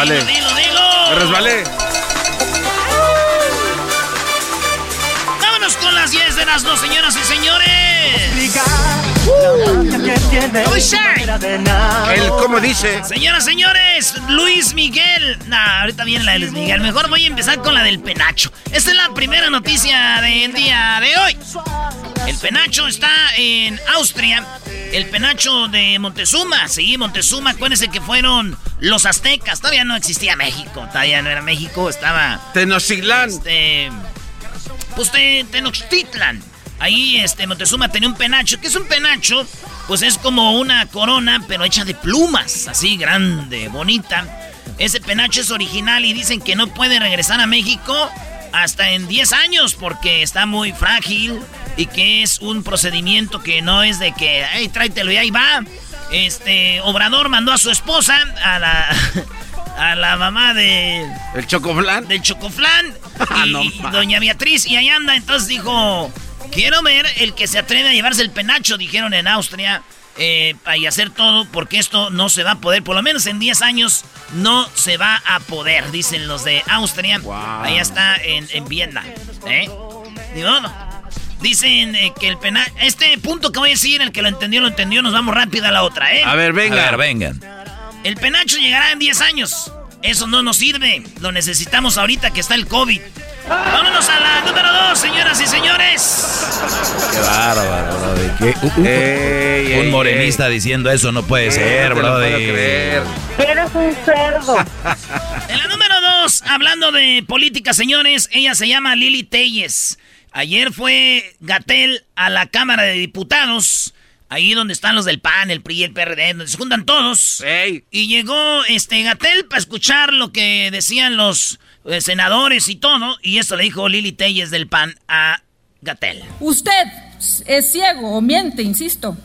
Resbalé. Dilo, dilo. Me resbalé. Vámonos con las 10 de las dos, señoras y señores. El cómo dice. Señoras, señores, Luis Miguel. Nah, ahorita viene la de Luis Miguel. Mejor voy a empezar con la del penacho. Esta es la primera noticia del día de hoy. El penacho está en Austria. El penacho de Montezuma. Sí, Montezuma. Acuérdense que fueron los aztecas. Todavía no existía México. Todavía no era México. Estaba. Tenochtitlán. Este. Pues Tenochtitlan. Ahí, este, Montezuma tenía un penacho. ¿Qué es un penacho? Pues es como una corona, pero hecha de plumas. Así, grande, bonita. Ese penacho es original y dicen que no puede regresar a México hasta en 10 años porque está muy frágil y que es un procedimiento que no es de que, hey, tráetelo y ahí va. Este, Obrador mandó a su esposa, a la, a la mamá de, El chocoflán. del Chocoflán Ah, y, no y doña Beatriz y ahí anda entonces dijo quiero ver el que se atreve a llevarse el penacho dijeron en Austria eh, y hacer todo porque esto no se va a poder por lo menos en 10 años no se va a poder dicen los de Austria Wow. ahí está en, en Viena ¿eh? Ni modo. Dicen eh, que el penacho este punto que voy a decir el que lo entendió lo entendió nos vamos rápido a la otra ¿eh? A ver, venga. A ver, vengan. El penacho llegará en 10 años. Eso no nos sirve. Lo necesitamos ahorita que está el COVID. Vámonos a la número 2, señoras y señores. Qué bárbaro, brother. Qué- uh, uh, Ey, ey, un morenista diciendo eso no puede ey. ser, No lo brother. puedo creer. En la número 2, hablando de política, señores, ella se llama Lili Telles. Ayer fue Gatel a la Cámara de Diputados. Ahí donde están los del PAN, el PRI el PRD, donde se juntan todos. Y llegó este Gatel para escuchar lo que decían los eh, senadores y todo. Y eso le dijo Lili Telles del PAN a Gatel. Usted es ciego o miente, insisto.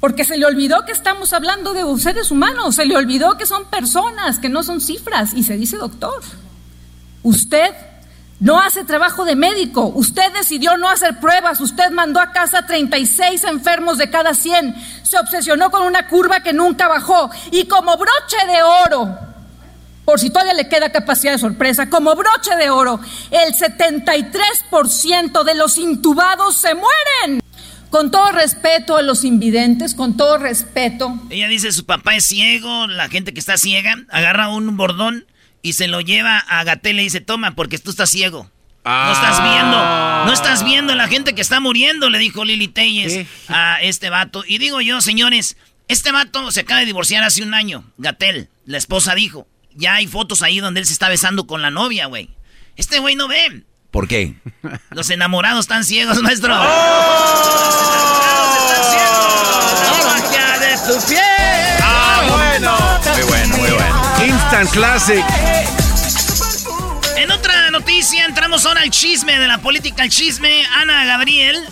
Porque se le olvidó que estamos hablando de seres humanos, se le olvidó que son personas, que no son cifras, y se dice doctor. Usted no hace trabajo de médico, usted decidió no hacer pruebas, usted mandó a casa 36 enfermos de cada 100, se obsesionó con una curva que nunca bajó, y como broche de oro, por si todavía le queda capacidad de sorpresa, como broche de oro, el 73% de los intubados se mueren. Con todo respeto a los invidentes, con todo respeto, Ella dice su papá es ciego, la gente que está ciega agarra un bordón y se lo lleva a Gatel y le dice, toma, porque tú estás ciego. No estás viendo, no estás viendo la gente que está muriendo, le dijo Lili Telles ¿Qué? a este vato. Y digo yo, señores, Este vato se acaba de divorciar hace un año. Gatel, la esposa dijo. Ya hay fotos ahí donde él se está besando con la novia, güey. Este güey no ve. ¿Por qué? Los enamorados están ciegos, maestro. Los enamorados están ciegos. La magia de tu piel. Ah, bueno. Muy bueno, muy bueno. Instant Classic. En otra noticia, entramos ahora al chisme de la política, al chisme. Ana Gabriel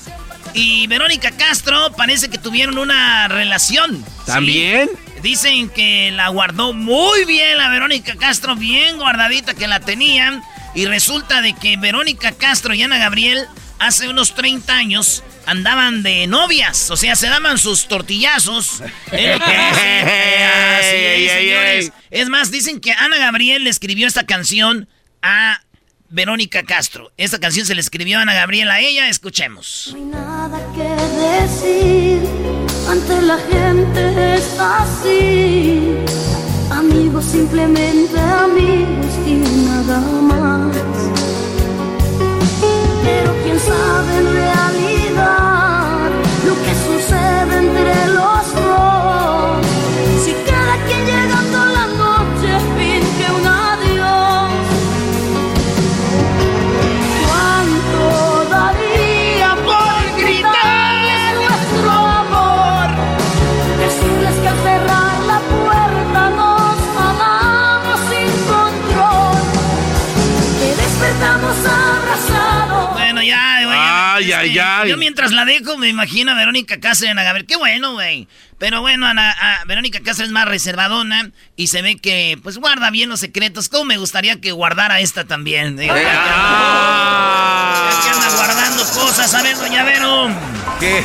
y Verónica Castro parece que tuvieron una relación. ¿sí? ¿También? Dicen que la guardó muy bien la Verónica Castro, bien guardadita que la tenían. Y resulta de que Verónica Castro y Ana Gabriel hace unos 30 años andaban de novias. O sea, se daban sus tortillazos. Así señores. Es más, dicen que Ana Gabriel le escribió esta canción a Verónica Castro. Esta canción se le escribió a Ana Gabriel a ella. Escuchemos. No hay nada que decir, ante la gente es así. Amigos, simplemente amigos y nada más. Pero quién sabe en realidad lo que sucede entre los dos. Si cada quien llegando Ay, Es ay, que ay. Yo mientras la dejo me imagino a Verónica y Ana Gabriel. Qué bueno, güey. Pero bueno, Ana, a Verónica Castro es más reservadona y se ve que, pues, guarda bien los secretos. ¿Cómo me gustaría que guardara esta también? Digo, que- Ah. que anda guardando cosas. A ver, doña Vero. ¿Qué?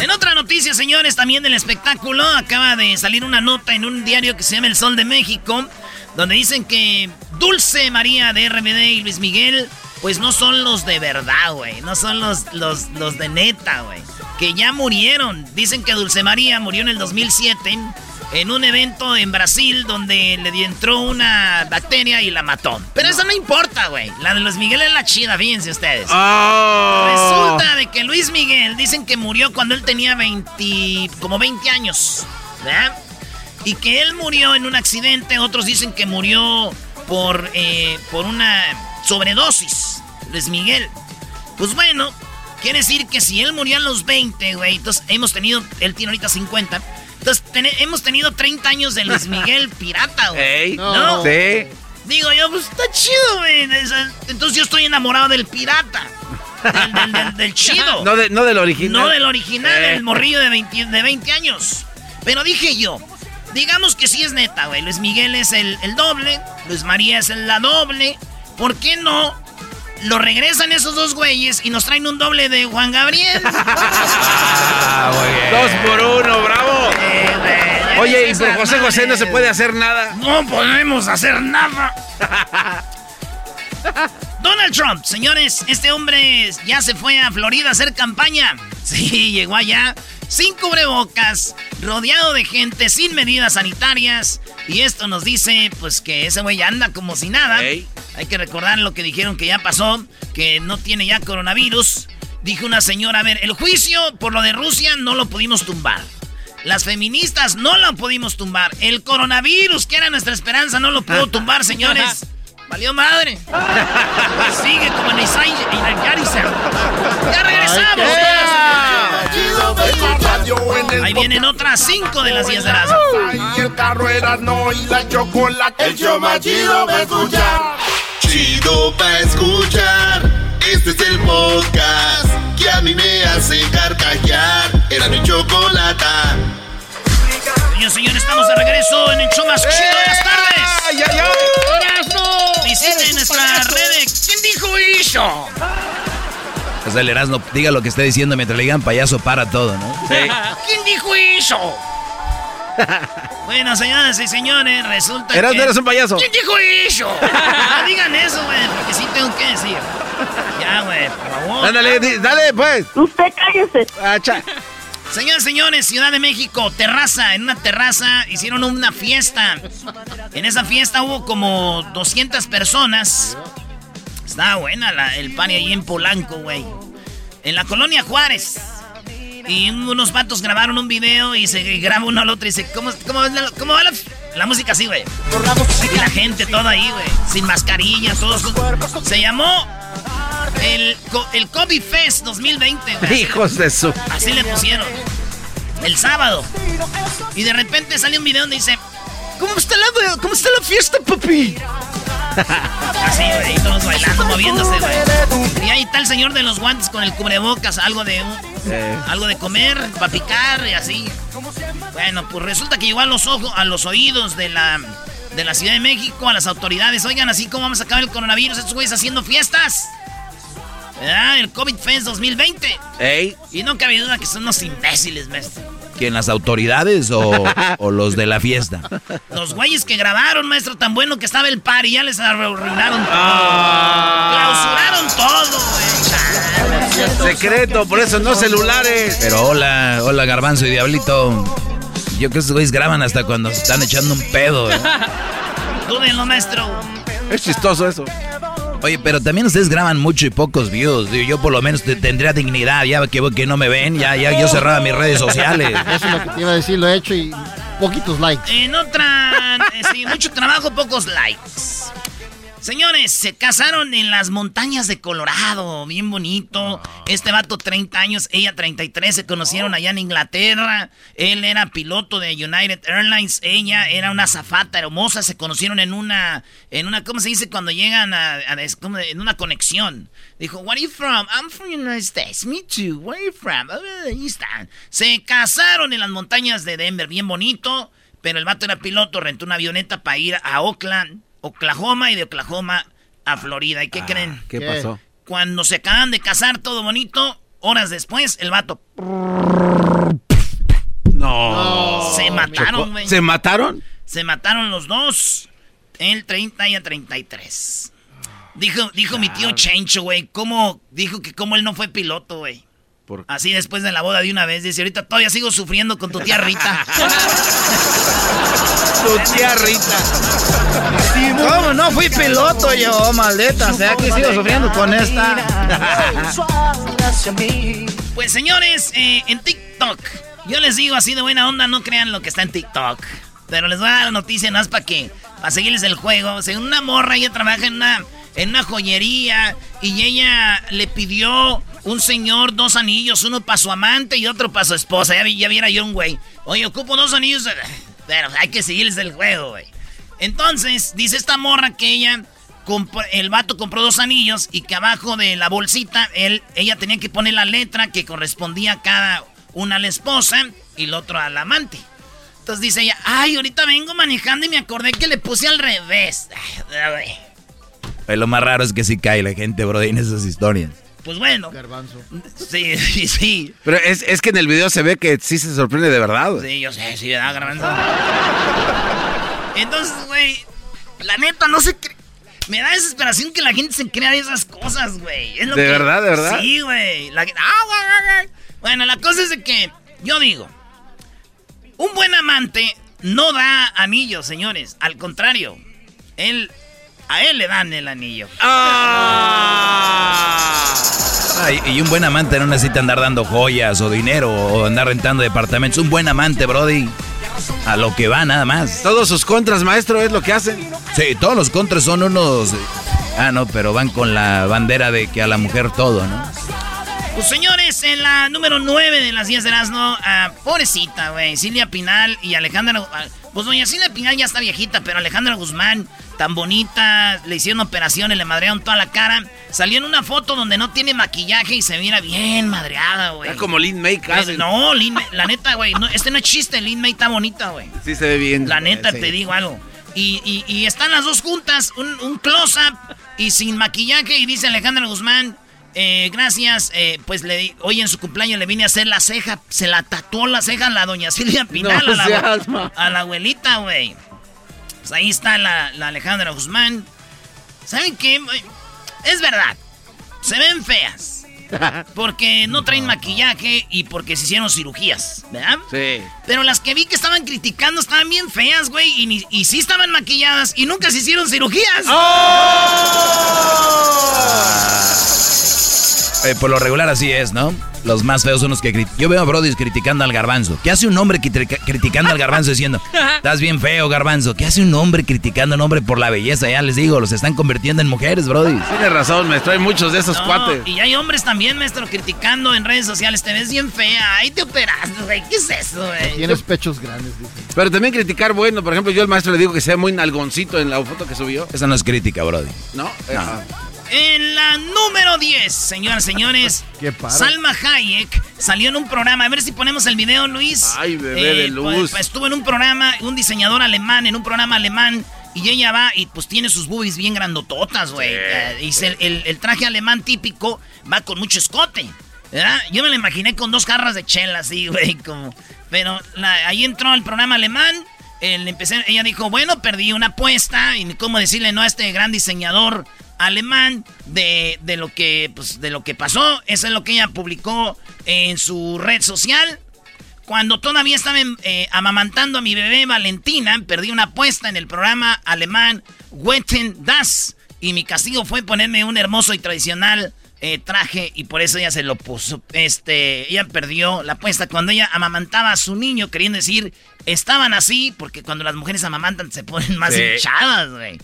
En otra noticia, señores, también del espectáculo, acaba de salir una nota en un diario que se llama El Sol de México, donde dicen que Dulce María de RBD y Luis Miguel, pues no son los de verdad, güey. No son los, los, los de neta, güey. Que ya murieron. Dicen que Dulce María murió en el 2007 en un evento en Brasil donde le entró una bacteria y la mató. Pero eso no importa, güey. La de Luis Miguel es la chida, fíjense ustedes. Oh. Resulta de que Luis Miguel dicen que murió cuando él tenía 20, como 20 años, ¿verdad? Y que él murió en un accidente, otros dicen que murió por, eh, por una sobredosis, Luis Miguel. Pues bueno, quiere decir que si él murió a los 20, güey, entonces hemos tenido, él tiene ahorita 50, entonces hemos tenido 30 años de Luis Miguel pirata, güey. Ey. ¿No? Sí. Digo yo, pues está chido, güey. Entonces yo estoy enamorado del pirata. Del, del- del- del chido. No, de- no del original. No del original, Eh. del morrillo de 20, de 20 años. Pero dije yo, digamos que sí es neta, güey. Luis Miguel es el, el doble, Luis María es el- la doble. ¿Por qué no? Lo regresan esos dos güeyes y nos traen un doble de Juan Gabriel. Ah, muy bien. Dos por uno, bravo. Eh, güey, Oye, y por José José no se puede hacer nada. No podemos hacer nada. Donald Trump, señores, este hombre ya se fue a Florida a hacer campaña. Sí, llegó allá sin cubrebocas, rodeado de gente, sin medidas sanitarias. Y esto nos dice, pues, que ese güey anda como si nada. Hay que recordar lo que dijeron que ya pasó, que no tiene ya coronavirus. Dijo una señora, a ver, el juicio por lo de Rusia no lo pudimos tumbar. Las feministas no lo pudimos tumbar. El coronavirus, que era nuestra esperanza, no lo pudo tumbar, señores. Valió madre. Sigue como en el Sai- en el Yarisel. Ya regresamos. Ahí vienen otras cinco de las 10 de las. Y el carro era no y la chocolate. El show más chido va a escuchar. Chido pa' escuchar. Este es el podcast que a mí me hace carcajear. Era mi chocolata. Señores, señores, estamos de regreso en el show más chido de las tardes. ¡Ay, ay, ay! Visiten nuestras redes. ¿Quién dijo eso? O sea, el Erasmo, diga lo que esté diciendo mientras le digan payaso para todo, ¿no? ¿Quién dijo eso? bueno, señoras y señores, resulta Erasmo, que... eres un payaso. ¿Quién dijo eso? No digan eso, güey, porque sí tengo que decir. Ya, güey, por favor. Ándale, dale, pues. Usted cállese. Ah, cha- Señores, señores, Ciudad de México, terraza, en una terraza hicieron una fiesta. En esa fiesta hubo como 200 personas. Estaba buena el pan ahí en Polanco, güey. En la colonia Juárez. Y unos vatos grabaron un video y se graba uno al otro y dice, ¿cómo, cómo, cómo va la, la música así, güey? Y la gente toda ahí, güey, sin mascarilla, todos. Se llamó el, el COVID Fest 2020, güey. Hijos de su. Así le pusieron. El sábado. Y de repente sale un video donde dice, ¿cómo está la, cómo está la fiesta, papi? Así, güey, todos bailando, moviéndose, güey. Y ahí está el señor de los guantes con el cubrebocas, algo de Eh. algo de comer, para picar y así. Bueno, pues resulta que llegó a los ojos, a los oídos de la de la Ciudad de México, a las autoridades. Oigan, así como vamos a acabar el coronavirus, estos güeyes haciendo fiestas. ¿Verdad? El COVID Fest 2020. Ey. Y no cabe duda que son unos imbéciles, maestro. ¿Quién, las autoridades o, o los de la fiesta? Los güeyes que grabaron, maestro, tan bueno que estaba el par y ya les arruinaron todo. Ah. Clausuraron todo, güey. Secreto, por eso no celulares. Pero hola, hola Garbanzo y Diablito. Yo creo que esos güeyes graban hasta cuando se están echando un pedo. ¿eh? Dúdenlo, maestro. Es chistoso eso. Oye, pero también ustedes graban mucho y pocos views. Digo, yo por lo menos te- tendría dignidad. Ya que, que no me ven, ya, ya yo cerraba mis redes sociales. Eso es lo que te iba a decir, lo he hecho y poquitos likes. En otra, eh, sí, mucho trabajo, pocos likes. Señores, se casaron en las montañas de Colorado, bien bonito. Este vato 30 años, ella 33, se conocieron allá en Inglaterra. Él era piloto de United Airlines, ella era una zafata hermosa, se conocieron en una en una ¿cómo se dice cuando llegan a, a- es como en una conexión? Dijo, "Where are you from?" "I'm from United States." "Me too." "Where are you from?" "Oh, ahí están. Se casaron en las montañas de Denver, bien bonito. Pero el vato era piloto, rentó una avioneta para ir a Oakland, Oklahoma y de Oklahoma a Florida. ¿Y qué creen? ¿Qué pasó? Cuando se acaban de casar, todo bonito, horas después, el vato No. se mataron, güey. ¿Se mataron? Se mataron los dos. El 30 y a 33. Dijo, dijo mi tío Chencho, güey. ¿Cómo? Dijo que como él no fue piloto, güey. ¿Por Así después de la boda de una vez. Dice, ahorita todavía sigo sufriendo con tu tía Rita. Tu tía Rita. ¿Cómo no fui piloto yo, maldita? O sea, que sigo sufriendo con esta. Pues señores, eh, en TikTok, yo les digo así de buena onda, no crean lo que está en TikTok. Pero les voy a dar la noticia, no es para que, para seguirles el juego. Según una morra, ella trabaja en una, en una joyería y ella le pidió un señor dos anillos, uno para su amante y otro para su esposa. Ya, ya viera yo un güey. Oye, ocupo dos anillos, pero hay que seguirles el juego, güey. Entonces, dice esta morra que ella compró- el vato compró dos anillos y que abajo de la bolsita él, ella tenía que poner la letra que correspondía a cada una a la esposa y el otro al amante. Entonces dice ella, ay, ahorita vengo manejando y me acordé que le puse al revés. Ay, Lo más raro es que sí cae la gente, bro, en esas historias. Pues bueno, Garbanzo. sí, sí, sí. Pero es, es que en el video se ve que sí se sorprende de verdad. Sí, yo sé, sí, ¿verdad, Garbanzo? Entonces, güey, la neta, no sé qué. Me da desesperación que la gente se crea de esas cosas, güey. Es lo ¿De que- verdad, de verdad? Sí, güey. La... ah, güey, güey, güey. Bueno, la cosa es de que, yo digo, un buen amante no da anillos, señores. Al contrario, él, a él le dan el anillo. Ay, y un buen amante no necesita andar dando joyas o dinero o andar rentando departamentos. Un buen amante, Brody. A lo que va, nada más. Todos sus contras, maestro, es lo que hacen. Sí, todos los contras son unos. Ah, no, pero van con la bandera de que a la mujer todo, ¿no? Pues señores, en la número 9 de las 10 de Erasmo, ah, pobrecita, güey, Silvia Pinal y Alejandra... ah, Pues doña Silvia Pinal ya está viejita, pero Alejandra Guzmán, tan bonita, le hicieron operaciones, le madrearon toda la cara. Salió en una foto donde no tiene maquillaje y se mira bien madreada, güey. Está como Lin May casi. Eh, No, Lin May- la neta, güey, no, este no es chiste, Lin May está bonita, güey. Sí se ve bien. La neta, Sí. te digo algo. Y, y- y están las dos juntas, un, un close-up y sin maquillaje. Y dice Alejandra Guzmán, eh, gracias, eh, pues le hoy en su cumpleaños le vine a hacer la ceja. Se la tatuó la ceja a la doña Silvia Pinal, No a, la, a la abuelita, güey. Pues ahí está la, la Alejandra Guzmán. ¿Saben qué? Es verdad, se ven feas. Porque no traen maquillaje y porque se hicieron cirugías, ¿verdad? Sí. Pero las que vi que estaban criticando estaban bien feas, güey. Y, ni- y sí estaban maquilladas y nunca se hicieron cirugías. Eh, por lo regular así es, ¿no? Los más feos son los que critican. Yo veo a Brody criticando al garbanzo. ¿Qué hace un hombre criticando al garbanzo diciendo, estás bien feo, garbanzo? ¿Qué hace un hombre criticando a un hombre por la belleza? Ya les digo, los están convirtiendo en mujeres, Brody. Tienes razón, maestro. Hay muchos de esos cuates. Y hay hombres también, maestro, criticando en redes sociales. Te ves bien fea. Ahí te operaste, güey. ¿Qué es eso, güey? Tienes pechos grandes, dice. Pero también criticar, bueno, por ejemplo, yo al maestro le digo que sea muy nalgoncito en la foto que subió. Esa no es crítica, Brody. ¿No? No. En la número 10, señoras y señores, Salma Hayek salió en un programa. A ver si ponemos el video, Luis. Ay, bebé de Eh, luz. pues, pues, estuvo en un programa, un diseñador alemán, en un programa alemán. Y ella va y pues tiene sus boobies bien grandototas, güey. Eh, y se- el, el traje alemán típico va con mucho escote. ¿verdad? Yo me lo imaginé con dos jarras de chela, así, güey. Como... Pero la- ahí entró el programa alemán. el empecé, ella dijo, bueno, perdí una apuesta. Y cómo decirle no a este gran diseñador alemán de, de lo que pues, de lo que pasó. Eso es lo que ella publicó en su red social. Cuando todavía estaba eh, amamantando a mi bebé Valentina, perdí una apuesta en el programa alemán Wetten Das. Y mi castigo fue ponerme un hermoso y tradicional eh, traje y por eso ella se lo puso. Este, ella perdió la apuesta cuando ella amamantaba a su niño, queriendo decir, estaban así, porque cuando las mujeres amamantan se ponen más Sí. hinchadas, güey.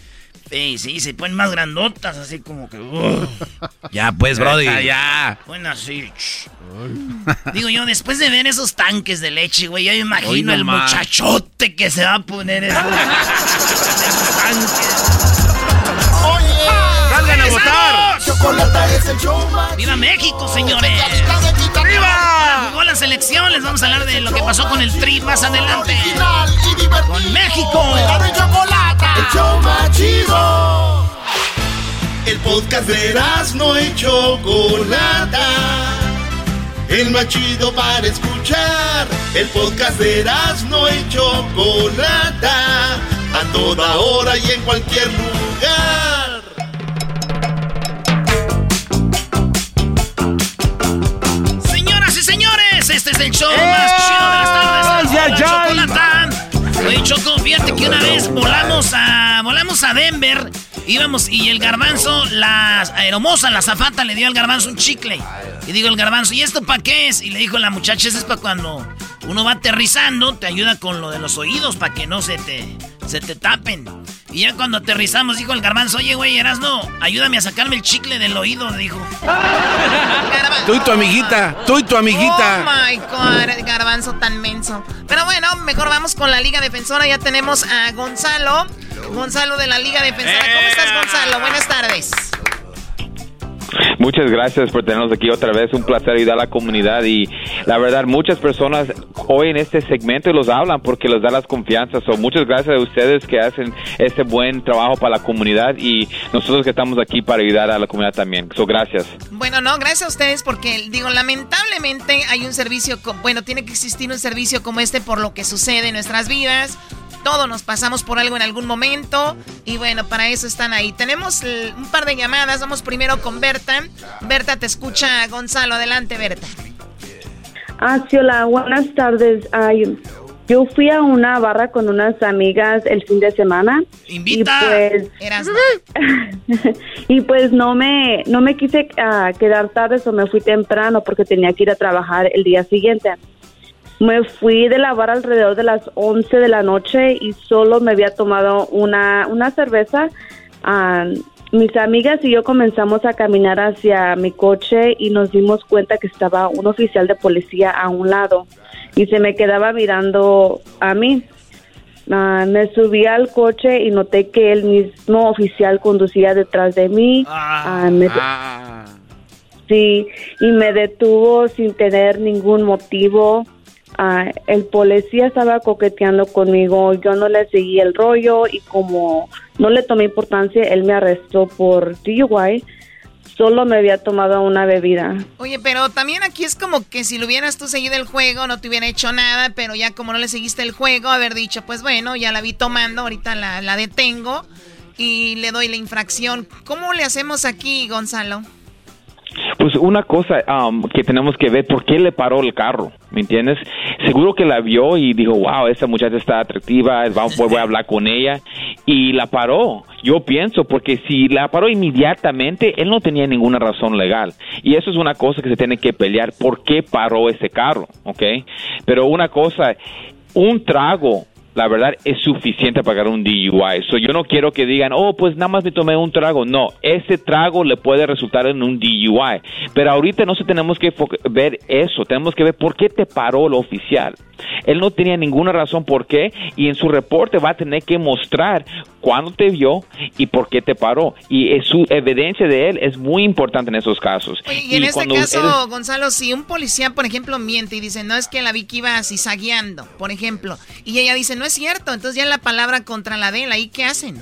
Sí, sí, se ponen más grandotas, así como que... uh. Ya, pues, Brody. Ya, ya. Bueno, así. Digo yo, después de ver esos tanques de leche, güey, ya me imagino el muchachote que se va a poner esos, esos tanques. ¡Salgan a votar! Chocolata es el show más ¡Viva México, señores! ¡Viva! Jugó la selección, les vamos a hablar de lo que pasó con el Tri más adelante. Con México. Chocolata. El show más chido. El podcast de Erasmo y chocolata. El más chido para escuchar. El podcast de Erasmo y chocolata. A toda hora y en cualquier lugar. Señoras y señores, este es el show más chido de las tardes. ¡Eh! Erasmo y ¡Ay, ay! Oye, Choco, fíjate que una vez volamos a, volamos a Denver. Íbamos y el garbanzo, la aeromoza, la zafata, le dio al garbanzo un chicle. Y digo el garbanzo, ¿y esto para qué es? Y le dijo la muchacha, eso es para cuando uno va aterrizando, te ayuda con lo de los oídos para que no se te, se te tapen. Y ya cuando aterrizamos, dijo el garbanzo, oye, güey, Erasno, ayúdame a sacarme el chicle del oído, dijo. Tú y tu amiguita, tú y tu amiguita. Oh my god, garbanzo tan menso. Pero bueno, mejor vamos con la Liga Defensora. Ya tenemos a Gonzalo. Gonzalo de la Liga Defensora. ¿Cómo estás, Gonzalo? Buenas tardes. Muchas gracias por tenernos aquí otra vez. Un placer ayudar a la comunidad y la verdad muchas personas hoy en este segmento los hablan porque les da las confianzas. So, muchas gracias a ustedes que hacen este buen trabajo para la comunidad y nosotros que estamos aquí para ayudar a la comunidad también. So, gracias. Bueno, no, gracias a ustedes porque, digo, lamentablemente hay un servicio, bueno, tiene que existir un servicio como este por lo que sucede en nuestras vidas. Todos nos pasamos por algo en algún momento y bueno, para eso están ahí. Tenemos un par de llamadas. Vamos primero con Berta. Berta, te escucha Gonzalo. Adelante, Berta. Ah, sí, hola, buenas tardes. Ay, yo fui a una barra con unas amigas el fin de semana. ¡Invita! Y pues, y pues no me, no me quise ah, quedar tarde, o me fui temprano porque tenía que ir a trabajar el día siguiente. Me fui de la barra alrededor de las 11 de la noche y solo me había tomado una, una cerveza. Ah, mis amigas y yo comenzamos a caminar hacia mi coche y nos dimos cuenta que estaba un oficial de policía a un lado y se me quedaba mirando a mí. Ah, me subí al coche y noté que el mismo oficial conducía detrás de mí. Ah, me- sí, y me detuvo sin tener ningún motivo. Ah, el policía estaba coqueteando conmigo, yo no le seguí el rollo y como no le tomé importancia, él me arrestó por DUI. Solo me había tomado una bebida. Oye, pero también aquí es como que si lo hubieras tú seguido el juego, no te hubiera hecho nada, pero ya como no le seguiste el juego, haber dicho, pues bueno, ya la vi tomando, ahorita la, la detengo y le doy la infracción. ¿Cómo le hacemos aquí, Gonzalo? Pues una cosa um, que tenemos que ver, ¿por qué le paró el carro? ¿Me entiendes? Seguro que la vio y dijo, wow, esta muchacha está atractiva, vamos, voy a hablar con ella. Y la paró. Yo pienso, porque si la paró inmediatamente, él no tenía ninguna razón legal. Y eso es una cosa que se tiene que pelear. ¿Por qué paró ese carro? ¿Ok? Pero una cosa, un trago la verdad es suficiente para pagar un DUI. So, yo no quiero que digan, oh, pues nada más me tomé un trago. No, ese trago le puede resultar en un DUI. Pero ahorita no se tenemos que ver eso, tenemos que ver por qué te paró el oficial. Él no tenía ninguna razón por qué y en su reporte va a tener que mostrar cuándo te vio y por qué te paró. Y su evidencia de él es muy importante en esos casos. y en este caso, Gonzalo, si un policía, por ejemplo, miente y dice, no es que la vi que iba cizagueando, por ejemplo, y ella dice, no es cierto, entonces ya la palabra contra la de él, ¿ahí qué hacen?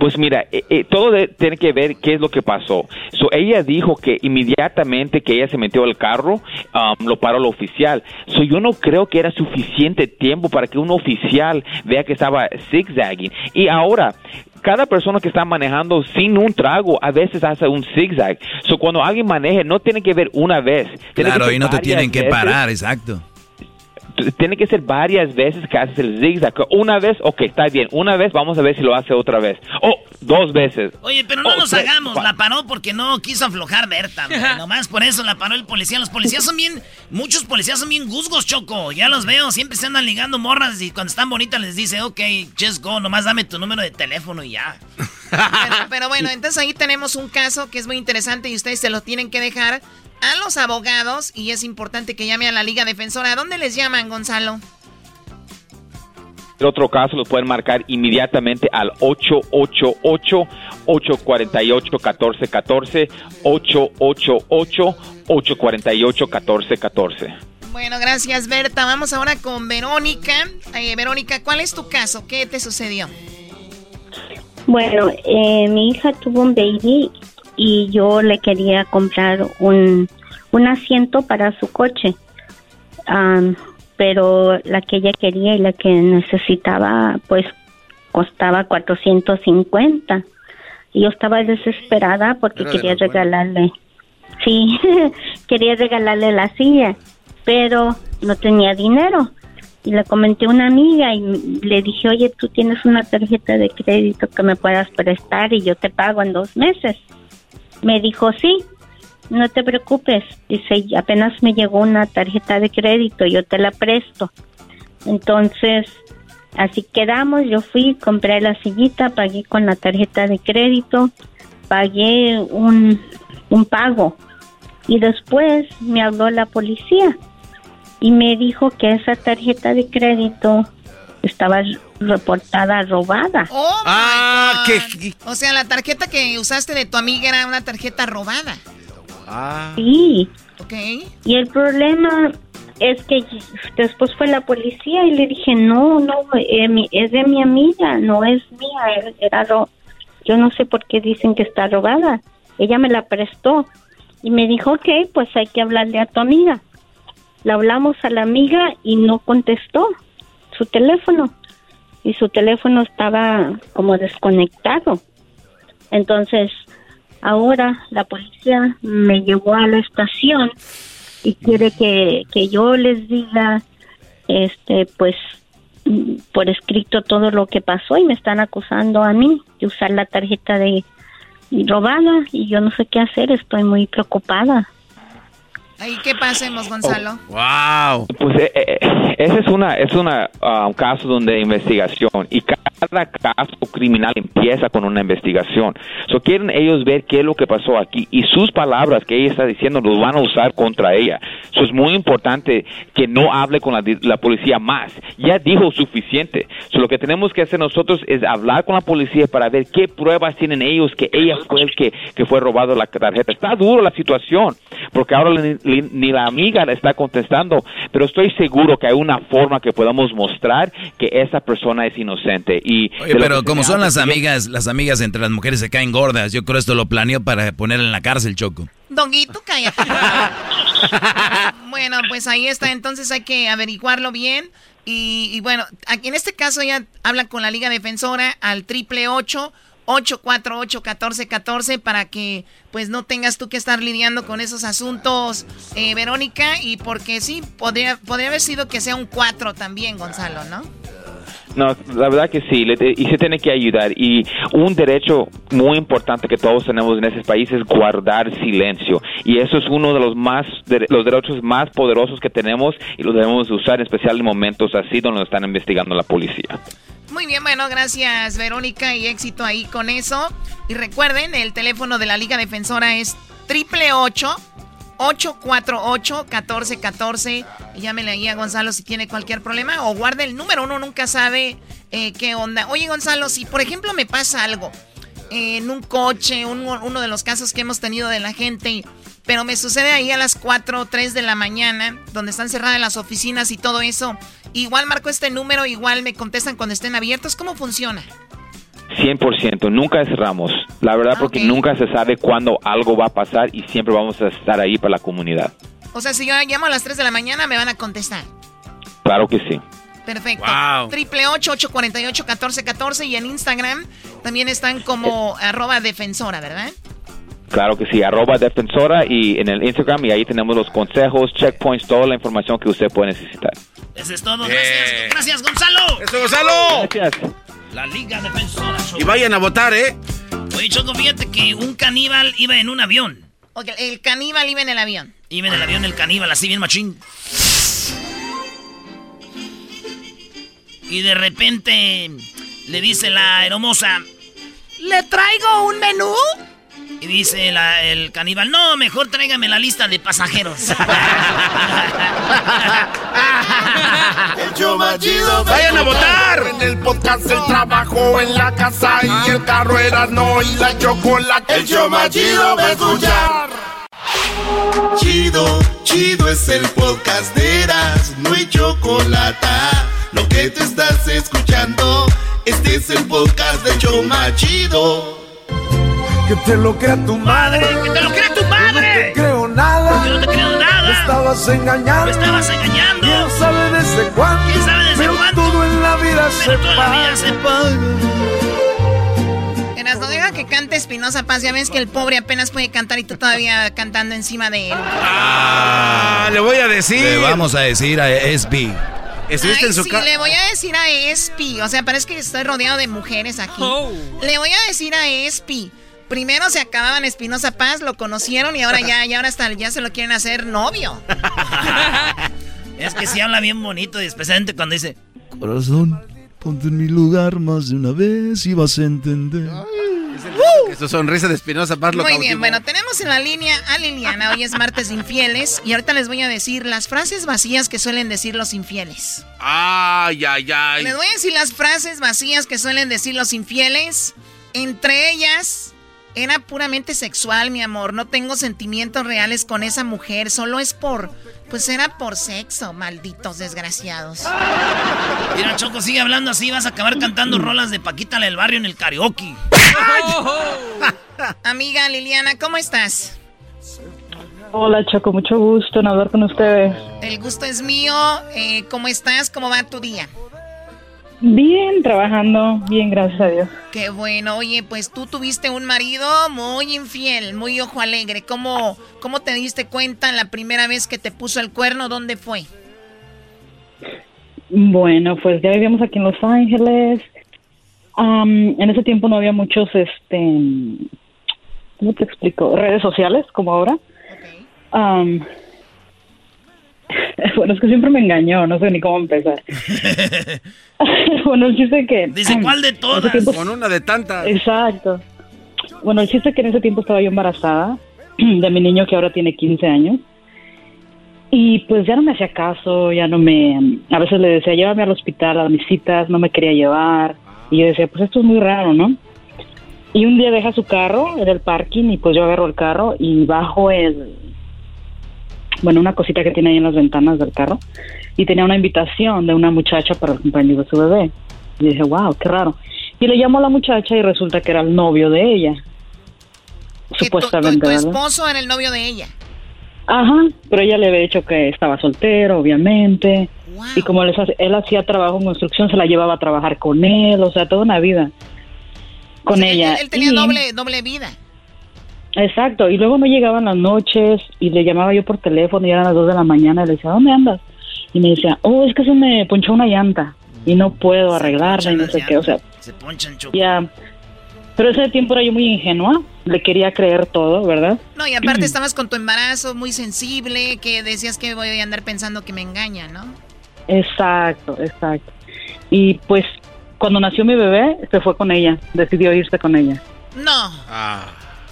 Pues mira, eh, eh, todo tiene que ver qué es lo que pasó. So, ella dijo que inmediatamente que ella se metió al carro, um, lo paró el oficial. So, yo no creo que era suficiente tiempo para que un oficial vea que estaba zigzagging. Y ahora, cada persona que está manejando sin un trago a veces hace un zigzag. So, cuando alguien maneje, no tiene que ver una vez. claro, y no te tienen que parar, exacto tiene que ser varias veces que haces el zigzag. Una vez, ok, está bien. Una vez, vamos a ver si lo hace otra vez. Oh, dos veces. Oye, pero no nos hagamos. La paró porque no quiso aflojar Berta. Nomás por eso la paró el policía. Los policías son bien, muchos policías son bien guzgos, Choco. Ya los veo, siempre se andan ligando morras y cuando están bonitas les dice, ok, just go, nomás dame tu número de teléfono y ya. pero bueno, entonces ahí tenemos un caso que es muy interesante y ustedes se lo tienen que dejar a los abogados y es importante que llame a la Liga Defensora. ¿A dónde les llaman, Gonzalo? El otro caso lo pueden marcar inmediatamente al 888-848-1414, 888-848-1414. Bueno, gracias Berta. Vamos ahora con Verónica. Eh, Verónica, ¿cuál es tu caso? ¿Qué te sucedió? Bueno, eh, mi hija tuvo un baby y yo le quería comprar un, un asiento para su coche. pero la que ella quería y la que necesitaba, pues costaba 450. Y yo estaba desesperada porque quería regalarle, sí, quería regalarle la silla, pero no tenía dinero. Y le comenté a una amiga y le dije, oye, tú tienes una tarjeta de crédito que me puedas prestar y yo te pago en dos meses. Me dijo, sí, no te preocupes. Dice, apenas me llegó una tarjeta de crédito, yo te la presto. Entonces, así quedamos, yo fui, compré la sillita, pagué con la tarjeta de crédito, pagué un, un pago. Y después me habló la policía y me dijo que esa tarjeta de crédito estaba reportada robada. Oh ah, qué... O sea, la tarjeta que usaste de tu amiga era una tarjeta robada. Ah. Sí. Ok. Y el problema es que después fue la policía y le dije, no, no, eh, es de mi amiga, no es mía, era yo no sé por qué dicen que está robada. Ella me la prestó y me dijo, ok, pues hay que hablarle a tu amiga. Le hablamos a la amiga y no contestó su teléfono y su teléfono estaba como desconectado. Entonces, ahora la policía me llevó a la estación y quiere que, que yo les diga, este, pues, por escrito todo lo que pasó y me están acusando a mí de usar la tarjeta de robada y yo no sé qué hacer, estoy muy preocupada. ¿Y qué pasemos, Gonzalo? wow. Pues eh, eh, ese es una es una ah, un caso donde investigación y cada caso criminal empieza con una investigación. So quieren ellos ver qué es lo que pasó aquí y sus palabras que ella está diciendo los van a usar contra ella. Eso es muy importante que no hable con la, policía más. Ya dijo suficiente. So lo que tenemos que hacer nosotros es hablar con la policía para ver qué pruebas tienen ellos que ella fue el que, que fue robado la tarjeta. Está duro la situación porque ahora ni la amiga le está contestando, pero estoy seguro que hay una forma que podamos mostrar que esa persona es inocente. Y pero como son las amigas, las amigas entre las mujeres se caen gordas, yo creo esto lo planeó para ponerla en la cárcel, Choco. Donguito, cállate. bueno, pues ahí está, entonces hay que averiguarlo bien. Y, y bueno, aquí en este caso ya hablan con la Liga Defensora al triple ocho 848-1414 para que pues no tengas tú que estar lidiando con esos asuntos, eh, Verónica, y porque sí, podría, podría haber sido que sea un 4 también, Gonzalo, ¿no? No, la verdad que sí, y se tiene que ayudar. Y un derecho muy importante que todos tenemos en ese país es guardar silencio. Y eso es uno de los más los derechos más poderosos que tenemos y lo debemos usar en especial en momentos así donde están investigando la policía. Muy bien, bueno, gracias Verónica y éxito ahí con eso. Y recuerden, el teléfono de la Liga Defensora es triple 848-1414. Llámele ahí a Gonzalo si tiene cualquier problema o guarde el número, uno nunca sabe eh, qué onda. Oye Gonzalo, si por ejemplo me pasa algo en un coche, uno de los casos que hemos tenido de la gente, pero me sucede ahí a las 4 o 3 de la mañana, donde están cerradas las oficinas y todo eso, igual marco este número, igual me contestan cuando estén abiertos, ¿cómo funciona? 100%, nunca cerramos. La verdad, porque nunca se sabe cuándo algo va a pasar y siempre vamos a estar ahí para la comunidad. O sea, si yo llamo a las 3 de la mañana, me van a contestar. Claro que sí. Perfecto. Triple 848 1414 y en Instagram también están como arroba defensora, ¿verdad? Claro que sí, arroba defensora y en el Instagram y ahí tenemos los consejos, checkpoints, toda la información que usted puede necesitar. Eso es todo. Gracias, gracias Gonzalo. Eso, Gonzalo. Gracias. La Liga Defensora. Y vayan a votar, ¿eh? Oye, Choco, fíjate que un caníbal iba en un avión. Ok, el caníbal iba en el avión. Iba en el avión el caníbal, así bien machín. Y de repente le dice la hermosa, ¿le traigo un menú? Y dice el caníbal, no, mejor tráigame la lista de pasajeros. el show chido. ¡Vayan a votar! En el podcast, el trabajo, en la casa y el carro era no y la chocolate. El show más chido va a escuchar. Chido, chido es el podcast de Eras, no hay chocolate. Lo que te estás escuchando, este es el podcast de Choma Chido. Que te lo crea tu madre. Que te lo crea tu madre. No te creo nada. Yo no te creo nada. Me estabas engañando. Me estabas engañando. ¿Quién sabe desde cuándo? ¿Quién sabe desde Pero cuándo? todo en la vida Pero se todo en la vida se paga. Eras, no deja que cante Espinosa Paz. Ya ves que el pobre apenas puede cantar y tú todavía cantando encima de él. Ah, le voy a decir. Le vamos a decir a SB. Estuviste Ay, en su sí, casa. le voy a decir a Espi. O sea, parece que estoy rodeado de mujeres aquí. Oh. Le voy a decir a Espi. Primero se acababan Espinosa Paz, lo conocieron y ahora ya, ya ahora hasta ya se lo quieren hacer novio. Es que sí habla bien bonito, y especialmente cuando dice, Corazón, ponte en mi lugar más de una vez y vas a entender. Que su sonrisa de Espinosa Paz lo Muy bien, bueno, tenemos en la línea a Liliana. Hoy es martes de infieles y ahorita les voy a decir las frases vacías que suelen decir los infieles. Ay, ay, ay. Les voy a decir las frases vacías que suelen decir los infieles. Entre ellas, era puramente sexual, mi amor. No tengo sentimientos reales con esa mujer. Solo es por. Pues era por sexo, malditos desgraciados. Mira, Choco, sigue hablando así, vas a acabar cantando rolas de Paquita la del barrio en el karaoke. Amiga Liliana, ¿cómo estás? Hola Choco, mucho gusto en hablar con ustedes. El gusto es mío. Eh, ¿Cómo estás? ¿Cómo va tu día? Bien, trabajando, bien, gracias a Dios. Qué bueno. Oye, pues tú tuviste un marido muy infiel, muy ojo alegre. ¿Cómo, cómo te diste cuenta la primera vez que te puso el cuerno? ¿Dónde fue? Bueno, pues ya vivíamos aquí en Los Ángeles. Am, en ese tiempo no había muchos, este, ¿cómo te explico? Redes sociales como ahora. Am, bueno, es que siempre me engañó, no sé ni cómo empezar. bueno, el chiste que... Dice, ¿cuál de todas? tiempo- Con una de tantas. Exacto. Bueno, el chiste es que en ese tiempo estaba yo embarazada de mi niño que ahora tiene 15 años. Y pues ya no me hacía caso, ya no me... A veces le decía, llévame al hospital a mis citas, no me quería llevar. Y yo decía, pues esto es muy raro, ¿no? Y un día deja su carro en el parking y pues yo agarro el carro y bajo el... Bueno, una cosita que tiene ahí en las ventanas del carro. Y tenía una invitación de una muchacha para el cumpleaños de su bebé. Y dije, wow, qué raro. Y le llamo a la muchacha y resulta que era el novio de ella. Tu, Supuestamente, tu ¿verdad? esposo era el novio de ella. Ajá, pero ella le había dicho que estaba soltero, obviamente. Y como él, él hacía trabajo en construcción, se la llevaba a trabajar con él, o sea, toda una vida. con ella. Él, tenía Y- doble, doble vida. Exacto, y luego no llegaban las noches y le llamaba yo por teléfono y eran las 2 de la mañana y le decía, ¿dónde andas? Y me decía, oh, es que se me ponchó una llanta y no puedo arreglarla y no sé qué, o sea, Se ponchan choco. ya. Pero ese tiempo era yo muy ingenua, le quería creer todo, ¿verdad? No, y aparte estabas con tu embarazo muy sensible, que decías que voy a andar pensando que me engaña, ¿no? Exacto, exacto. Y pues cuando nació mi bebé, se fue con ella, decidió irse con ella. No.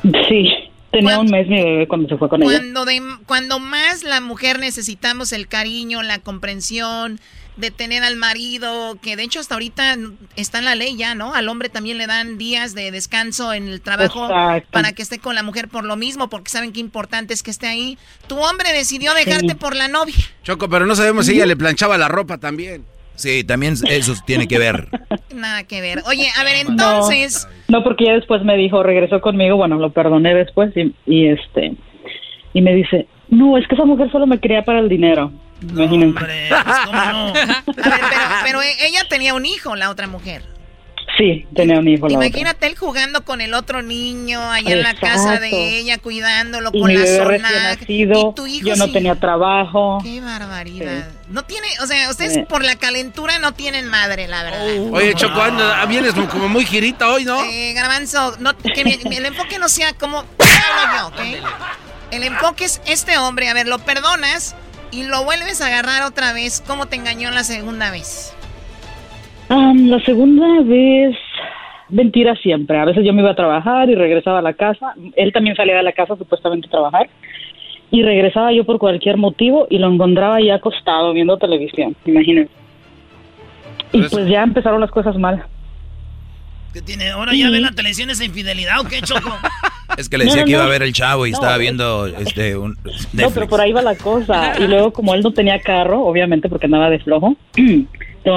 Sí, tenía un mes mi bebé cuando se fue con ella. Cuando, de, cuando más la mujer necesitamos el cariño, la comprensión, de tener al marido, que de hecho hasta ahorita está en la ley ya, ¿no? Al hombre también le dan días de descanso en el trabajo Exacto. para que esté con la mujer por lo mismo, porque saben qué importante es que esté ahí. Tu hombre decidió dejarte por la novia. Choco, pero no sabemos si ella le planchaba la ropa también. Sí, también eso tiene que ver. Nada que ver. Oye, a ver, entonces... No, porque ya después me dijo, regresó conmigo, bueno, lo perdoné después y, y este, y me dice, no, es que esa mujer solo me quería para el dinero. Imagínense. A ver, pero, pero ella tenía un hijo, la otra mujer. Sí, tenía un hijo. Imagínate él jugando con el otro niño allá en la casa de ella, cuidándolo Y con mi la zona. nacido, Y tu hijo yo no sí. tenía trabajo. Qué barbaridad. No tiene, o sea, ustedes Eh. por la calentura no tienen madre, la verdad. Oye, Choco, anda- vienes como- como muy girita hoy, ¿no? Eh, Garbanzo, no, que mi- el enfoque no sea como hablo yo, ¿ok? El enfoque es este hombre, a ver, lo perdonas y lo vuelves a agarrar otra vez. ¿Cómo te engañó la segunda vez? Am, la segunda vez, mentira siempre. A veces yo me iba a trabajar y regresaba a la casa. Él también salía de la casa supuestamente a trabajar. Y regresaba yo por cualquier motivo y lo encontraba ya acostado viendo televisión, imagínense. Y pues ya empezaron las cosas mal. ¿Qué tiene? Ahora ya ven la televisión esa infidelidad, ¿o qué, Choco? Es que le decía no, que iba a ver el chavo y No, estaba eh. viendo este un No, pero por ahí va la cosa. Y luego, como él no tenía carro, obviamente porque andaba de flojo,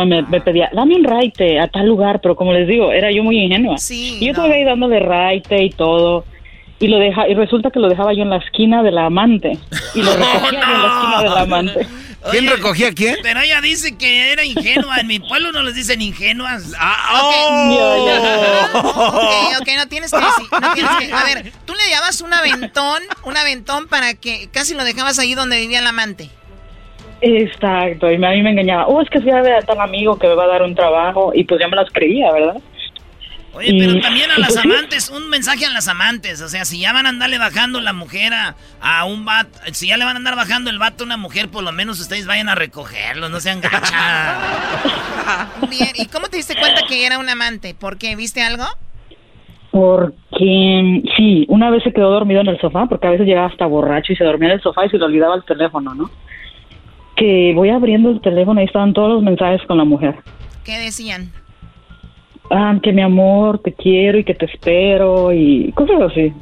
me, me pedía, dame un raite a tal lugar. Pero como les digo, era yo muy ingenua. y yo estaba ahí dándole raite y todo. Y, lo deja, y resulta que lo dejaba yo en la esquina de la amante. Y lo recogía yo en la esquina de la amante. ¿Quién recogía a quién? Pero ella dice que era ingenua. En mi pueblo no les dicen ingenuas. Ah, Ok, ok, no tienes que decir, no tienes que- A ver, tú le dabas un aventón, un aventón para que casi lo dejabas ahí donde vivía el amante. Exacto. Y a mí me engañaba. Oh, es que fui a ver a tal amigo que me va a dar un trabajo. Y pues ya me las creía, ¿verdad? Oye, pero también a las pues amantes, un mensaje a las amantes. O sea, si ya van a andarle bajando la mujer a, a un vato, si ya le van a andar bajando el vato a una mujer, por lo menos ustedes vayan a recogerlo, no sean gachas. Bien, ¿y cómo te diste cuenta que era un amante? ¿Por qué? ¿Viste algo? Porque sí, una vez se quedó dormido en el sofá, porque a veces llegaba hasta borracho y se dormía en el sofá y se le olvidaba el teléfono, ¿no? Que voy abriendo el teléfono y estaban todos los mensajes con la mujer. ¿Qué decían? Ah, que mi amor, te quiero y que te espero y cosas así.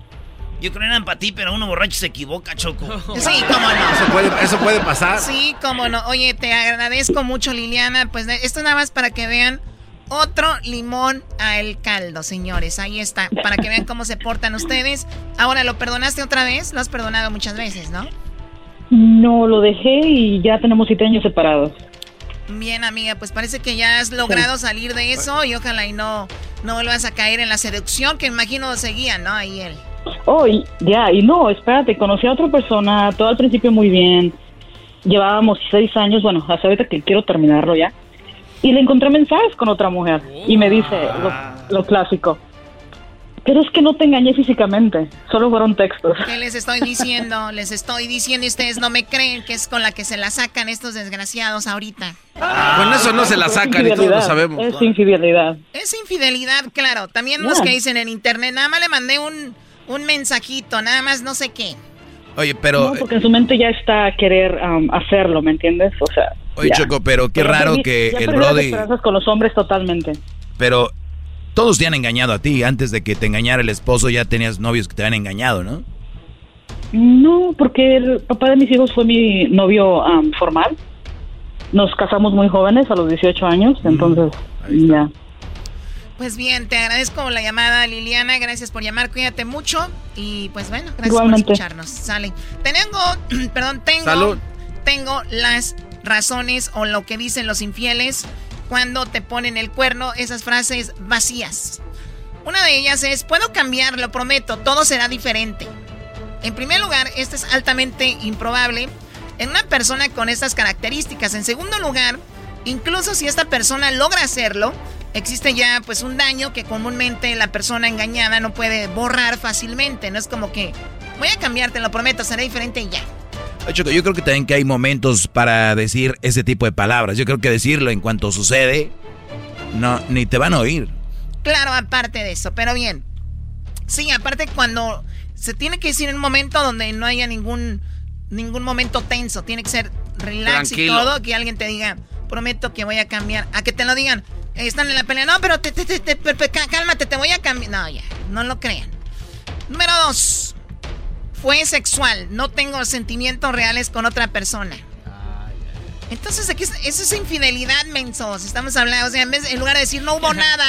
Yo creo que eran para ti, pero uno borracho se equivoca, Choco. Sí, cómo no. Eso puede, eso puede pasar. Sí, cómo no. Oye, te agradezco mucho, Liliana. Pues esto nada más para que vean otro limón al caldo, señores. Ahí está, para que vean cómo se portan ustedes. Ahora, ¿lo perdonaste otra vez? Lo has perdonado muchas veces, ¿no? No, lo dejé y ya tenemos siete años separados. Bien, amiga, pues parece que ya has logrado salir de eso y ojalá y no, no vuelvas a caer en la seducción que imagino seguía, ¿no? Ahí él. Oh, y- ya, y no, espérate, conocí a otra persona, todo al principio muy bien. Llevábamos seis años, bueno, hasta ahorita que quiero terminarlo ya. Y le encontré mensajes con otra mujer y me dice lo, lo clásico. Pero es que no te engañé físicamente, solo fueron textos. ¿Qué les estoy diciendo? Les estoy diciendo y ustedes no me creen que es con la que se la sacan estos desgraciados ahorita. Con eso no se la sacan y todos lo sabemos. Es infidelidad. Es infidelidad, claro. También los que dicen en internet, nada más le mandé un, un mensajito, nada más no sé qué. Oye, pero No, porque en su mente ya está a querer am, hacerlo, ¿me entiendes? O sea. Oye, ya. Choco, pero qué raro que ya el las Brody con los hombres totalmente. pero todos te han engañado a ti antes de que te engañara el esposo ya tenías novios que te habían engañado, ¿no? No, porque el papá de mis hijos fue mi novio am, formal. Nos casamos muy jóvenes, a los 18 años, Mm, entonces ya. Pues bien, te agradezco la llamada, Liliana. Gracias por llamar, cuídate mucho. Y pues bueno, gracias Igualmente. por escucharnos. Sale. Tengo, perdón, tengo, Salud. tengo las razones o lo que dicen los infieles cuando te ponen el cuerno, esas frases vacías. Una de ellas es, puedo cambiar, lo prometo, todo será diferente. En primer lugar, esto es altamente improbable en una persona con estas características. En segundo lugar, incluso si esta persona logra hacerlo, existe ya pues un daño que comúnmente la persona engañada no puede borrar fácilmente. No es como que voy a cambiarte, lo prometo, será diferente y ya. Choco, yo creo que también que hay momentos para decir ese tipo de palabras. Yo creo que decirlo en cuanto sucede, no, ni te van a oír. Claro, aparte de eso, pero bien. Sí, aparte cuando se tiene que decir en un momento donde no haya ningún, ningún momento tenso, tiene que ser relax y todo, que alguien te diga, prometo que voy a cambiar, a que te lo digan, están en la pelea, no, pero te, cálmate, te voy a cambiar. No, ya, no lo crean. Número dos, fue sexual, no tengo sentimientos reales con otra persona. Entonces, aquí, eso es infidelidad, mensos. Estamos hablando, o sea, en, lugar de decir no hubo nada,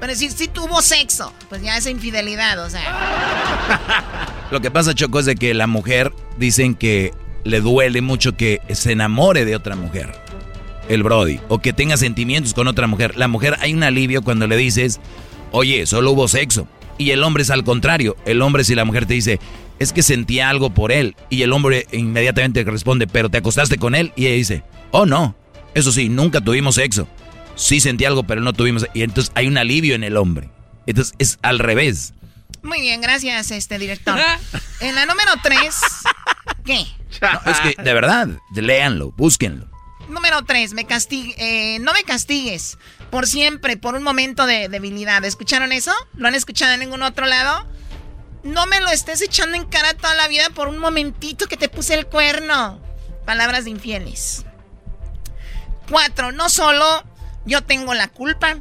pero decir sí tuvo sexo, pues ya es infidelidad, o sea. Lo que pasa, Choco, es de que la mujer dicen que le duele mucho que se enamore de otra mujer, el Brody, o que tenga sentimientos con otra mujer. La mujer hay un alivio cuando le dices, oye, solo hubo sexo. Y el hombre es al contrario. El hombre, si la mujer te dice, es que sentía algo por él. Y el hombre inmediatamente responde, pero te acostaste con él. Y ella dice, oh no, eso sí, nunca tuvimos sexo. Sí sentí algo, pero no tuvimos. Y entonces hay un alivio en el hombre. Entonces es al revés. Muy bien, gracias, este director. en la número 3, ¿qué? es que, de verdad, léanlo, búsquenlo. Número 3, me castigue, eh, no me castigues por siempre, por un momento de debilidad. ¿Escucharon eso? ¿Lo han escuchado en ningún otro lado? No me lo estés echando en cara toda la vida por un momentito que te puse el cuerno. Palabras de infieles. Cuatro, no solo yo tengo la culpa.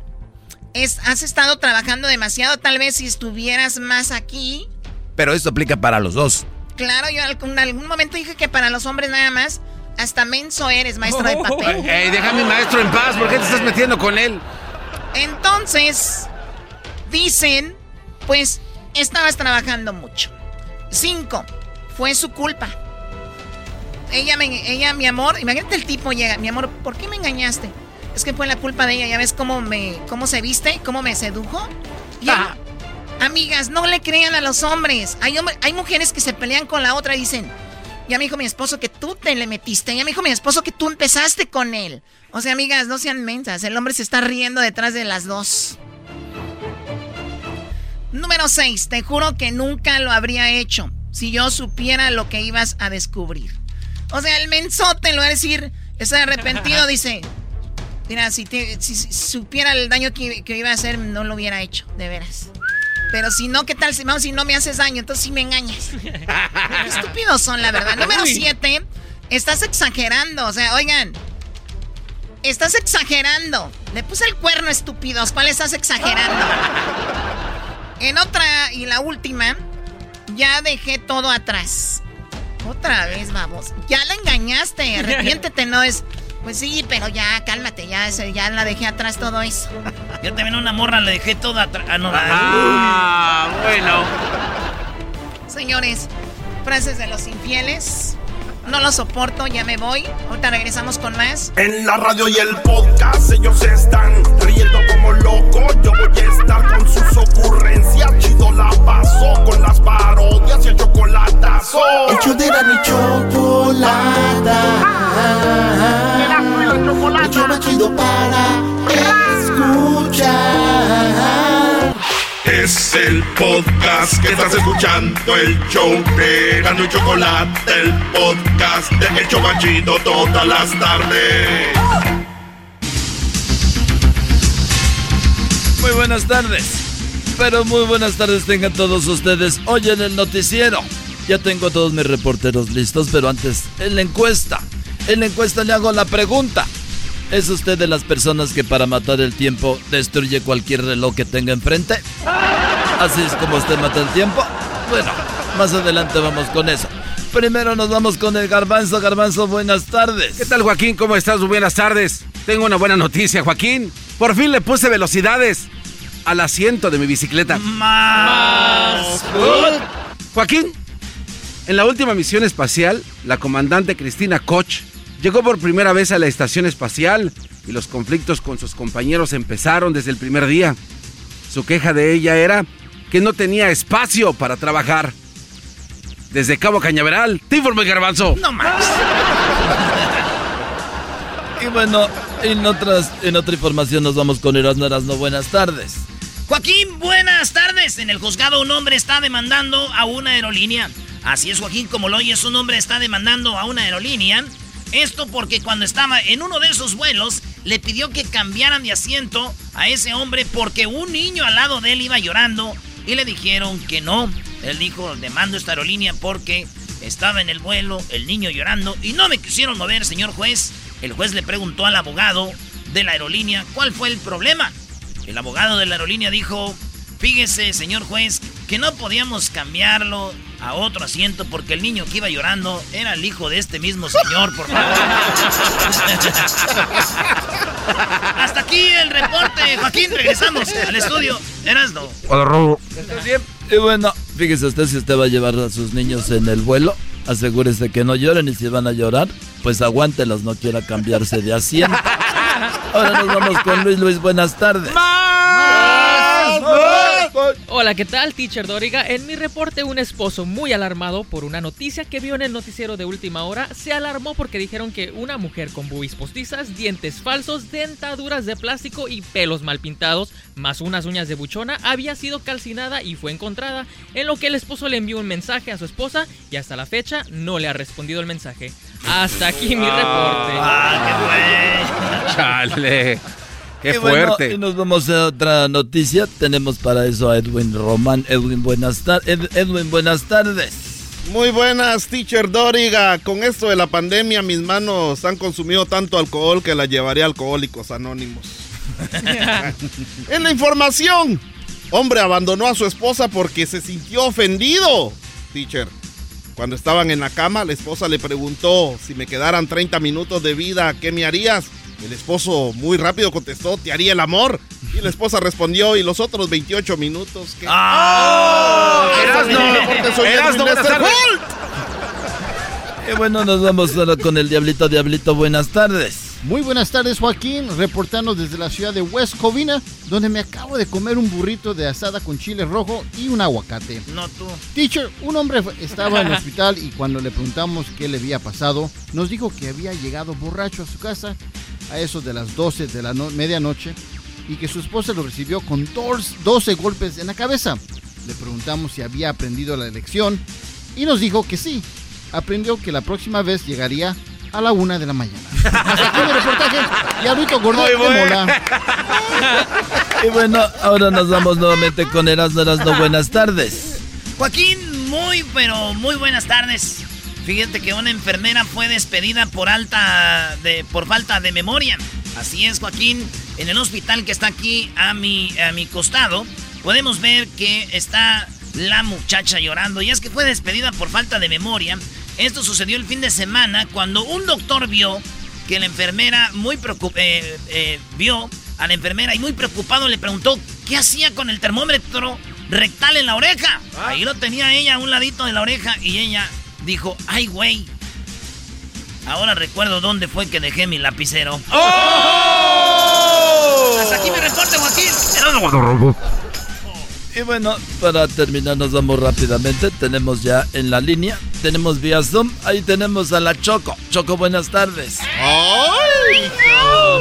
Es, has estado trabajando demasiado. Tal vez si estuvieras más aquí. Pero esto aplica para los dos. Claro, yo en algún momento dije que para los hombres nada más. Hasta menso eres, maestro de papel. Hey, déjame maestro en paz. ¿Por qué te estás metiendo con él? Entonces, dicen, pues Estabas trabajando mucho. Cinco, fue su culpa. Ella, me, ella, mi amor, imagínate el tipo llega, mi amor, ¿por qué me engañaste? Es que fue la culpa de ella, ya ves cómo me, cómo se viste, cómo me sedujo. Ya, amigas, no le crean a los hombres. Hay, hay mujeres que se pelean con la otra y dicen, ya me dijo mi esposo que tú te le metiste, ya me dijo mi esposo que tú empezaste con él. O sea, amigas, no sean mensas, el hombre se está riendo detrás de las dos. Número 6. Te juro que nunca lo habría hecho si yo supiera lo que ibas a descubrir. O sea, el mensote lo va a decir, está arrepentido, dice. Mira, si, supiera el daño que, iba a hacer, no lo hubiera hecho, de veras. Pero si no, ¿qué tal si, si no me haces daño? Entonces sí me engañas. Qué estúpidos son, la verdad. Número 7. Estás exagerando. O sea, oigan. Estás exagerando. Le puse el cuerno, estúpidos. ¿Cuál estás exagerando? En otra y la última, ya dejé todo atrás. Otra vez, vamos. Ya la engañaste, arrepiéntete, no es. Pues sí, pero ya, cálmate, ya, ya la dejé atrás todo eso. Yo también una morra le dejé todo atrás. Ah, ah, bueno. Señores, frases de los infieles. No lo soporto, ya me voy. Ahorita regresamos con más. En la radio y el podcast ellos están riendo como locos. Yo voy a estar con sus ocurrencias. Chido la paso con las parodias y el chocolatazo. El de la ni chocolata. El el chido para escuchar. Es el podcast que estás escuchando, el show de Gano y Chocolate, el podcast de Hecho Chocachito todas las tardes. Muy buenas tardes, pero muy buenas tardes tengan todos ustedes hoy en el noticiero. Ya tengo a todos mis reporteros listos, pero antes, en la encuesta. En la encuesta le hago la pregunta. ¿Es usted de las personas que para matar el tiempo destruye cualquier reloj que tenga enfrente? Así es como usted mata el tiempo. Bueno, más adelante vamos con eso. Primero nos vamos con el garbanzo. Garbanzo, buenas tardes. ¿Qué tal, Joaquín? ¿Cómo estás? Buenas tardes. Tengo una buena noticia, Joaquín. Por fin le puse velocidades al asiento de mi bicicleta. Más. Joaquín, en la última misión espacial, la comandante Cristina Koch Llegó por primera vez a la estación espacial y los conflictos con sus compañeros empezaron desde el primer día. Su queja de ella era que no tenía espacio para trabajar. Desde Cabo Cañaveral, te informo Garbanzo. No más. y bueno, en, otras, en otra información nos vamos con Erasmo Erasmo. Buenas tardes. Joaquín, buenas tardes. En el juzgado un hombre está demandando a una aerolínea. Así es, Joaquín, como lo oyes, un hombre está demandando a una aerolínea. Esto porque cuando estaba en uno de esos vuelos, le pidió que cambiaran de asiento a ese hombre porque un niño al lado de él iba llorando y le dijeron que no. Él dijo, demando esta aerolínea porque estaba en el vuelo, el niño llorando y no me quisieron mover, señor juez. El juez le preguntó al abogado de la aerolínea cuál fue el problema. El abogado de la aerolínea dijo, fíjese, señor juez, que no podíamos cambiarlo a otro asiento porque el niño que iba llorando era el hijo de este mismo señor, por favor. Hasta aquí el reporte, Joaquín. Regresamos al estudio. Eras no. Hola, Y bueno, fíjese usted si usted va a llevar a sus niños en el vuelo, asegúrese que no lloren y si van a llorar, pues aguántelos, no quiera cambiarse de asiento. Ahora nos vamos con Luis Luis, buenas tardes. Hola, ¿qué tal, teacher Doriga? En mi reporte, un esposo muy alarmado por una noticia que vio en el noticiero de última hora se alarmó porque dijeron que una mujer con bubis postizas, dientes falsos, dentaduras de plástico y pelos mal pintados, más unas uñas de buchona, había sido calcinada y fue encontrada. En lo que el esposo le envió un mensaje a su esposa y hasta la fecha no le ha respondido el mensaje. Hasta aquí mi reporte. ¡Ah, qué bueno! ¡Chale! ¡Qué fuerte! y nos vamos a otra noticia. Tenemos para eso a Edwin Román. Edwin, buenas, Edwin, buenas tardes. Muy buenas, teacher Doriga. Con esto de la pandemia, mis manos han consumido tanto alcohol que la llevaré a Alcohólicos Anónimos. en la información, hombre abandonó a su esposa porque se sintió ofendido, teacher. Cuando estaban en la cama, la esposa le preguntó si me quedaran 30 minutos de vida, ¿qué me harías? El esposo muy rápido contestó, te haría el amor. Y la esposa respondió, ¿y los otros 28 minutos qué? ¡Ah! ¡Oh! Y bueno, nos vamos ahora con el Diablito Diablito. Buenas tardes. Muy buenas tardes, Joaquín. Reportando desde la ciudad de West Covina, donde me acabo de comer un burrito de asada con chile rojo y un aguacate. No tú. Teacher, un hombre estaba en el hospital y cuando le preguntamos qué le había pasado, nos dijo que había llegado borracho a su casa a eso de las 12 de la medianoche y que su esposa lo recibió con 12 golpes en la cabeza. Le preguntamos si había aprendido la lección y nos dijo que sí. Aprendió que la próxima vez llegaría a la una de la mañana. Hasta aquí mi reportaje. Diablito Gordo de mola. Y bueno, ahora nos vamos nuevamente con Erasmo Erasmo. Buenas tardes. Joaquín, muy, pero muy buenas tardes. Fíjate que una enfermera fue despedida por alta de por falta de memoria. Así es, Joaquín. En el hospital que está aquí a mi, a mi costado, podemos ver que está la muchacha llorando. Y es que fue despedida por falta de memoria. Esto sucedió el fin de semana cuando un doctor vio que la enfermera muy preocupada, eh, eh, vio a la enfermera y muy preocupado le preguntó qué hacía con el termómetro rectal en la oreja. Ah. Ahí lo tenía ella a un ladito de la oreja y ella dijo, ay, güey. Ahora recuerdo dónde fue que dejé mi lapicero. ¡Oh! Hasta aquí me reporte, Joaquín. Y bueno, para terminar nos vamos rápidamente. Tenemos ya en la línea, tenemos vía Zoom, ahí tenemos a la Choco. Choco, buenas tardes. ¡Ay!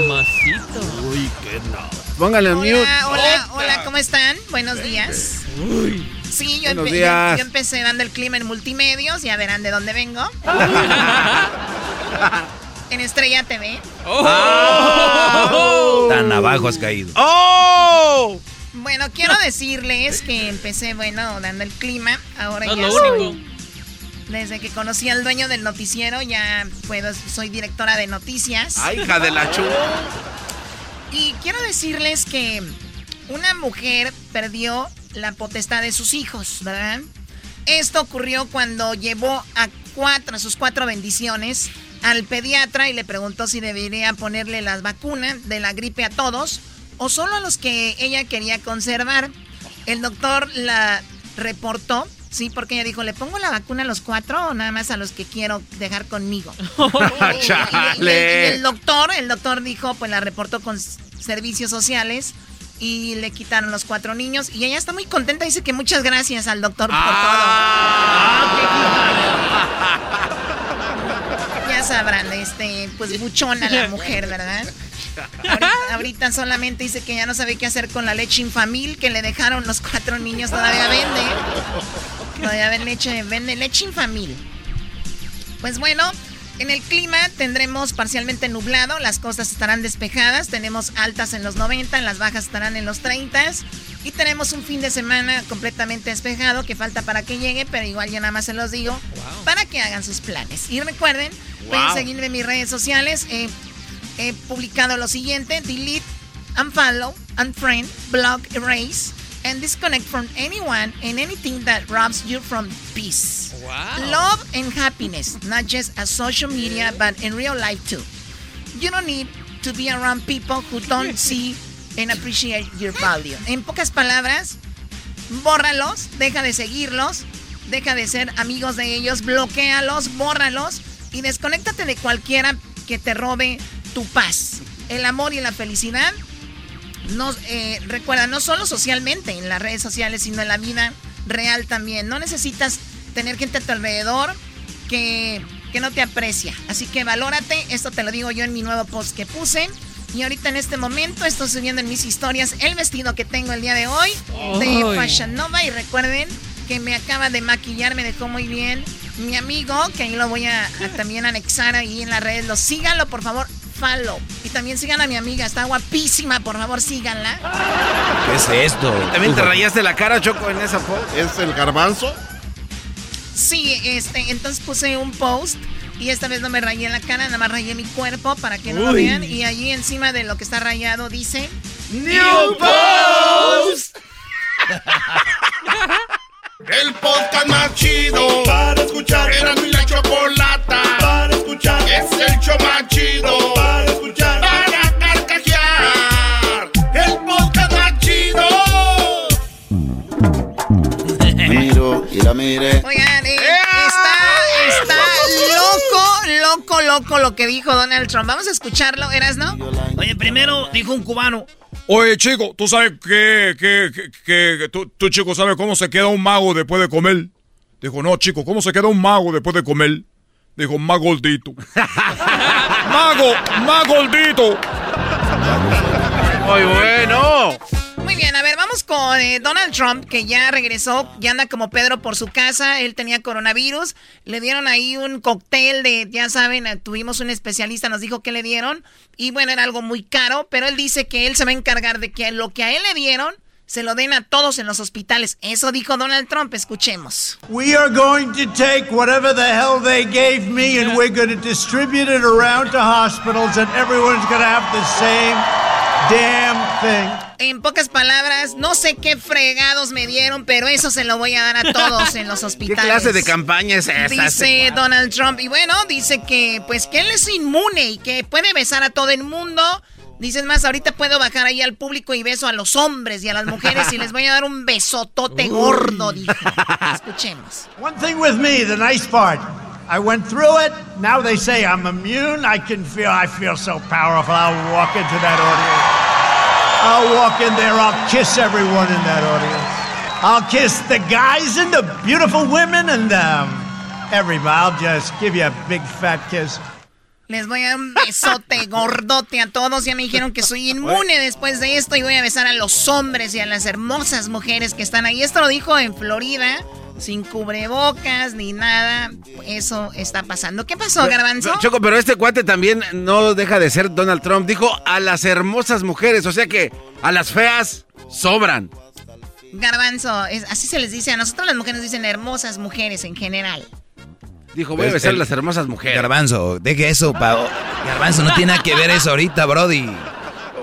Mamacito. Uy, qué no. Póngale hola, mute. Hola, hola, ¿cómo están? Buenos días. Uy. Sí, yo, empecé dando el clima en multimedios, ya verán de dónde vengo. en Estrella TV. Oh. Tan abajo has caído. ¡Oh! Bueno, quiero decirles que empecé, bueno, dando el clima. Ahora ya soy, Desde que conocí al dueño del noticiero, ya puedo, soy directora de noticias. ¡Ay, hija de la chu! Y quiero decirles que una mujer perdió la potestad de sus hijos, ¿verdad? Esto ocurrió cuando llevó a cuatro, a sus cuatro bendiciones al pediatra y le preguntó si debería ponerle las vacunas de la gripe a todos o solo a los que ella quería conservar. El doctor la reportó, sí, porque ella dijo, ¿le pongo la vacuna a los cuatro o nada más a los que quiero dejar conmigo? y, el doctor, el doctor dijo, pues la reportó con servicios sociales y le quitaron los cuatro niños y ella está muy contenta, dice que muchas gracias al doctor por Ah. todo. ya sabrán, este, pues buchona la mujer, ¿verdad? Ahorita, ahorita solamente dice que ya no sabe qué hacer con la leche infamil que le dejaron los cuatro niños, todavía vende. Todavía vende leche, vende leche infamil. Pues bueno, en el clima tendremos parcialmente nublado, las costas estarán despejadas, tenemos altas en los 90, las bajas estarán en los 30 y tenemos un fin de semana completamente despejado que falta para que llegue, pero igual ya nada más se los digo para que hagan sus planes. Y recuerden, pueden seguirme en mis redes sociales. eh, he publicado lo siguiente: delete, unfollow, unfriend, block, erase, and disconnect from anyone and anything that robs you from peace. Love and happiness, not just as social media, but in real life too. You don't need to be around people who don't see and appreciate your value. En pocas palabras, bórralos, deja de seguirlos, deja de ser amigos de ellos, bloquealos, bórralos y desconéctate de cualquiera que te robe tu paz. El amor y la felicidad, no, eh, recuerda, no solo socialmente en las redes sociales, sino en la vida real también. No necesitas tener gente a tu alrededor que, que no te aprecia. Así que valórate, esto te lo digo yo en mi nuevo post que puse. Y ahorita en este momento estoy subiendo en mis historias el vestido que tengo el día de hoy de. Fashion Nova. Y recuerden que me acaba de maquillar, me dejó muy bien mi amigo, que ahí lo voy a, a también anexar ahí en las redes. Lo síganlo, por favor, follow. Y también sigan a mi amiga, está guapísima, por favor, síganla. ¿Qué es esto? También te rayaste la cara, Choco, en esa foto. ¿Es el garbanzo? Sí, este, entonces puse un post y esta vez no me rayé la cara, nada más rayé mi cuerpo para que no lo vean. Y allí encima de lo que está rayado dice... New Post. El podcast más chido para escuchar. Era mi la chocolata para escuchar. Es el show más chido para escuchar. Para carcajear. El podcast más chido. Miro y la mire. Oigan, eh, está, está loco, loco, loco lo que dijo Donald Trump. Vamos a escucharlo, ¿eras no? Oye, primero dijo un cubano. Oye, chico, ¿tú sabes qué, qué, qué, qué- tú, tú, chico, sabes cómo se queda un mago después de comer? Dijo, no, chico, ¿cómo se queda un mago después de comer? Dijo, más gordito. ¡Mago! ¡Más gordito! Muy bueno. Muy bien, a ver, vamos con eh, Donald Trump, que ya regresó, ya anda como Pedro por su casa, él tenía coronavirus, le dieron ahí un cóctel de, ya saben, eh, tuvimos un especialista, nos dijo que le dieron, y bueno, era algo muy caro, pero él dice que él se va a encargar de que lo que a él le dieron, se lo den a todos en los hospitales. Eso dijo Donald Trump, escuchemos. We are going to take whatever the hell they gave me and we're going to distribute it around to hospitals and everyone's going to have the same damn thing. En pocas palabras, no sé qué fregados me dieron, pero eso se lo voy a dar a todos en los ¿Qué hospitales. clase de campaña es esa? Dice Donald Trump. Y bueno, dice que pues que él es inmune y que puede besar a todo el mundo. Dices más, ahorita puedo bajar ahí al público y beso a los hombres y a las mujeres y les voy a dar un besotote gordo, dijo. Escuchemos. One thing with me, the nice part. I went through it. Now they say I'm immune. I can feel, I feel so powerful. I'll walk into that audience. I'll walk in there. I'll kiss everyone in that audience. I'll kiss the guys and the beautiful women and um, everybody. I'll just give you a big fat kiss. Les voy a dar un besote gordote a todos. Ya me dijeron que soy inmune después de esto y voy a besar a los hombres y a las hermosas mujeres que están ahí. Esto lo dijo en Florida, sin cubrebocas ni nada. Eso está pasando. ¿Qué pasó, Garbanzo? Choco, pero este cuate también no deja de ser Donald Trump. Dijo a las hermosas mujeres, o sea que a las feas sobran. Garbanzo, es- así se les dice. A nosotros las mujeres nos dicen hermosas mujeres en general. Dijo, voy a besar a el- las hermosas mujeres. Garbanzo, deje eso, pa. Garbanzo, no tiene nada que ver eso ahorita, Brody.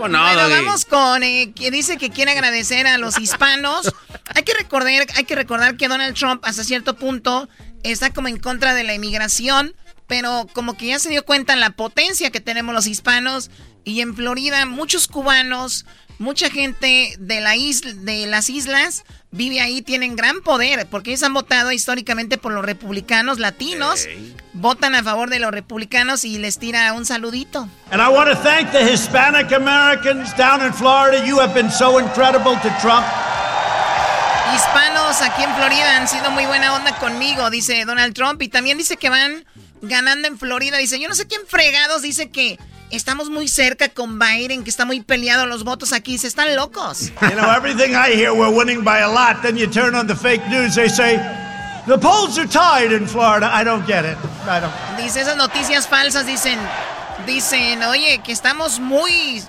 ¿Cómo no, bueno, Doggy? vamos con eh, que dice que quiere agradecer a los hispanos. hay que recordar, hay que recordar que Donald Trump hasta cierto punto está como en contra de la inmigración, pero como que ya se dio cuenta la potencia que tenemos los hispanos Y en Florida, muchos cubanos, mucha gente de, la isla, de las islas vive ahí, tienen gran poder, porque ellos han votado históricamente por los republicanos latinos. Votan a favor de los republicanos y les tira un saludito. And I want to thank the Hispanic Americans down in Florida. You have been so incredible to Trump. Hispanos aquí en Florida han sido muy buena onda conmigo, dice Donald Trump. Y también dice que van ganando en Florida. Dice, yo no sé quién fregados dice que estamos muy cerca con Biden, que está muy peleado los votos aquí. Se están locos. You know, everything I hear, we're winning by a lot. Then you turn on the fake news, they say, the polls are tied in Florida. I don't get it. I don't. Dice, esas noticias falsas dicen, dicen, oye, que estamos muy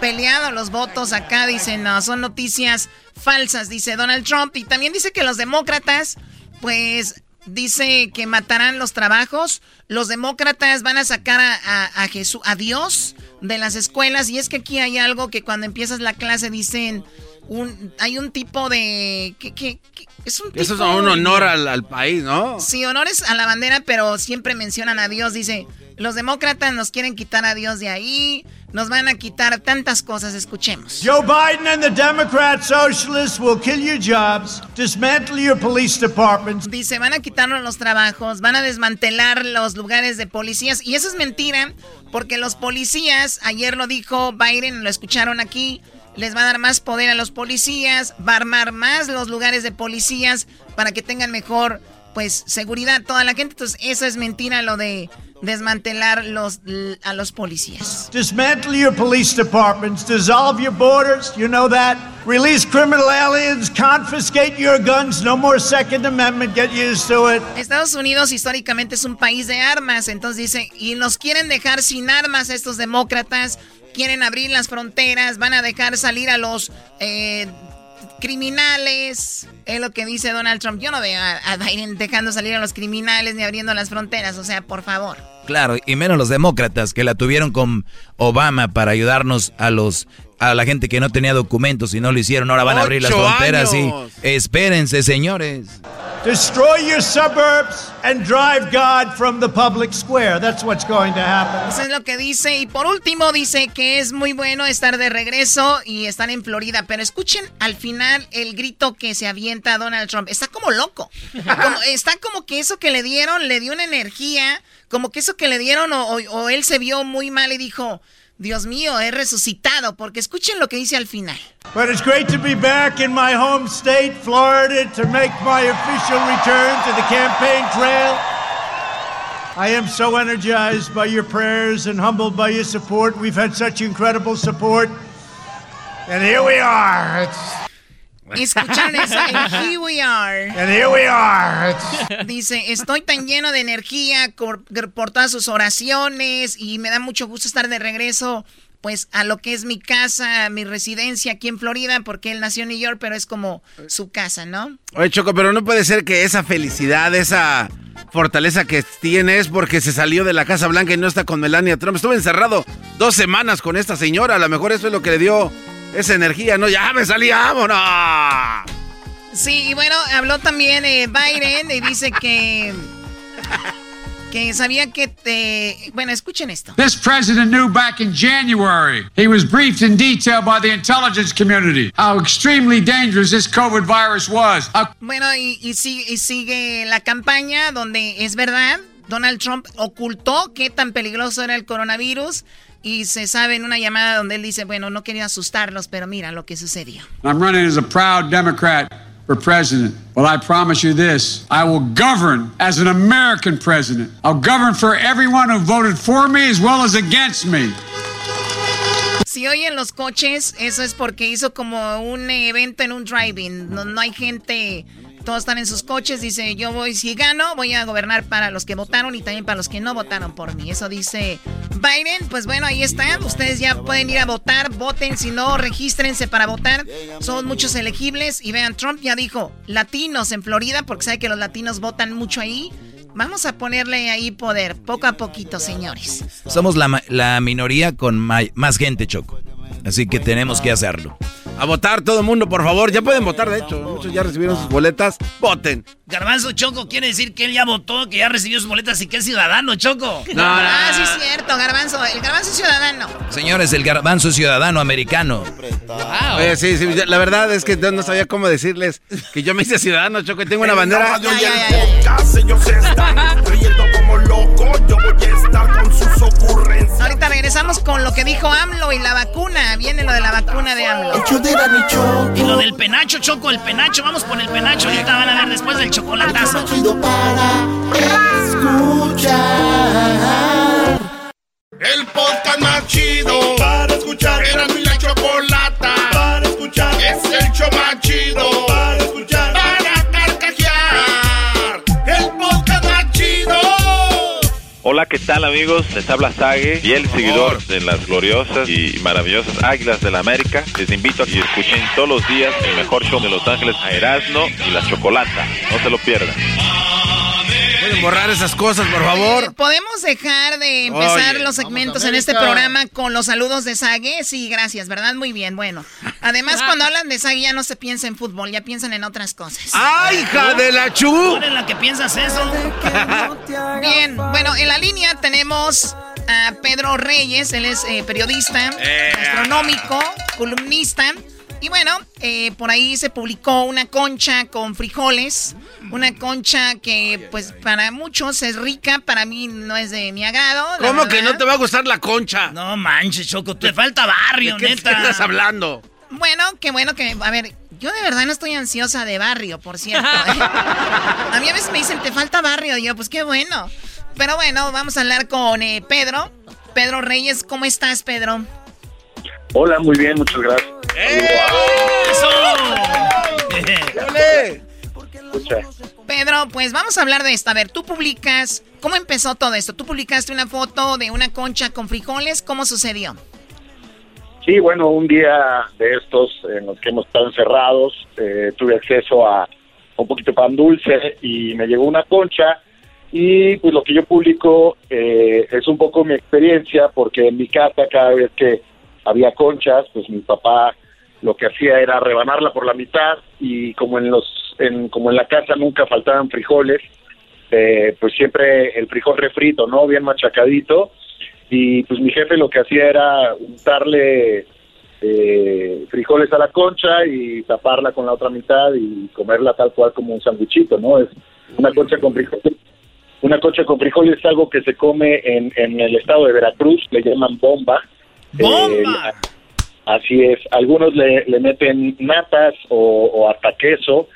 peleados los votos acá. Dicen, no, son noticias falsas, dice Donald Trump. Y también dice que los demócratas, pues dice que matarán los trabajos. Los demócratas van a sacar a, Jesús, a Dios de las escuelas. Y es que aquí hay algo que cuando empiezas la clase dicen, un, hay un tipo de... Que, es un Eso es un honor al, al, país, ¿no? Sí, honores a la bandera, pero siempre mencionan a Dios. Dice, los demócratas nos quieren quitar a Dios de ahí. Nos van a quitar tantas cosas, escuchemos. Joe Biden and the Democrat Socialists will kill your jobs, dismantle your police departments. Dice, van a quitarnos los trabajos, van a desmantelar los lugares de policías. Y eso es mentira, porque los policías, ayer lo dijo Biden, lo escucharon aquí, les va a dar más poder a los policías, va a armar más los lugares de policías para que tengan mejor, pues, seguridad toda la gente. Entonces, eso es mentira lo de desmantelar los, a los policías. Dismantle your police departments, dissolve your borders, you know that. Release criminal aliens, confiscate your guns, no more Second Amendment, get used to it. Estados Unidos históricamente es un país de armas, entonces dice, y nos quieren dejar sin armas estos demócratas, quieren abrir las fronteras, van a dejar salir a los eh, criminales. Es lo que dice Donald Trump. Yo no veo a, Biden dejando salir a los criminales ni abriendo las fronteras. O sea, por favor. Claro, y menos los demócratas que la tuvieron con Obama para ayudarnos a los a la gente que no tenía documentos y no lo hicieron. Ahora van a abrir las fronteras y espérense, señores. Destroy your suburbs and drive God from the public square. That's what's going to happen. Eso es lo que dice. Y por último dice que es muy bueno estar de regreso y estar en Florida. Pero escuchen al final el grito que se avienta Donald Trump. Está como loco. está como que eso que le dieron le dio una energía. Como que eso que le dieron o, o él se vio muy mal y dijo... Dios mío, he resucitado, porque escuchen lo que dice al final. But it's great to be back in my home state, Florida, to make my official return to the campaign trail. I am so energized by your prayers and humbled by your support. We've had such incredible support. And here we are. Escucharon eso. here we are. And here we are. Dice, estoy tan lleno de energía por, todas sus oraciones y me da mucho gusto estar de regreso pues a lo que es mi casa, mi residencia aquí en Florida, porque él nació en New York, pero es como su casa, ¿no? Oye, Choco, pero no puede ser que esa felicidad, esa fortaleza que tiene es porque se salió de la Casa Blanca y no está con Melania Trump. Estuve encerrado dos semanas con esta señora, a lo mejor eso es lo que le dio esa energía, ¿no? Ya me salí, vámonos. Sí, y bueno, habló también eh, Biden y dice que que sabía que te... Bueno, escuchen esto. This president knew back in January. He was briefed in detail by the intelligence community how extremely dangerous this COVID virus was. Bueno, y, y, sigue, y sigue la campaña donde es verdad, Donald Trump ocultó qué tan peligroso era el coronavirus y se sabe en una llamada donde él dice, bueno, no quería asustarlos, pero mira lo que sucedió. I'm running as a proud Democrat for president. Well, I promise you this I will govern as an American president. I'll govern for everyone who voted for me as well as against me. Si oyen los coches, eso es porque hizo como un evento en un driving. No, no hay gente todos están en sus coches, dice, yo voy, si gano, voy a gobernar para los que votaron y también para los que no votaron por mí. Eso dice Biden. Pues bueno, ahí está. Ustedes ya pueden ir a votar, voten, si no, regístrense para votar. Son muchos elegibles. Y vean, Trump ya dijo, latinos en Florida, porque sabe que los latinos votan mucho ahí. Vamos a ponerle ahí poder, poco a poquito, señores. Somos la, la minoría con más gente, Choco. Así que tenemos que hacerlo. A votar todo el mundo, por favor. Ya pueden votar, de hecho. Muchos ya recibieron sus boletas. Voten. Garbanzo Choco quiere decir que él ya votó, que ya recibió sus boletas y que es ciudadano, Choco. No, ah, sí es cierto, Garbanzo. El Garbanzo es ciudadano. Señores, el Garbanzo es ciudadano americano. Oye, sí, sí, la verdad es que no sabía cómo decirles que yo me hice ciudadano, Choco, y tengo una bandera. Ya, ya, están riendo como locos. Yo voy a estar con sus ocurrencias. Regresamos con lo que dijo AMLO y la vacuna. Viene lo de la vacuna de AMLO. Y lo del penacho, Choco, el penacho. Vamos por el penacho. Ahorita van a ver después del chocolatazo. El podcast más chido para escuchar. Era mi la chocolata Hola, ¿qué tal amigos? Les habla Sage, fiel seguidor de las gloriosas y maravillosas Águilas de la América. Les invito a que escuchen todos los días el mejor show de Los Ángeles a Erasmo y la Chocolata. No se lo pierdan. Borrar esas cosas, por favor. ¿Podemos dejar de empezar los segmentos en este programa con los saludos de Sague? Sí, gracias, ¿verdad? Muy bien, bueno. Además, cuando hablan de Sague ya no se piensa en fútbol, ya piensan en otras cosas. ¡Ay, hija de la chu! en la que piensas eso? bien, bueno, en la línea tenemos a Pedro Reyes, él es eh, periodista, eh. astronómico, columnista. Y bueno, eh, por ahí se publicó una concha con frijoles. Una concha que, pues, para muchos es rica, para mí no es de mi agrado. ¿Cómo que no te va a gustar la concha? No manches, Choco, te falta barrio, ¿De qué neta. estás hablando? Bueno, qué bueno que. A ver, yo de verdad no estoy ansiosa de barrio, por cierto. ¿eh? A mí a veces me dicen, te falta barrio. Y yo, pues qué bueno. Pero bueno, vamos a hablar con eh, Pedro. Pedro Reyes, ¿cómo estás, Pedro? Hola, muy bien, muchas gracias. ¡Eh! Pedro, pues vamos a hablar de esto. A ver, tú publicas, ¿cómo empezó todo esto? Tú publicaste una foto de una concha con frijoles, ¿cómo sucedió? Sí, bueno, un día de estos en los que hemos estado encerrados, eh, tuve acceso a un poquito de pan dulce y me llegó una concha y pues lo que yo publico eh, es un poco mi experiencia porque en mi casa cada vez que había conchas, pues mi papá lo que hacía era rebanarla por la mitad y como en los en, como en la casa nunca faltaban frijoles, eh, pues siempre el frijol refrito, ¿no? Bien machacadito y pues mi jefe lo que hacía era untarle eh, frijoles a la concha y taparla con la otra mitad y comerla tal cual como un sandwichito, ¿no? Es una concha con frijoles. Una concha con frijoles es algo que se come en, en el estado de Veracruz, le llaman bomba. ¡Bomba! Eh, Así es, algunos le, le meten natas o, o, hasta queso.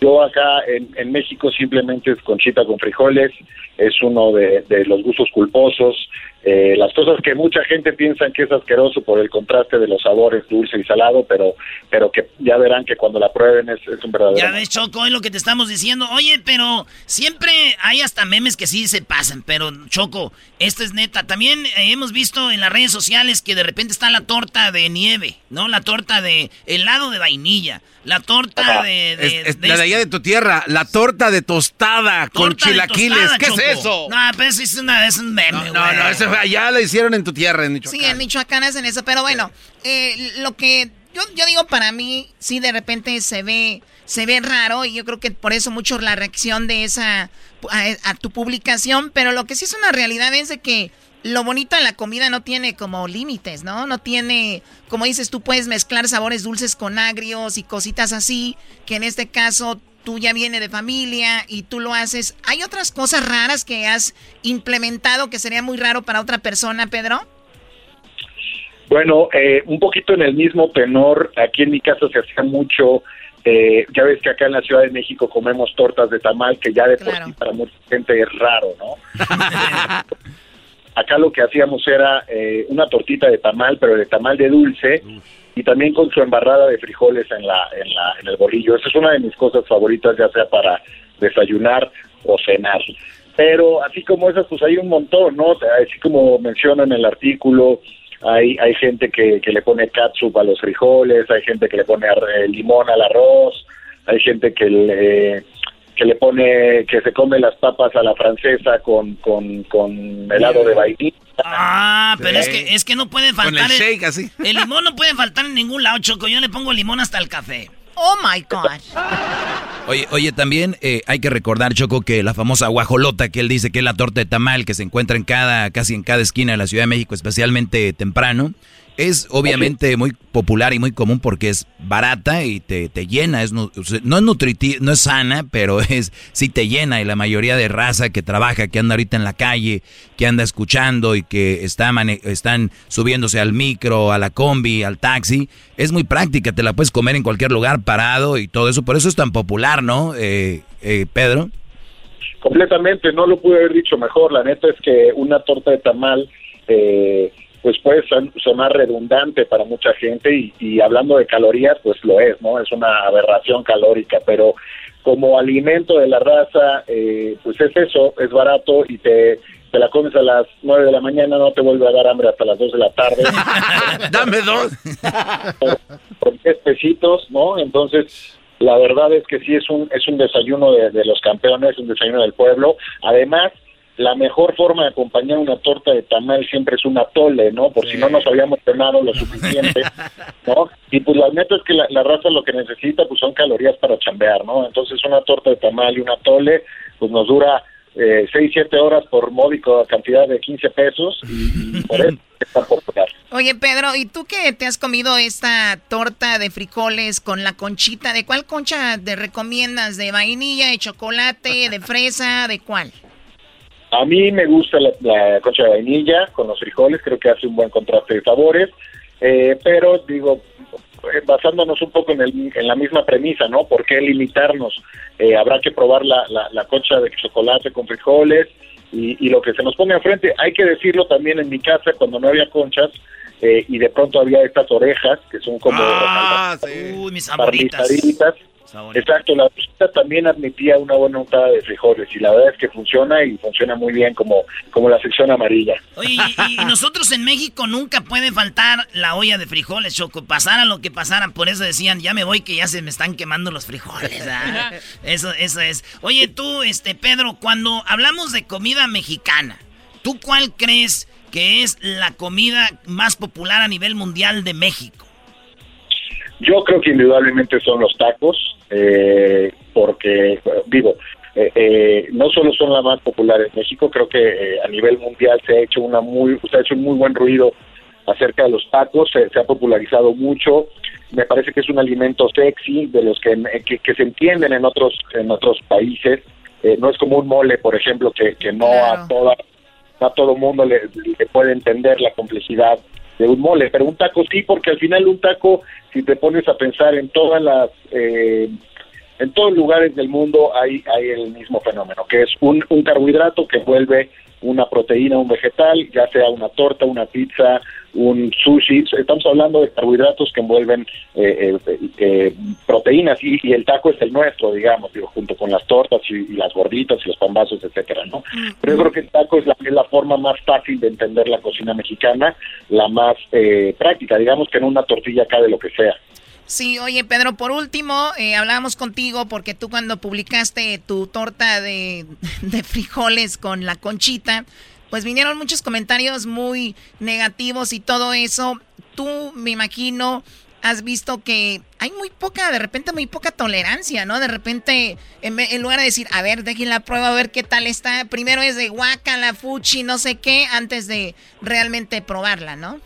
Yo acá en, en, México simplemente es conchita con frijoles, es uno de, de los gustos culposos. Eh, las cosas que mucha gente piensa que es asqueroso por el contraste de los sabores dulce y salado, pero, pero que ya verán que cuando la prueben es, es un verdadero. Ya ves, Choco, es lo que te estamos diciendo. Oye, pero siempre hay hasta memes que sí se pasan, pero Choco, esto es neta. También eh, hemos visto en las redes sociales que de repente está la torta de nieve, ¿no? La torta de helado de vainilla. La torta de, de, es, es de, la de allá de tu tierra, la torta de tostada torta con chilaquiles. Tostada, ¿Qué Choco? es eso? No, pues es, una, es un meme, No, no, no, eso allá lo hicieron en tu tierra, en Michoacán. Sí, en Michoacán hacen eso, pero bueno, eh, lo que yo, yo digo para mí, sí de repente se ve, se ve raro y yo creo que por eso mucho la reacción de esa, a, a tu publicación, pero lo que sí es una realidad es de que lo bonito de la comida no tiene como límites, ¿no? No tiene, como dices, tú puedes mezclar sabores dulces con agrios y cositas así, que en este caso tú ya viene de familia y tú lo haces. ¿Hay otras cosas raras que has implementado que sería muy raro para otra persona, Pedro? Bueno, eh, un poquito en el mismo tenor, aquí en mi casa se hacía mucho, eh, ya ves que acá en la Ciudad de México comemos tortas de tamal, que ya de claro. por sí para mucha gente es raro, ¿no? acá lo que hacíamos era eh, una tortita de tamal, pero de tamal de dulce, y también con su embarrada de frijoles en la, en la en el bolillo. Esa es una de mis cosas favoritas, ya sea para desayunar o cenar. Pero así como esas, pues hay un montón, ¿no? Así como menciona en el artículo, hay hay gente que, que le pone catsup a los frijoles, hay gente que le pone eh, limón al arroz, hay gente que le que le pone, que se come las papas a la francesa con, con, con helado de vainilla. Ah, pero es que es que no puede faltar. Con el shake, así. El limón no puede faltar en ningún lado, Choco. Yo le pongo limón hasta el café. Oh my God. Oye, oye, también eh, hay que recordar, Choco, que la famosa guajolota que él dice que es la torta de tamal que se encuentra en cada, casi en cada esquina de la Ciudad de México, especialmente temprano. Es obviamente muy popular y muy común porque es barata y te, te llena. Es, no, es no es sana, pero es sí te llena. Y la mayoría de raza que trabaja, que anda ahorita en la calle, que anda escuchando y que está están subiéndose al micro, a la combi, al taxi, es muy práctica. Te la puedes comer en cualquier lugar parado y todo eso. Por eso es tan popular, ¿no, eh, eh, Pedro? Completamente, no lo pude haber dicho mejor. La neta es que una torta de tamal. Eh, pues puede sonar redundante para mucha gente y, hablando de calorías, pues lo es, ¿no? Es una aberración calórica, pero como alimento de la raza, eh, pues es eso, es barato y te, te la comes a las nueve de la mañana, no te vuelve a dar hambre hasta las dos de la tarde. Dame dos. Por, 10 pesitos, ¿no? Entonces, la verdad es que sí es un, es un desayuno de, de los campeones, un desayuno del pueblo. Además, la mejor forma de acompañar una torta de tamal siempre es un atole, ¿no? Por si no nos habíamos cenado lo suficiente, ¿no? Y pues la neta es que la, raza lo que necesita pues son calorías para chambear, ¿no? Entonces una torta de tamal y un atole pues nos dura eh, 6, 7 horas por módico cantidad de 15 pesos y, por eso popular. Oye Pedro, ¿y tú qué te has comido esta torta de frijoles con la conchita? ¿De cuál concha te recomiendas? ¿De vainilla, de chocolate, de fresa, de cuál? A mí me gusta la, concha de vainilla con los frijoles, creo que hace un buen contraste de sabores, eh, pero digo, eh, basándonos un poco en, el, en la misma premisa, ¿no? ¿Por qué limitarnos? Eh, habrá que probar la, la, concha de chocolate con frijoles y, lo que se nos pone enfrente. Hay que decirlo también en mi casa, cuando no había conchas, y de pronto había estas orejas que son como ah, Uy, mis Exacto, la receta también admitía una buena untada de frijoles y la verdad es que funciona y funciona muy bien como, como la sección amarilla. Oye, y, nosotros en México nunca puede faltar la olla de frijoles, Choco, pasara lo que pasara, por eso decían, ya me voy que ya se me están quemando los frijoles. ¿ah? Eso, eso es. Oye, tú, este Pedro, cuando hablamos de comida mexicana, ¿tú cuál crees que es la comida más popular a nivel mundial de México? Yo creo que indudablemente son los tacos, eh, porque, digo, eh, eh, no solo son las más populares en México, creo que eh, a nivel mundial se ha hecho una muy, se ha hecho un muy buen ruido acerca de los tacos, se, ha popularizado mucho, me parece que es un alimento sexy de los que, que, se entienden en otros en otros países, no es como un mole, por ejemplo, que, que no a toda a todo mundo le, le puede entender la complejidad de un mole, pero un taco sí, porque al final un taco, si te pones a pensar en todas las, eh, en todos lugares del mundo hay, hay el mismo fenómeno, que es un, un carbohidrato que vuelve una proteína, un vegetal, ya sea una torta, una pizza, un sushi. Estamos hablando de carbohidratos que envuelven eh, eh, eh, proteínas y, el taco es el nuestro, digamos, digo, junto con las tortas y, las gorditas y los pambazos, etcétera, ¿no? Pero yo creo que el taco es la, es la forma más fácil de entender la cocina mexicana, la más práctica, digamos que en una tortilla cabe lo que sea. Sí, oye Pedro, por último, eh, hablábamos contigo porque tú cuando publicaste tu torta de, de, frijoles con la conchita, pues vinieron muchos comentarios muy negativos y todo eso. Tú, me imagino, has visto que hay muy poca, de repente muy poca tolerancia, ¿no? De repente, en, lugar de decir, a ver, dejen la prueba, a ver qué tal está, primero es de la fuchi, no sé qué, antes de realmente probarla, ¿no?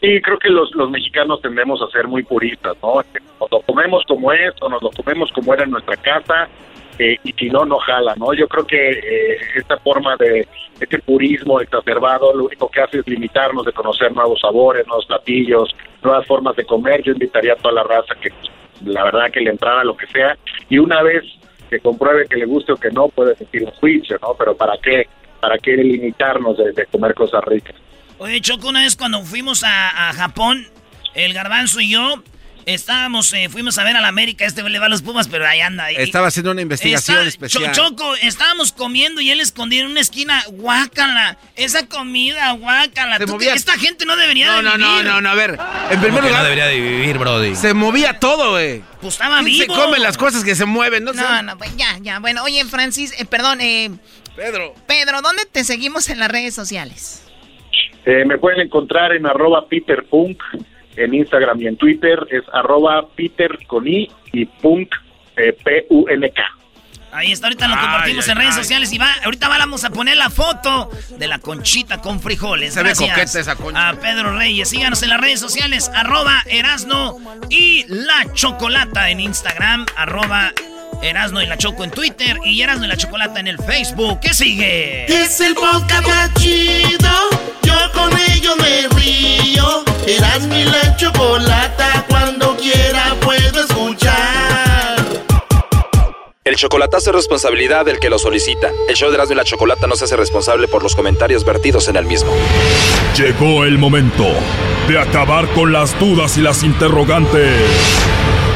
Sí, creo que los, los mexicanos tendemos a ser muy puristas, ¿no? Nos lo comemos como es o nos lo comemos como era en nuestra casa eh, y si no, no jala, ¿no? Yo creo que eh, esta forma de este purismo exacerbado lo único que hace es limitarnos de conocer nuevos sabores, nuevos platillos, nuevas formas de comer. Yo invitaría a toda la raza que la verdad que le entrara lo que sea y una vez que compruebe que le guste o que no, puede sentir un juicio, ¿no? Pero ¿para qué? ¿Para qué limitarnos de comer cosas ricas? Oye, Choco, una vez cuando fuimos a, Japón, el garbanzo y yo, Estábamos, eh, fuimos a ver a la América, este le va a los Pumas, pero ahí anda. Estaba haciendo una investigación especial. Choco, estábamos comiendo y él escondido en una esquina, guácala, esa comida, guácala. Esta gente no debería no, de vivir. No, no, no, a ver, en primer lugar. no debería de vivir, Brody. Se movía todo, güey. Pues estaba vivo. Se comen las cosas que se mueven, ¿no? No, no, pues ya, ya. Bueno, oye, Francis, eh, perdón, eh. Pedro. Pedro, ¿dónde te seguimos en las redes sociales? Eh, me pueden encontrar en arroba peterpunk en Instagram y en Twitter es arroba Peter con I y punk eh, P-U-N-K. Ahí está, ahorita lo compartimos en redes sociales y va, ahorita vamos a poner la foto de la conchita con frijoles. Se Gracias ve coqueta esa concha. A Pedro Reyes. Síganos en las redes sociales, arroba Erasno y la chocolata en Instagram, arroba Erasno y la Choco en Twitter y Erasno y la Chocolata en el Facebook. ¿Qué sigue? Es el podcast más chido. Yo con ello me río. Erasno y la Chocolata cuando quiera puedo escuchar. El chocolatazo es responsabilidad del que lo solicita. El show de Erasmo y la Chocolata no se hace responsable por los comentarios vertidos en el mismo. Llegó el momento de acabar con las dudas y las interrogantes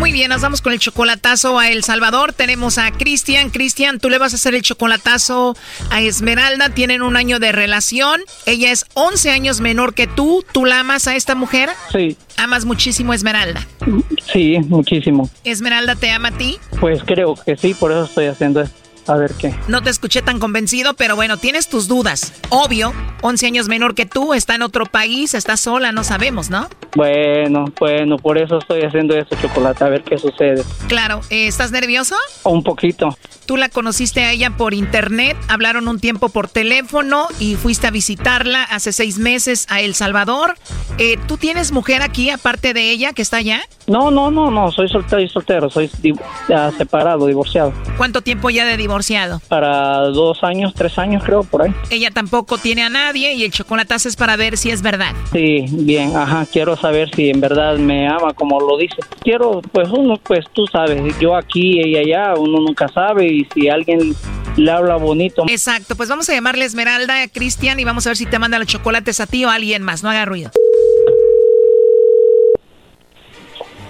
Muy bien, nos vamos con el chocolatazo a El Salvador. Tenemos a Cristian. Cristian, tú le vas a hacer el chocolatazo a Esmeralda. Tienen un año de relación. Ella es 11 años menor que tú. ¿Tú la amas a esta mujer? Sí. ¿Amas muchísimo a Esmeralda? Sí, muchísimo. ¿Esmeralda te ama a ti? Pues creo que sí, por eso estoy haciendo esto. A ver qué. No te escuché tan convencido, pero bueno, tienes tus dudas. Obvio, 11 años menor que tú, está en otro país, está sola, no sabemos, ¿no? Bueno, bueno, por eso estoy haciendo esto, Chocolate, a ver qué sucede. Claro, eh, ¿estás nervioso? Un poquito. Tú la conociste a ella por internet, hablaron un tiempo por teléfono y fuiste a visitarla hace seis meses a El Salvador. Eh, ¿Tú tienes mujer aquí aparte de ella que está allá? No, no, no, no, soy soltero, soltero, soy separado, divorciado. ¿Cuánto tiempo ya de divorciado? Para dos años, tres años creo, por ahí. Ella tampoco tiene a nadie y el chocolatazo es para ver si es verdad. Sí, bien, ajá, quiero saber si en verdad me ama como lo dice. Quiero, pues uno, pues tú sabes, yo aquí, y allá, uno nunca sabe y si alguien le habla bonito. Exacto, pues vamos a llamarle Esmeralda a Cristian y vamos a ver si te manda los chocolates a ti o a alguien más, no haga ruido.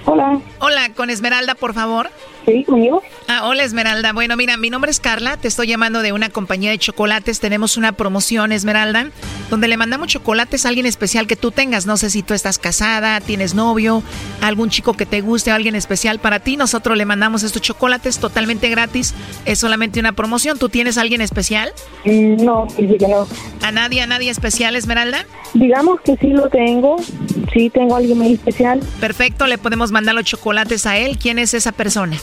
Hola. Hola, con Esmeralda, por favor. Sí, conmigo. Ah, hola Esmeralda. Bueno, mira, mi nombre es Carla, te estoy llamando de una compañía de chocolates. Tenemos una promoción, Esmeralda, donde le mandamos chocolates a alguien especial que tú tengas. No sé si tú estás casada, tienes novio, algún chico que te guste, alguien especial para ti. Nosotros le mandamos estos chocolates totalmente gratis. Es solamente una promoción. ¿Tú tienes a alguien especial? Mm, no, sí que no. ¿A nadie, a nadie especial, Esmeralda? Digamos que sí lo tengo. Sí, tengo a alguien muy especial. Perfecto, le podemos mandar los chocolates a él. ¿Quién es esa persona?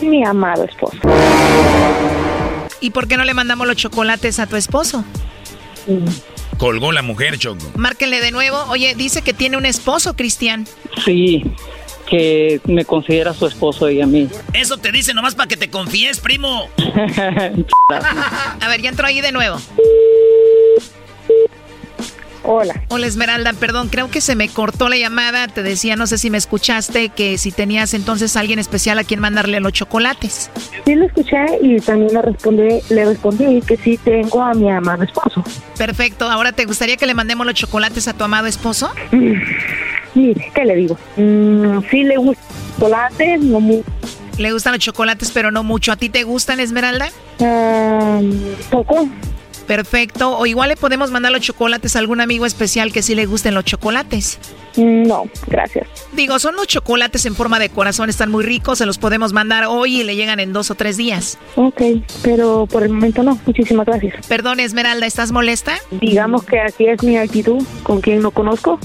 Mi amado esposo. ¿Y por qué no le mandamos los chocolates a tu esposo? Colgó la mujer, Choco. Márquenle de nuevo. Oye, dice que tiene un esposo, Cristian. Sí, que me considera su esposo y a mí. Eso te dice nomás para que te confíes, primo. a ver, ya entró ahí de nuevo. Hola. Hola Esmeralda, perdón, creo que se me cortó la llamada. Te decía, no sé si me escuchaste, que si tenías entonces alguien especial a quien mandarle los chocolates. Sí lo escuché y también le respondí, le respondí que sí tengo a mi amado esposo. Perfecto, ahora te gustaría que le mandemos los chocolates a tu amado esposo? Mm, mire, ¿qué le digo? Mm, sí le gustan los chocolates, no mucho. Le gustan los chocolates, pero no mucho. ¿A ti te gustan, Esmeralda? Um, poco. Perfecto. O igual le podemos mandar los chocolates a algún amigo especial que sí le gusten los chocolates. No, gracias. Digo, son los chocolates en forma de corazón, están muy ricos, se los podemos mandar hoy y le llegan en dos o tres días. Ok, pero por el momento no. Muchísimas gracias. Perdón, Esmeralda, ¿estás molesta? Digamos que así es mi actitud con quien no conozco.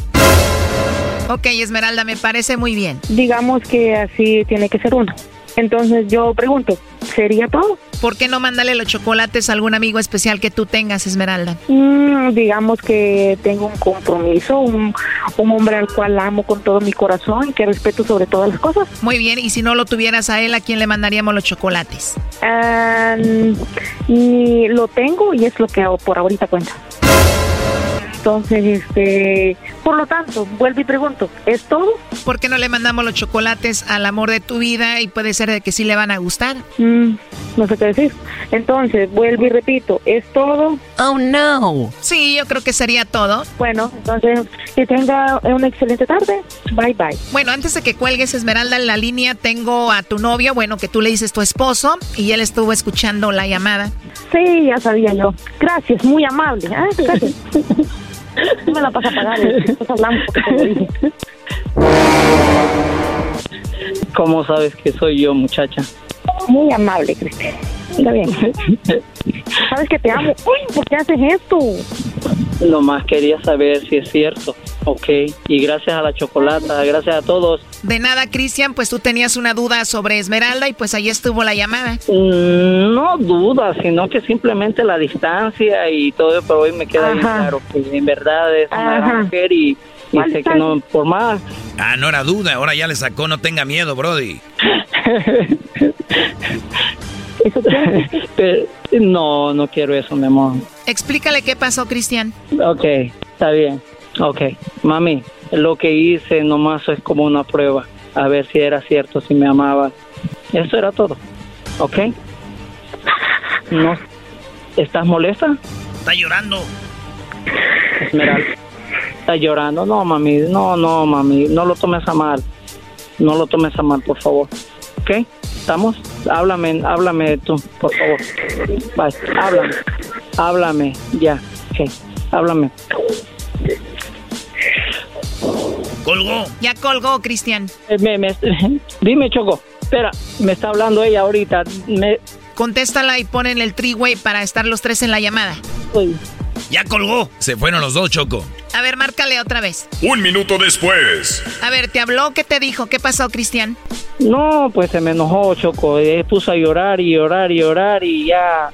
Ok, Esmeralda, me parece muy bien. Digamos que así tiene que ser uno. Entonces yo pregunto, ¿sería todo? ¿Por qué no mandarle los chocolates a algún amigo especial que tú tengas, Esmeralda? Mm, digamos que tengo un compromiso, un, hombre al cual amo con todo mi corazón y que respeto sobre todas las cosas. Muy bien, y si no lo tuvieras a él, ¿a quién le mandaríamos los chocolates? ni lo tengo y es lo que por ahorita cuenta. Entonces, este, por lo tanto, vuelvo y pregunto, ¿es todo? ¿Por qué no le mandamos los chocolates al amor de tu vida y puede ser de que sí le van a gustar? Mm, no sé qué decir. Entonces, vuelvo y repito, ¿es todo? Oh, no. Sí, yo creo que sería todo. Bueno, entonces, que tenga una excelente tarde. Bye, bye. Bueno, antes de que cuelgues, Esmeralda, en la línea tengo a tu novio, bueno, que tú le dices tu esposo, y él estuvo escuchando la llamada. Sí, ya sabía yo. Gracias, muy amable. ¿eh? Gracias. me la pasa a pagar. Después hablamos. ¿Cómo sabes que soy yo, muchacha? Muy amable, Cristian. Está bien. Sabes que te amo. Uy, ¿por qué haces esto? Nomás quería saber si es cierto. Ok. Y gracias a la chocolata, gracias a todos. De nada, Cristian, pues tú tenías una duda sobre Esmeralda y pues ahí estuvo la llamada. Mm, no duda, sino que simplemente la distancia y todo, pero hoy me queda bien claro que en verdad es una gran mujer y, y sé que no por más. Ah, no era duda, ahora ya le sacó, no tenga miedo, Brody. ¿Eso quieres? Pero, no, no quiero eso, mi amor. Explícale qué pasó, Cristian. Ok, está bien. Ok, mami, lo que hice nomás es como una prueba. A ver si era cierto, si me amaba. Eso era todo. ¿Ok? No. ¿Estás molesta? Está llorando. Esmeralda. ¿Está llorando? No, mami. No, no, mami. No lo tomes a mal. No lo tomes a mal, por favor. ¿Ok? ¿Estamos? Háblame, háblame tú, por favor. Bye. Háblame. Háblame. Ya. Ok. Háblame. Colgó. Ya colgó, Cristian. Eh, me- me- dime, Choco. Espera, me está hablando ella ahorita. Me, Contéstala y ponen el three-way para estar los tres en la llamada. Ya colgó. Se fueron los dos, Choco. A ver, márcale otra vez. Un minuto después. A ver, ¿te habló? ¿Qué te dijo? ¿Qué pasó, Cristian? No, pues se me enojó, Choco. Eh, puso a llorar y llorar y llorar y ya.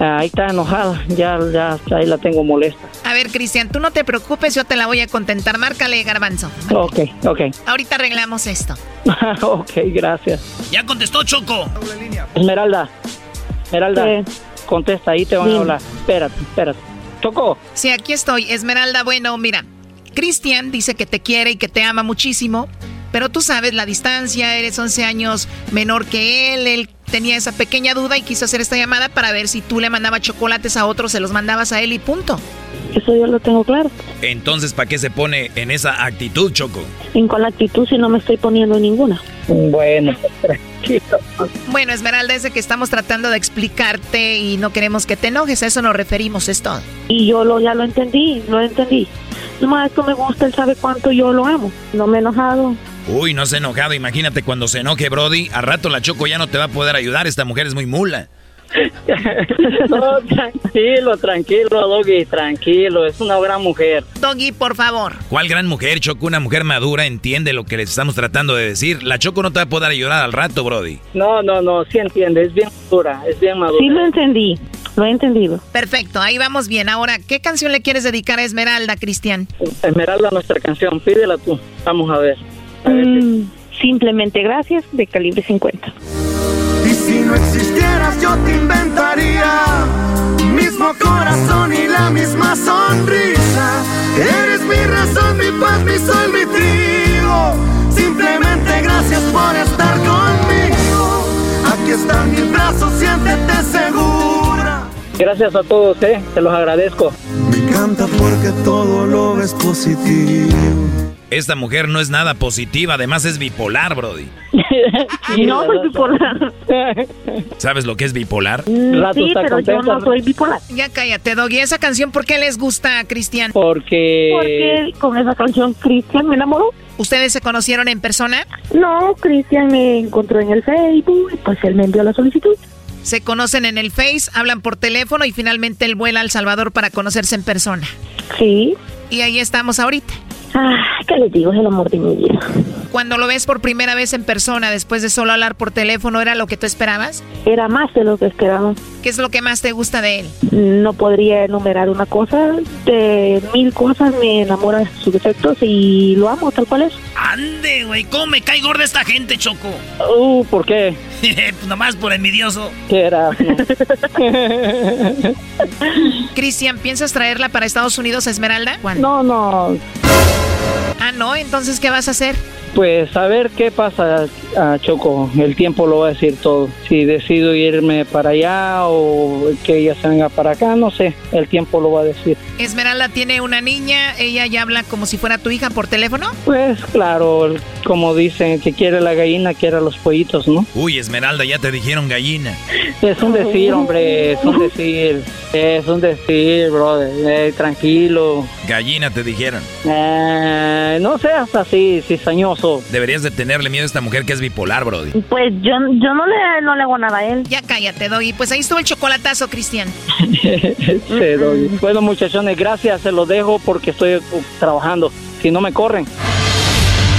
ah, Ahí está enojada. Ya, ya, ahí la tengo molesta. A ver, Cristian, tú no te preocupes, yo te la voy a contentar. Márcale, garbanzo. Ok, ok. Ahorita arreglamos esto. ok, gracias. Ya contestó Choco. Esmeralda. Esmeralda. ¿Qué? Contesta, ahí te van a hablar. Espérate, espérate. Sí, aquí estoy. Esmeralda, bueno, mira. Cristian dice que te quiere y que te ama muchísimo, pero tú sabes la distancia, eres 11 años menor que él, él tenía esa pequeña duda y quiso hacer esta llamada para ver si tú le mandabas chocolates a otros, se los mandabas a él y punto. Eso yo lo tengo claro. Entonces, ¿para qué se pone en esa actitud, Choco? ¿En la actitud si no me estoy poniendo ninguna? Bueno, tranquilo. Bueno, Esmeralda, es de que estamos tratando de explicarte y no queremos que te enojes, a eso nos referimos, es todo. Y yo lo, ya lo entendí, lo entendí. Nomás esto me gusta, él sabe cuánto yo lo amo. No me he enojado. Uy, no se ha enojado. Imagínate cuando se enoje, Brody. A rato la Choco ya no te va a poder ayudar. Esta mujer es muy mula. no, tranquilo, tranquilo, Doggy, tranquilo. Es una gran mujer. Doggy, por favor. ¿Cuál gran mujer, Choco? Una mujer madura entiende lo que les estamos tratando de decir. La Choco no te va a poder ayudar al rato, Brody. No, no, no, sí entiende. Es bien madura, es bien madura. Sí lo entendí, lo he entendido. Perfecto, ahí vamos bien. Ahora, ¿qué canción le quieres dedicar a Esmeralda, Cristian? Esmeralda, nuestra canción, pídela tú. Vamos a ver. Mm, simplemente gracias de calibre 50. Si no existieras yo te inventaría mismo corazón y la misma sonrisa. Eres mi razón, mi paz, mi sol, mi trigo. Simplemente gracias por estar conmigo. Aquí están mis brazos, siéntete segura. Gracias a todos, eh. Te los agradezco. Me encanta porque todo lo ves positivo. Esta mujer no es nada positiva, además es bipolar, Brody. no soy bipolar. ¿Sabes lo que es bipolar? Sí, pero yo no soy bipolar. Ya cállate, Doggy. ¿Esa canción por qué les gusta, Cristian? Porque... Porque con esa canción Cristian me enamoró. ¿Ustedes se conocieron en persona? No, Cristian me encontró en el Facebook y pues él me envió la solicitud. Se conocen en el Face, hablan por teléfono y finalmente él vuela a El Salvador para conocerse en persona. Sí. Y ahí estamos ahorita. Ah, ¿qué les digo? Es el amor de mi vida. Cuando lo ves por primera vez en persona, después de solo hablar por teléfono, ¿era lo que tú esperabas? Era más de lo que esperaba. ¿Qué es lo que más te gusta de él? No podría enumerar una cosa, de mil cosas me enamoran sus defectos y lo amo tal cual es. Ande, güey, ¿cómo me cae gorda esta gente, Choco? Uh, ¿por qué? pues nomás por envidioso. ¿Qué era? Cristian, ¿piensas traerla para Estados Unidos a Esmeralda? No, no. Ah, no, entonces, ¿qué vas a hacer? Pues a ver qué pasa, a Choco. El tiempo lo va a decir todo. Si decido irme para allá o que ella se venga para acá, no sé. El tiempo lo va a decir. Esmeralda tiene una niña, ella ya habla como si fuera tu hija por teléfono. Pues claro, como dicen, que quiere la gallina, quiere los pollitos, ¿no? Uy, Esmeralda, ya te dijeron gallina. Es un decir, hombre, es un decir. Es un decir, brother. Eh, tranquilo. Gallina te dijeron. Eh, no seas así, cizañoso. Deberías de tenerle miedo a esta mujer que es bipolar, Brody. Pues yo, yo no, le, no le hago nada a él. Ya cállate, Doggy. Pues ahí estuvo el chocolatazo, Cristian. Doggy. Bueno, muchachones, gracias. Se los dejo porque estoy trabajando. Si no me corren.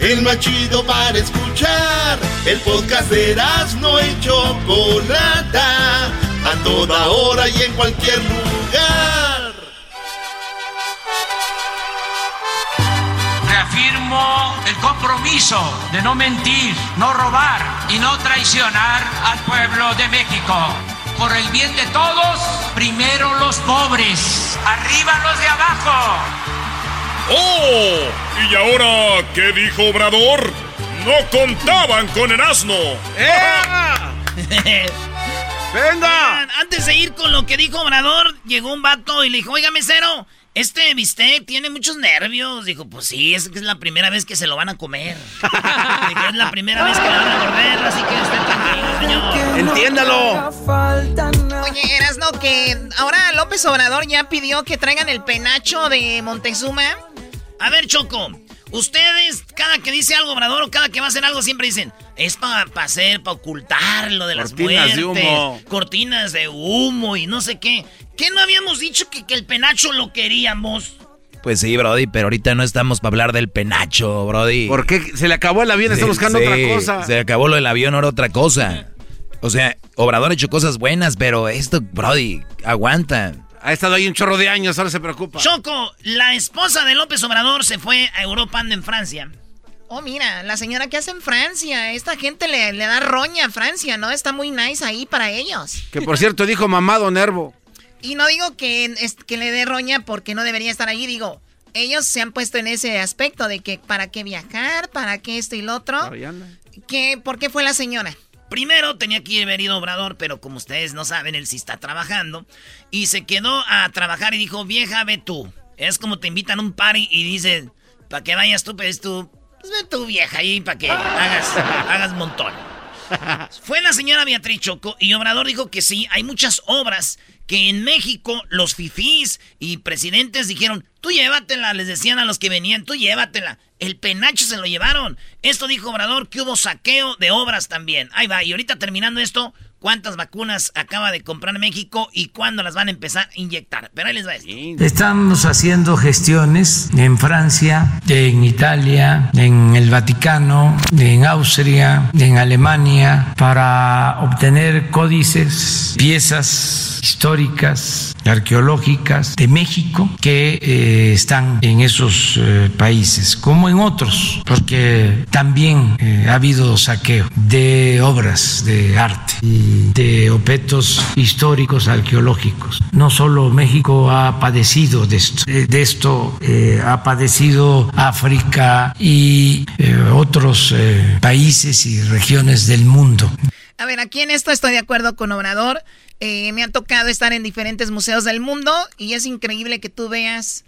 el más chido para escuchar. El podcast de Erasmo y Chocolata, a toda hora y en cualquier lugar. Reafirmo el compromiso de no mentir, no robar y no traicionar al pueblo de México. Por el bien de todos, primero los pobres, arriba los de abajo. ¡Oh! ¿Y ahora qué dijo Obrador? No contaban con el asno. ¡Venga! Antes de ir con lo que dijo Obrador, llegó un vato y le dijo, oiga, mesero, este bistec tiene muchos nervios. Dijo, pues sí, es que es la primera vez que se lo van a comer. Dijo, es la primera vez que lo van a morder, así que esté tranquilo, señor. ¡Entiéndalo! Oye, eras no que ahora López Obrador ya pidió que traigan el penacho de Montezuma. A ver, Choco, ustedes, cada que dice algo Obrador o cada que va a hacer algo, siempre dicen, es para hacer, para ocultar lo de las Cortinas de muertes, humo. cortinas de humo y no sé qué. ¿Qué no habíamos dicho que, que el penacho lo queríamos? Pues sí, Brody, pero ahorita no estamos para hablar del penacho, Brody. ¿Por qué? Se le acabó el avión, está buscando sí, otra cosa. Se acabó lo del avión, ahora otra cosa. O sea, Obrador ha hecho cosas buenas, pero esto, Brody, aguanta. Ha estado ahí un chorro de años, ahora se preocupa. Choco, la esposa de López Obrador se fue a Europa, anda en Francia. Oh, mira, la señora que hace en Francia. Esta gente le, le da roña a Francia, ¿no? Está muy nice ahí para ellos. Que por cierto dijo mamado Nervo. Y no digo que, es- que le dé roña porque no debería estar allí, digo, ellos se han puesto en ese aspecto de que para qué viajar, para qué esto y lo otro. ¿Qué, ¿Por qué fue la señora? Primero tenía que haber ido Obrador, pero como ustedes no saben, él sí está trabajando. Y se quedó a trabajar y dijo, vieja, ve tú. Es como te invitan a un party y dicen, para que vayas tú, pues tú, pues ve tú, vieja, ahí para que hagas, hagas montón. Fue la señora Beatriz Choco y Obrador dijo que sí, hay muchas obras que en México los fifís y presidentes dijeron, tú llévatela, les decían a los que venían, tú llévatela. El penacho se lo llevaron. Esto dijo Obrador que hubo saqueo de obras también. Ahí va, y ahorita terminando esto, ¿cuántas vacunas acaba de comprar México y cuándo las van a empezar a inyectar? Pero ahí les va esto. Estamos haciendo gestiones en Francia, en Italia, en el Vaticano, en Austria, en Alemania, para obtener códices, piezas históricas, arqueológicas de México que eh, están en esos eh, países, como en otros, porque también eh, ha habido saqueo de obras de arte y de objetos históricos arqueológicos. No solo México ha padecido de esto, de esto ha padecido África y otros países y regiones del mundo. A ver, aquí en esto estoy de acuerdo con Obrador. Eh, me ha tocado estar en diferentes museos del mundo y es increíble que tú veas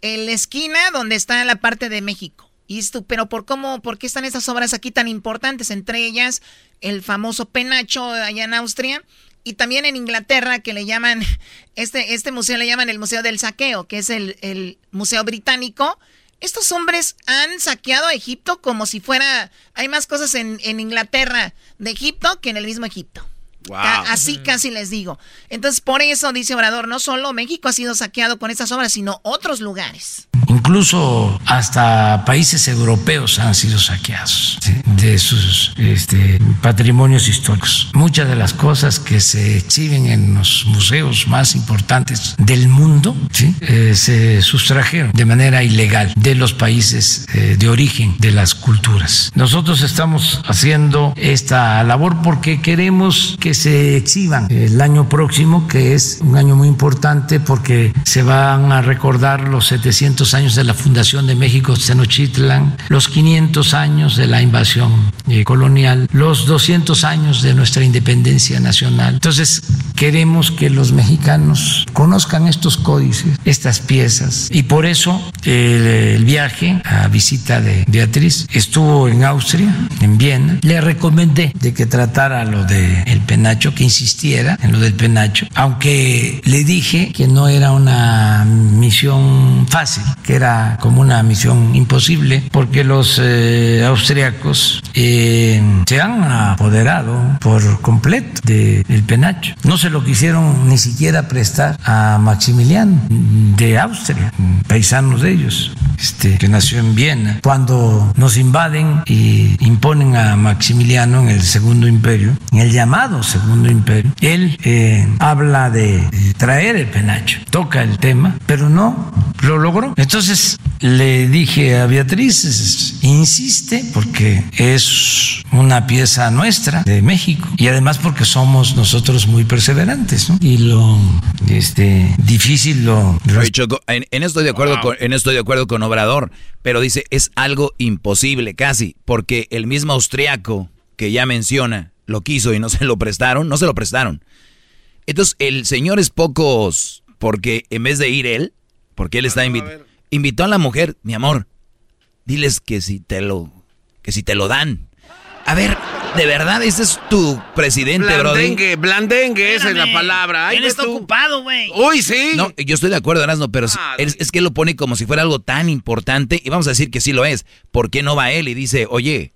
en la esquina donde está la parte de México. Y tú, pero ¿por cómo, por qué están esas obras aquí tan importantes? Entre ellas, el famoso penacho allá en Austria. Y también en Inglaterra, que le llaman, este, este museo le llaman el Museo del Saqueo, que es el, el museo británico. Estos hombres han saqueado a Egipto como si fuera, hay más cosas en, en Inglaterra de Egipto que en el mismo Egipto. Así casi les digo. Entonces, por eso, dice Obrador, no solo México ha sido saqueado con estas obras, sino otros lugares. Incluso hasta países europeos han sido saqueados de sus este, patrimonios históricos. Muchas de las cosas que se exhiben en los museos más importantes del mundo eh, se sustrajeron de manera ilegal de los países eh, de origen de las culturas. Nosotros estamos haciendo esta labor porque queremos que se exhiban el año próximo, que es un año muy importante porque se van a recordar los 700 años de la fundación de México Tenochtitlan, los 500 años de la invasión eh, colonial, los 200 años de nuestra independencia nacional. Entonces, queremos que los mexicanos conozcan estos códices, estas piezas, y por eso el, viaje a visita de Beatriz estuvo en Austria, en Viena. Le recomendé de que tratara lo del el penacho, que insistiera en lo del penacho, aunque le dije que no era una misión fácil, que era como una misión imposible, porque los eh, austriacos eh, se han apoderado por completo del penacho. No se lo quisieron ni siquiera prestar a Maximiliano de Austria, paisanos de ellos, este, que nació en Viena. Cuando nos invaden y imponen a Maximiliano en el Segundo Imperio, en el llamado Segundo Imperio, él eh, habla de traer el penacho, toca el tema, pero no lo logró. Entonces le dije a Beatriz, insiste porque es una pieza nuestra de México y además porque somos nosotros muy perseverantes ¿no? y lo este, difícil lo... en, en, esto de acuerdo con, en esto de acuerdo con Obrador, pero dice es algo imposible casi porque el mismo austriaco que ya menciona lo quiso y no se lo prestaron, no se lo prestaron. Entonces el señor es pocos porque en vez de ir él, porque él está invitado, invitó a la mujer, mi amor, diles que si te lo, que si te lo dan. A ver, de verdad, ese es tu presidente, blandengue, Blandengue, esa es la palabra. él está ocupado, güey. Uy, sí. No, yo estoy de acuerdo, Erasmo, pero ah, es, es, que él lo pone como si fuera algo tan importante y vamos a decir que sí lo es. ¿Por qué no va él y dice, oye,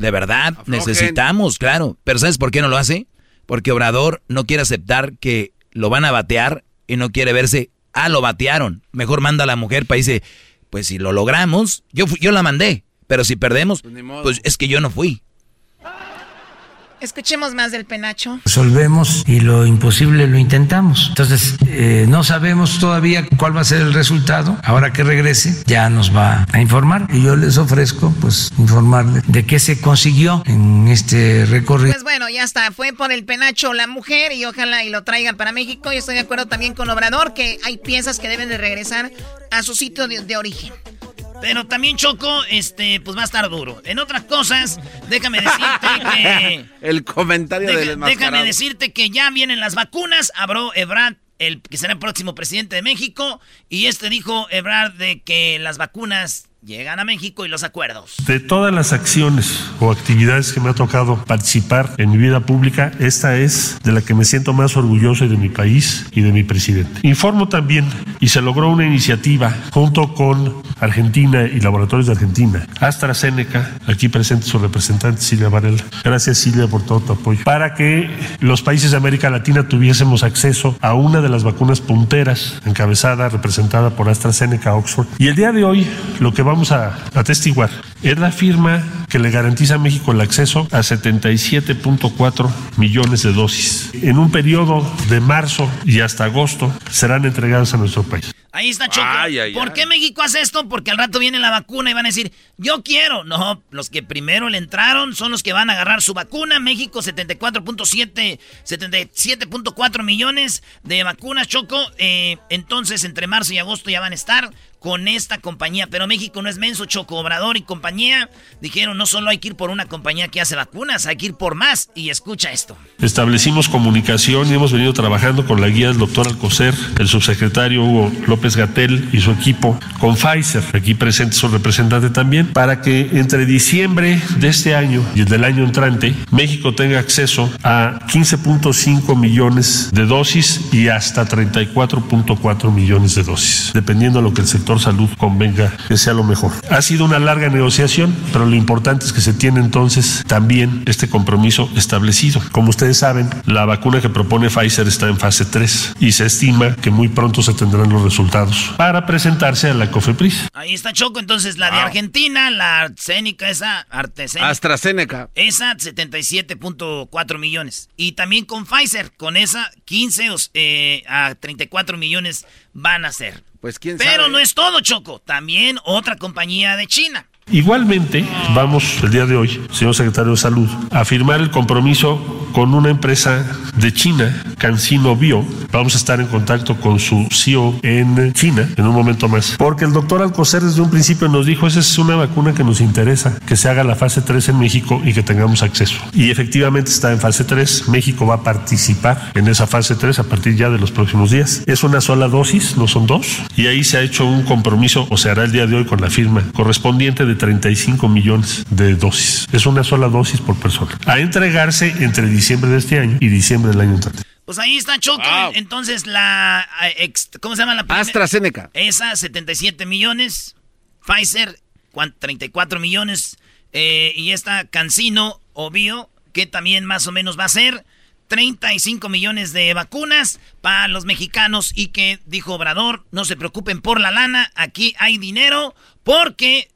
de verdad, necesitamos, claro. Pero ¿sabes por qué no lo hace? Porque Obrador no quiere aceptar que lo van a batear y no quiere verse, ah, lo batearon. Mejor manda a la mujer para dice, pues si lo logramos, yo, yo la mandé. Pero si perdemos, pues, pues es que yo no fui. Escuchemos más del penacho. Resolvemos y lo imposible lo intentamos. Entonces, eh, no sabemos todavía cuál va a ser el resultado. Ahora que regrese, ya nos va a informar. Y yo les ofrezco, pues, informarles de qué se consiguió en este recorrido. Pues bueno, ya está. Fue por el penacho la mujer y ojalá y lo traigan para México. Yo estoy de acuerdo también con Obrador que hay piezas que deben de regresar a su sitio de origen. Pero también Choco, este, pues va a estar duro. En otras cosas, déjame decirte que. el comentario del Déjame decirte que ya vienen las vacunas. Habló Ebrard, el que será el próximo presidente de México. Y este dijo Ebrard de que las vacunas Llegan a México y los acuerdos. De todas las acciones o actividades que me ha tocado participar en mi vida pública, esta es de la que me siento más orgulloso de mi país y de mi presidente. Informo también, y se logró una iniciativa junto con Argentina y Laboratorios de Argentina, AstraZeneca, aquí presente su representante Silvia Varela. Gracias Silvia por todo tu apoyo. Para que los países de América Latina tuviésemos acceso a una de las vacunas punteras, encabezada, representada por AstraZeneca Oxford. Y el día de hoy, lo que vamos a atestiguar es la firma que le garantiza a México el acceso a 77.4 millones de dosis. En un periodo de marzo y hasta agosto serán entregadas a nuestro país. Ahí está Choco. ¿Por qué México hace esto? Porque al rato viene la vacuna y van a decir, yo quiero. No, los que primero le entraron son los que van a agarrar su vacuna. México 74.7, 77.4 millones de vacunas, Choco. Eh, entonces, entre marzo y agosto ya van a estar con esta compañía. Pero México no es menso, Choco. Obrador y compañía dijeron, no solo hay que ir por una compañía que hace vacunas, hay que ir por más. Y escucha esto. Establecimos comunicación y hemos venido trabajando con la guía del doctor Alcocer, el subsecretario Hugo López Gatel y su equipo con Pfizer, aquí presente su representante también, para que entre diciembre de este año y el del año entrante, México tenga acceso a 15.5 millones de dosis y hasta 34.4 millones de dosis, dependiendo de lo que el sector salud convenga que sea lo mejor. Ha sido una larga negociación, pero lo importante es que se tiene entonces también este compromiso establecido. Como ustedes saben, la vacuna que propone Pfizer está en fase 3 y se estima que muy pronto se tendrán los resultados para presentarse a la COFEPRIS. Ahí está Choco, entonces la de Argentina, la arsénica, esa AstraZeneca. AstraZeneca. Esa 77.4 millones. Y también con Pfizer, con esa 15 eh, a 34 millones van a ser. Pues quién Pero no es todo, Choco. También otra compañía de China. Igualmente, vamos el día de hoy, señor secretario de Salud, a firmar el compromiso con una empresa de China, CanSino Bio. Vamos a estar en contacto con su CEO en China en un momento más. Porque el doctor Alcocer desde un principio nos dijo, esa es una vacuna que nos interesa, que se haga la fase 3 en México y que tengamos acceso. Y efectivamente está en fase 3. México va a participar en esa fase 3 a partir ya de los próximos días. Es una sola dosis, no son dos. Y ahí se ha hecho un compromiso, o se hará el día de hoy con la firma correspondiente de 35 millones de dosis. Es una sola dosis por persona. A entregarse entre diciembre de este año y diciembre del año entrante. Pues ahí está Choco. Entonces la... eh, ¿Cómo se llama la primera? AstraZeneca. Esa, 77 millones. Pfizer, cuan- 34 millones. eh, y esta Cancino o Bio, que también más o menos va a ser 35 millones de vacunas para los mexicanos. Y que dijo Obrador, no se preocupen por la lana, aquí hay dinero porque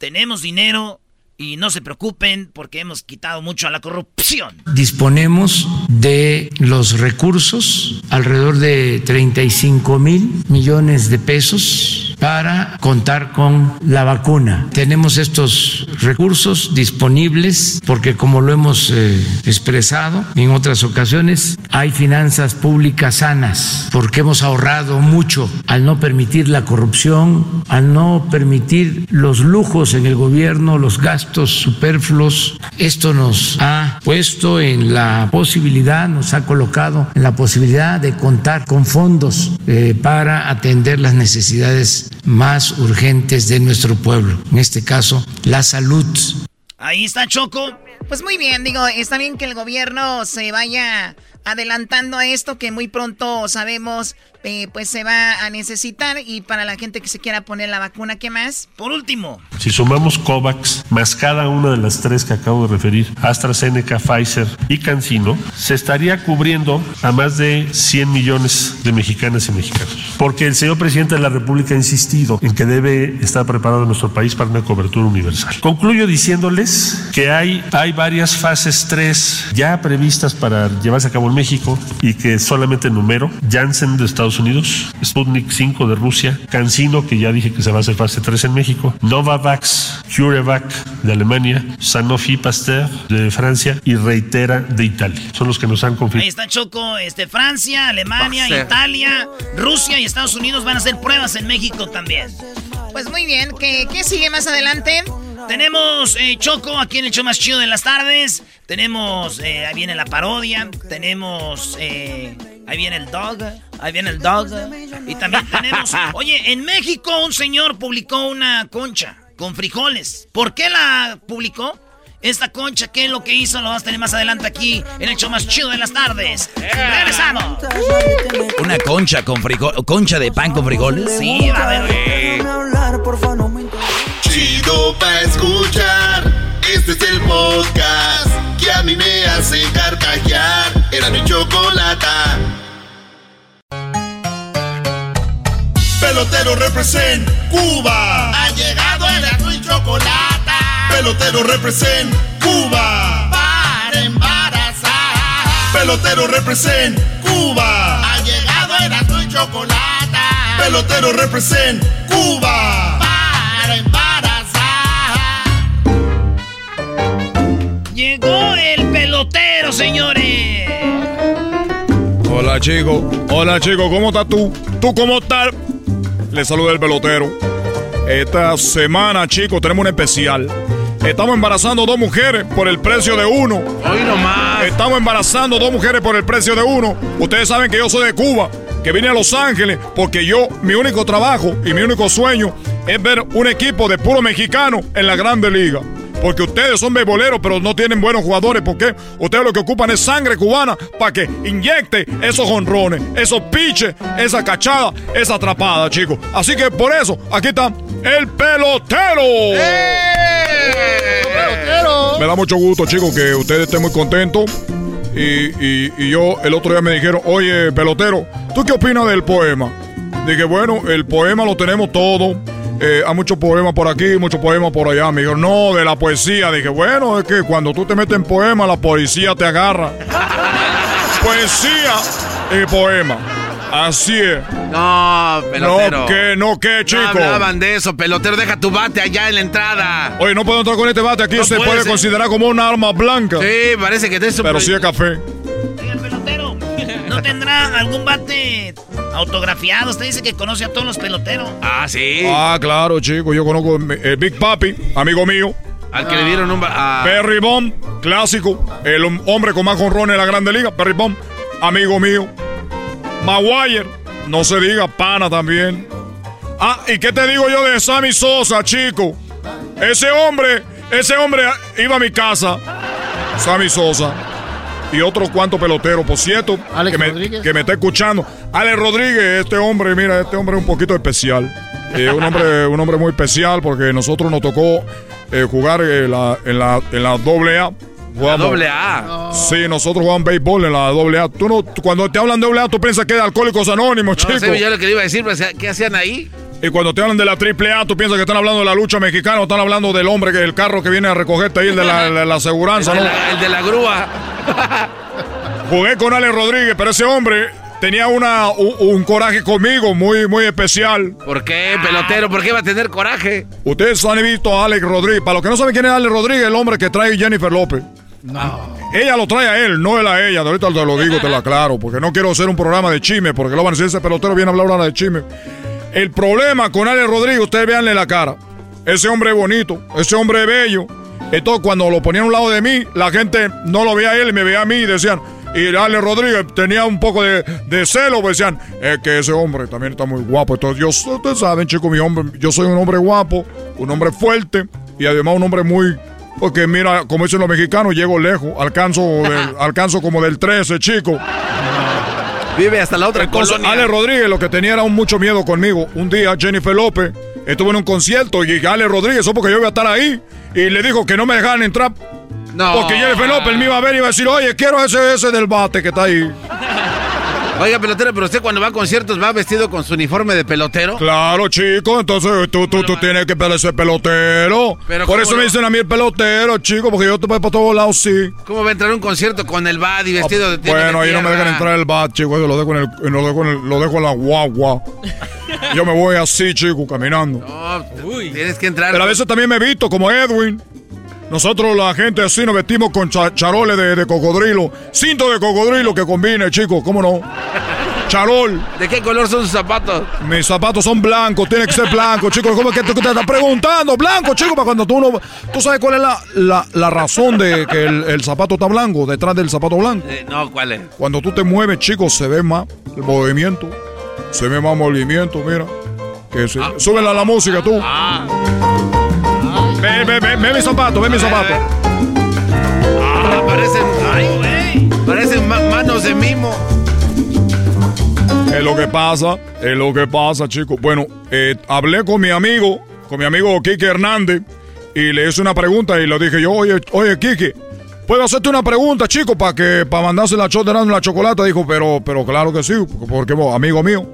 tenemos dinero. Y no se preocupen porque hemos quitado mucho a la corrupción. Disponemos de los recursos, alrededor de 35 mil millones de pesos para contar con la vacuna. Tenemos estos recursos disponibles porque como lo hemos eh, expresado en otras ocasiones, hay finanzas públicas sanas porque hemos ahorrado mucho al no permitir la corrupción, al no permitir los lujos en el gobierno, los gastos superfluos. Esto nos ha puesto en la posibilidad, nos ha colocado en la posibilidad de contar con fondos eh, para atender las necesidades más urgentes de nuestro pueblo, en este caso la salud. Ahí está Choco. Pues muy bien, digo, está bien que el gobierno se vaya adelantando a esto que muy pronto sabemos eh, pues se va a necesitar y para la gente que se quiera poner la vacuna, ¿qué más? Por último. Si sumamos COVAX más cada una de las tres que acabo de referir, AstraZeneca, Pfizer y CanSino, se estaría cubriendo a más de 100 millones de mexicanas y mexicanos. Porque el señor presidente de la República ha insistido en que debe estar preparado nuestro país para una cobertura universal. Concluyo diciéndoles que hay, hay varias fases 3 ya previstas para llevarse a cabo en México y que solamente número, Janssen de Estados Unidos, Sputnik 5 de Rusia, CanSino, que ya dije que se va a hacer fase 3 en México, Novavax, CureVac de Alemania, Sanofi Pasteur de Francia y Reitera de Italia. Son los que nos han Ahí confirmado. está Choco, este, Francia, Alemania, Pasteur. Italia, Rusia y Estados Unidos van a hacer pruebas en México también. Pues muy bien, ¿qué, qué sigue más adelante? Tenemos eh, Choco aquí en el show más chido de las tardes. Tenemos, eh, ahí viene la parodia. Tenemos, eh, ahí viene el dog. Ahí viene el dog. Y también tenemos, oye, en México un señor publicó una concha con frijoles. ¿Por qué la publicó? Esta concha, ¿qué es lo que hizo? Lo vas a tener más adelante aquí en el show más chido de las tardes. Regresamos. Una concha con frijol, concha de pan con frijoles. Sí, a ver. Chido pa' escuchar. Este es el podcast que a mí me hace carcajear. Era mi chocolata. Pelotero represent Cuba. Ha llegado el y chocolata. Pelotero represent Cuba. Para embarazar. Pelotero represent Cuba. Ha llegado el y chocolata. Pelotero represent Cuba. Para embarazar. Llegó el pelotero, señores. Hola, chico. Hola, chico. ¿Cómo estás tú? ¿Tú cómo estás? Le saluda el pelotero. Esta semana, chicos, tenemos un especial. Estamos embarazando dos mujeres por el precio de uno. Hoy nomás. Estamos embarazando dos mujeres por el precio de uno. Ustedes saben que yo soy de Cuba. que vine a Los Ángeles porque yo, mi único trabajo y mi único sueño es ver un equipo de puro mexicano en la Grande Liga. Porque ustedes son beboleros, pero no tienen buenos jugadores. porque Ustedes lo que ocupan es sangre cubana para que inyecte esos honrones, esos piches, esa cachada, esa atrapada, chicos. Así que por eso, aquí está el pelotero. pelotero! Me da mucho gusto, chicos, que ustedes estén muy contentos. Y, y, yo el otro día me dijeron, oye, pelotero, ¿tú qué opinas del poema? Dije, bueno, el poema lo tenemos todo eh, hay muchos poemas por aquí, muchos poemas por allá. Me dijo, no, de la poesía. Dije, bueno, es que cuando tú te metes en poema, la poesía te agarra. poesía y poema. Así es. No, pelotero. No, que, no, que, chico. No hablaban de eso, pelotero. Deja tu bate allá en la entrada. Oye, no puedo entrar con este bate. Aquí se puede considerar como una arma blanca. Sí, parece que te es Pero sí es café. el pelotero. ¿No tendrá algún bate autografiado. Usted dice que conoce a todos los peloteros. Ah, sí. Ah, claro, chico. Yo conozco el Big Papi, amigo mío. Al que le dieron un... Ah. Perry Bomb, clásico. El hombre con más jonrones en la Grande Liga. Perry Bomb, amigo mío. Maguire, no se diga, pana también. Ah, ¿y qué te digo yo de Sammy Sosa, chico? Ese hombre, ese hombre iba a mi casa. Sammy Sosa y otro cuanto pelotero, por cierto, que me, que me, está escuchando. Alex Rodríguez, este hombre, mira, este hombre es un poquito especial. Eh, un, hombre, un hombre muy especial porque nosotros nos tocó eh, jugar en la, en la, en la doble A. ¿La doble A? Sí, nosotros jugamos béisbol en la doble A. Tú no, cuando te hablan de doble A, tú piensas que es de Alcohólicos Anónimos, no, chico. yo lo que iba a decir, ¿qué hacían ahí? Y cuando te hablan de la triple A, tú piensas que están hablando de la lucha mexicana o están hablando del hombre, que el carro que viene a recogerte ahí, el de la, la, aseguranza, ¿no? el de la grúa. Jugué con Alex Rodríguez, pero ese hombre tenía una, un, coraje conmigo muy, muy especial. ¿Por qué, pelotero? ¿Por qué va a tener coraje? Ustedes han visto a Alex Rodríguez. Para los que no saben quién es Alex Rodríguez, el hombre que trae Jennifer López. No. Ella lo trae a él, no él a ella. De ahorita te lo digo, te lo aclaro, porque no quiero hacer un programa de chisme, porque lo van a decir ese pelotero viene a hablar ahora de chisme. El problema con Ale Rodríguez, ustedes veanle la cara. Ese hombre bonito, ese hombre bello. Entonces, cuando lo ponían a un lado de mí, la gente no lo veía a él, me veía a mí y decían. Y Ale Rodríguez tenía un poco de, celo, pues decían, es que ese hombre también está muy guapo. Entonces, yo, ustedes saben, chicos, mi hombre, yo soy un hombre guapo, un hombre fuerte y además un hombre muy porque mira, como dicen los mexicanos, llego lejos, alcanzo, alcanzo como del 13, chico. Vive hasta la otra cosa. Ale Rodríguez lo que tenía era un mucho miedo conmigo. Un día Jennifer López estuvo en un concierto y Ale Rodríguez, eso porque yo iba a estar ahí, y le dijo que no me dejaran entrar. No. Porque Jennifer López me iba a ver y iba a decir, oye, quiero ese, ese del bate que está ahí. Oiga, pelotero, pero usted cuando va a conciertos va vestido con su uniforme de pelotero. Claro, chico, entonces tú, tú, tú tienes que ser pelotero. Por eso me dicen a mí el pelotero, chico, porque yo te voy para todos lados, sí. ¿Cómo va a entrar a un concierto con el bat y vestido de Bueno, ahí no me dejan entrar el bat, chico, yo lo dejo en, el, lo dejo en, lo dejo en la guagua. yo me voy así, chico, caminando. No, tienes que entrar. Pero a veces también me visto como Edwin. Nosotros la gente así nos vestimos con charoles de, cocodrilo. Cinto de cocodrilo que combine, chicos, ¿cómo no? Charol. ¿De qué color son sus zapatos? Mis zapatos son blancos, tiene que ser blanco, chicos. ¿Cómo es que tú te estás preguntando? Blanco, chicos, para cuando tú no. ¿Tú sabes cuál es la, la, razón de que el, zapato está blanco, detrás del zapato blanco? Eh, no, ¿cuál es? Cuando tú te mueves, chicos, se ve más el movimiento. Se ve más movimiento, mira. Que se, ah. Súbela a la música, tú. Ah. Ve, ve, ve, ve mi zapato, ve mi zapato. Ah, parecen. Ay, Parecen manos de mimo. Es lo que pasa, es lo que pasa, chicos. Bueno, eh, hablé con mi amigo, con mi amigo Kike Hernández, y le hice una pregunta y le dije yo, oye, oye, Kike, ¿puedo hacerte una pregunta, chico, para que para mandarse la en la chocolate? Dijo, pero, pero claro que sí, porque amigo mío.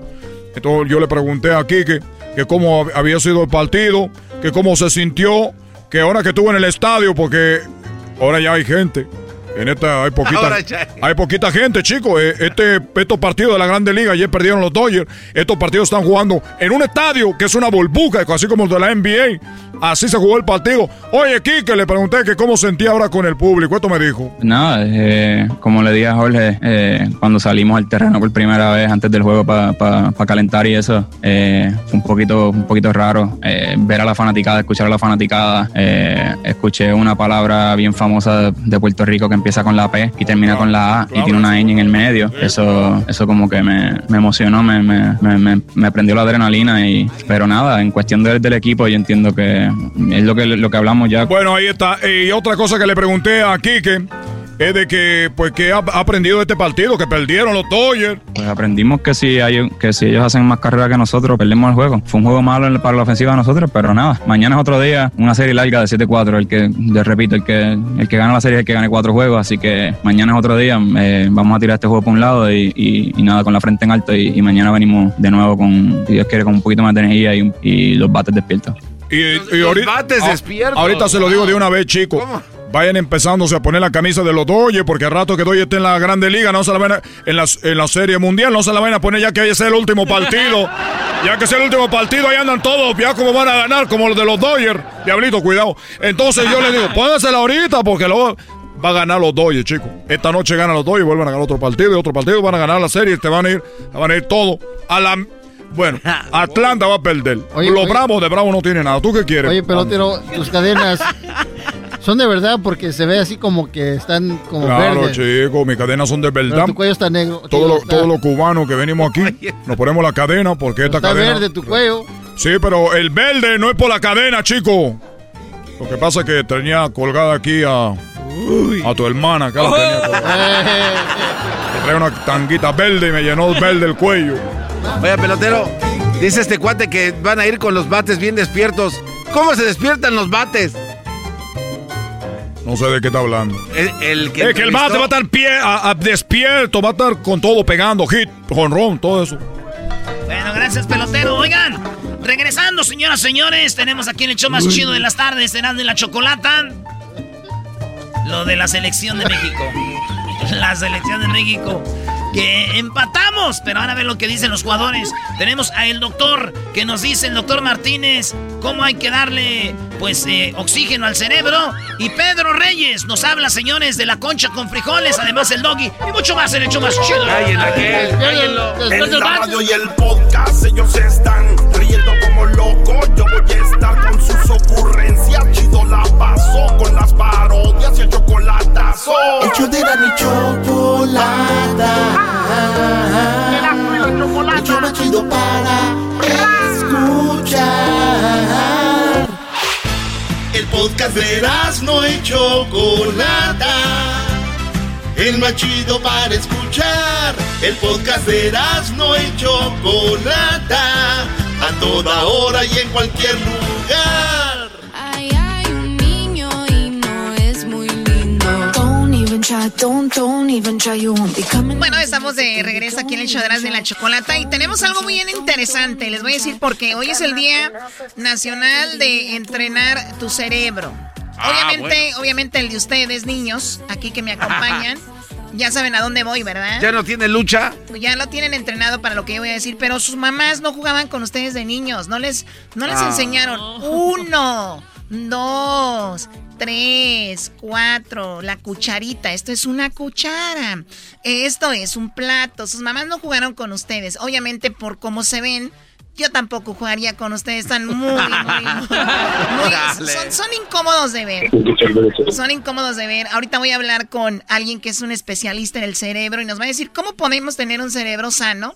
Entonces yo le pregunté a Kike que cómo había sido el partido, que cómo se sintió, que ahora que estuvo en el estadio, porque ahora ya hay gente. En esta hay poquita, hay poquita gente, chicos. Eh, este, estos partidos de la Grande Liga, ayer perdieron los Dodgers. Estos partidos están jugando en un estadio que es una burbuja, así como el de la NBA. Así se jugó el partido. Oye, Kike, le pregunté que cómo sentía ahora con el público. Esto me dijo. Nada, eh, como le dije a Jorge, eh, cuando salimos al terreno por primera vez antes del juego para calentar y eso, fue un poquito, un poquito raro ver a la fanaticada, escuchar a la fanaticada. escuché una palabra bien famosa de Puerto Rico que empieza con la P y termina con la A y tiene una ñ en el medio. Eso, eso como que me, me emocionó, me, me, me, prendió la adrenalina. y Pero nada, en cuestión del, del equipo yo entiendo que es lo que, lo que hablamos ya. Bueno, ahí está. Y otra cosa que le pregunté a Kike es de que, pues, que ha aprendido de este partido, que perdieron los Dodgers. Pues aprendimos que si, hay, que si ellos hacen más carrera que nosotros, perdemos el juego. Fue un juego malo para la ofensiva de nosotros, pero nada. Mañana es otro día, una serie larga de 7-4. El que, le repito, el que, el que gana la serie es el que gane cuatro juegos. Así que mañana es otro día. Eh, vamos a tirar este juego por un lado y, y, nada, con la frente en alto. Y, mañana venimos de nuevo con, si Dios quiere, con un poquito más de energía y, los bates despiertos. Y, ahorita, bates despiertos. Ahorita se lo digo de una vez, chicos vayan empezándose a poner la camisa de los Dodgers, porque al rato que Dodgers esté en la Grande Liga, no se la van a, en, la, en la Serie Mundial, no se la van a poner ya que ese es el último partido. ya que es el último partido, ahí andan todos, ya como van a ganar, como los de los Dodgers. Diablito, cuidado. Entonces yo les digo, póngansela ahorita, porque luego va a ganar los Dodgers, chicos. Esta noche ganan los Dodgers, vuelven a ganar otro partido y otro partido, van a ganar la serie, te van a ir, van a ir todo a la bueno, Atlanta va a perder. los Bravos de Bravo no tienen nada. ¿Tú qué quieres? Oye, pero tus cadenas son de verdad porque se ve así como que están como claro, Claro, chico, mis cadenas son de verdad. tu cuello está negro. Todos los cubanos que venimos aquí nos ponemos la cadena porque esta está cadena... verde tu cuello. Sí, pero el verde no es por la cadena, chico. Lo que pasa es que tenía colgada aquí a... A tu hermana, que la tenía colgada. trae una tanguita verde y me llenó verde el cuello. Oye, pelotero, dice este cuate que van a ir con los bates bien despiertos. ¿Cómo se despiertan los bates? No sé de qué está hablando. El, que, es que el bate va a estar pie, a, despierto, va a estar con todo pegando, hit, jonrón, todo eso. Bueno, gracias, pelotero. Oigan, regresando, señoras y señores, tenemos aquí en el show más chido de las tardes, serán de la chocolata. Lo de la selección de México. la selección de México que empatamos. Pero ahora a ver lo que dicen los jugadores. Tenemos a el doctor que nos dice, el doctor Martínez, cómo hay que darle pues eh, oxígeno al cerebro. Y Pedro Reyes nos habla, señores, de la concha con frijoles, además el doggy y mucho más en el hecho más chido. en la radio y el podcast ellos están riendo como locos. Yo voy a estar con sus ocurrencias. Chido la paso con las parodias y el chocolatazo. El de mi chocolata. El más chido para escuchar. El podcast de no y Chocolata. El más chido para escuchar. El podcast de no y Chocolata. A toda hora y en cualquier lugar. Bueno, estamos de regreso aquí en el show de la chocolata y tenemos algo muy interesante. Les voy a decir porque hoy es el Día Nacional de Entrenar tu Cerebro. Ah, obviamente, obviamente el de ustedes, niños, aquí que me acompañan. Ya saben a dónde voy, ¿verdad? ¿Ya no tiene lucha? Ya lo tienen entrenado para lo que yo voy a decir, pero sus mamás no jugaban con ustedes de niños, no les, no les ah. enseñaron. Uno, dos, tres, cuatro, la cucharita. Esto es una cuchara. Esto es un plato. Sus mamás no jugaron con ustedes. Obviamente, por cómo se ven, yo tampoco jugaría con ustedes. Están muy, muy, muy, son, son, incómodos de ver. Son incómodos de ver. Ahorita voy a hablar con alguien que es un especialista en el cerebro y nos va a decir cómo podemos tener un cerebro sano,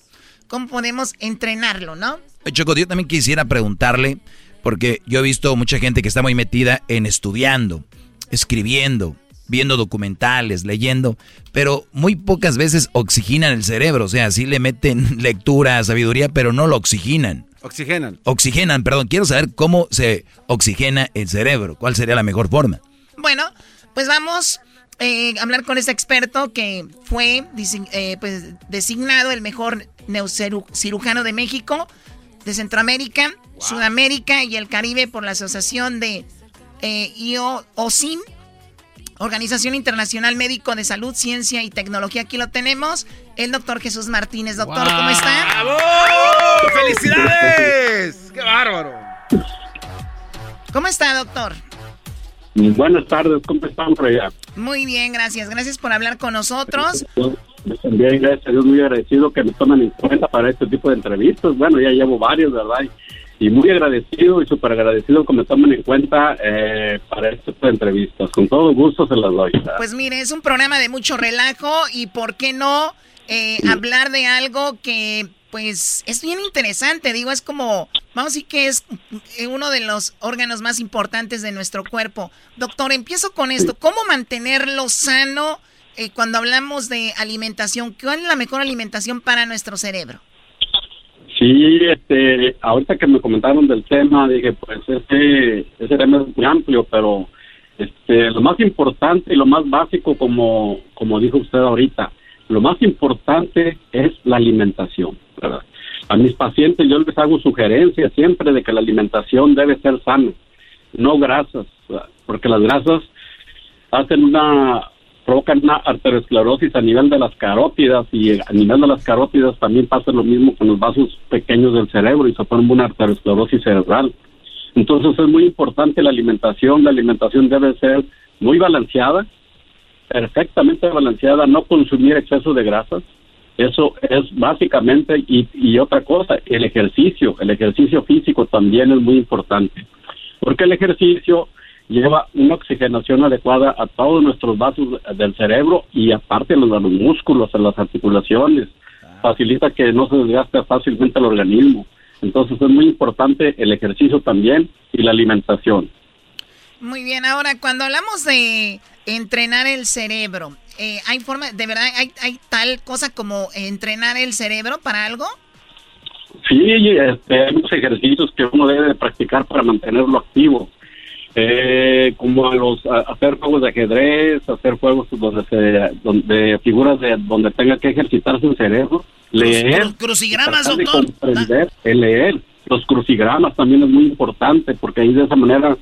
cómo podemos entrenarlo, ¿no? Choco, yo también quisiera preguntarle porque yo he visto mucha gente que está muy metida en estudiando, escribiendo, viendo documentales, leyendo, pero muy pocas veces oxigenan el cerebro. O sea, sí le meten lectura, sabiduría, pero no lo oxigenan. Oxigenan. Oxigenan, perdón. Quiero saber cómo se oxigena el cerebro. ¿Cuál sería la mejor forma? Bueno, pues vamos eh, a hablar con este experto que fue eh, pues, designado el mejor neurocirujano de México, de Centroamérica Sudamérica y el Caribe por la Asociación de eh, IOSIM, Organización Internacional Médico de Salud, Ciencia y Tecnología. Aquí lo tenemos, el doctor Jesús Martínez. Doctor, ¿cómo está? ¡Bravo! ¡Felicidades! ¡Qué bárbaro! ¿Cómo está, doctor? Buenas tardes, ¿cómo están por allá? Muy bien, gracias. Gracias por hablar con nosotros. También, gracias a Dios, muy agradecido que me tomen en cuenta para este tipo de entrevistas. Bueno, ya llevo varios, ¿verdad? Y muy agradecido y súper agradecido que me tomen en cuenta eh, para estas entrevistas. Con todo gusto se las doy. Pues mire, es un programa de mucho relajo y por qué no eh, hablar de algo que pues es bien interesante, digo, es como, vamos a decir que es uno de los órganos más importantes de nuestro cuerpo. Doctor, empiezo con esto, ¿cómo mantenerlo sano eh, cuando hablamos de alimentación? ¿Cuál es la mejor alimentación para nuestro cerebro? Sí, este, ahorita que me comentaron del tema, dije, pues ese, ese tema es muy amplio, pero este, lo más importante y lo más básico, como, como dijo usted ahorita, lo más importante es la alimentación. ¿verdad? A mis pacientes yo les hago sugerencias siempre de que la alimentación debe ser sana, no grasas, porque las grasas hacen una provocan una arteriosclerosis a nivel de las carótidas y a nivel de las carótidas también pasa lo mismo con los vasos pequeños del cerebro y se forma una arteriosclerosis cerebral. Entonces es muy importante la alimentación, la alimentación debe ser muy balanceada, perfectamente balanceada, no consumir exceso de grasas, eso es básicamente, y, y otra cosa, el ejercicio, el ejercicio físico también es muy importante, porque el ejercicio lleva una oxigenación adecuada a todos nuestros vasos del cerebro y aparte a los, a los músculos, a las articulaciones. Facilita que no se desgaste fácilmente el organismo. Entonces es muy importante el ejercicio también y la alimentación. Muy bien, ahora cuando hablamos de entrenar el cerebro, eh, ¿hay forma, de verdad, hay, hay tal cosa como entrenar el cerebro para algo? Sí, este, hay muchos ejercicios que uno debe practicar para mantenerlo activo eh, como a los hacer juegos de ajedrez, hacer juegos donde se donde figuras de donde tenga que ejercitarse el cerebro, leer, los crucigramas, doctor. Comprender, leer, los crucigramas también es muy importante porque ahí de esa manera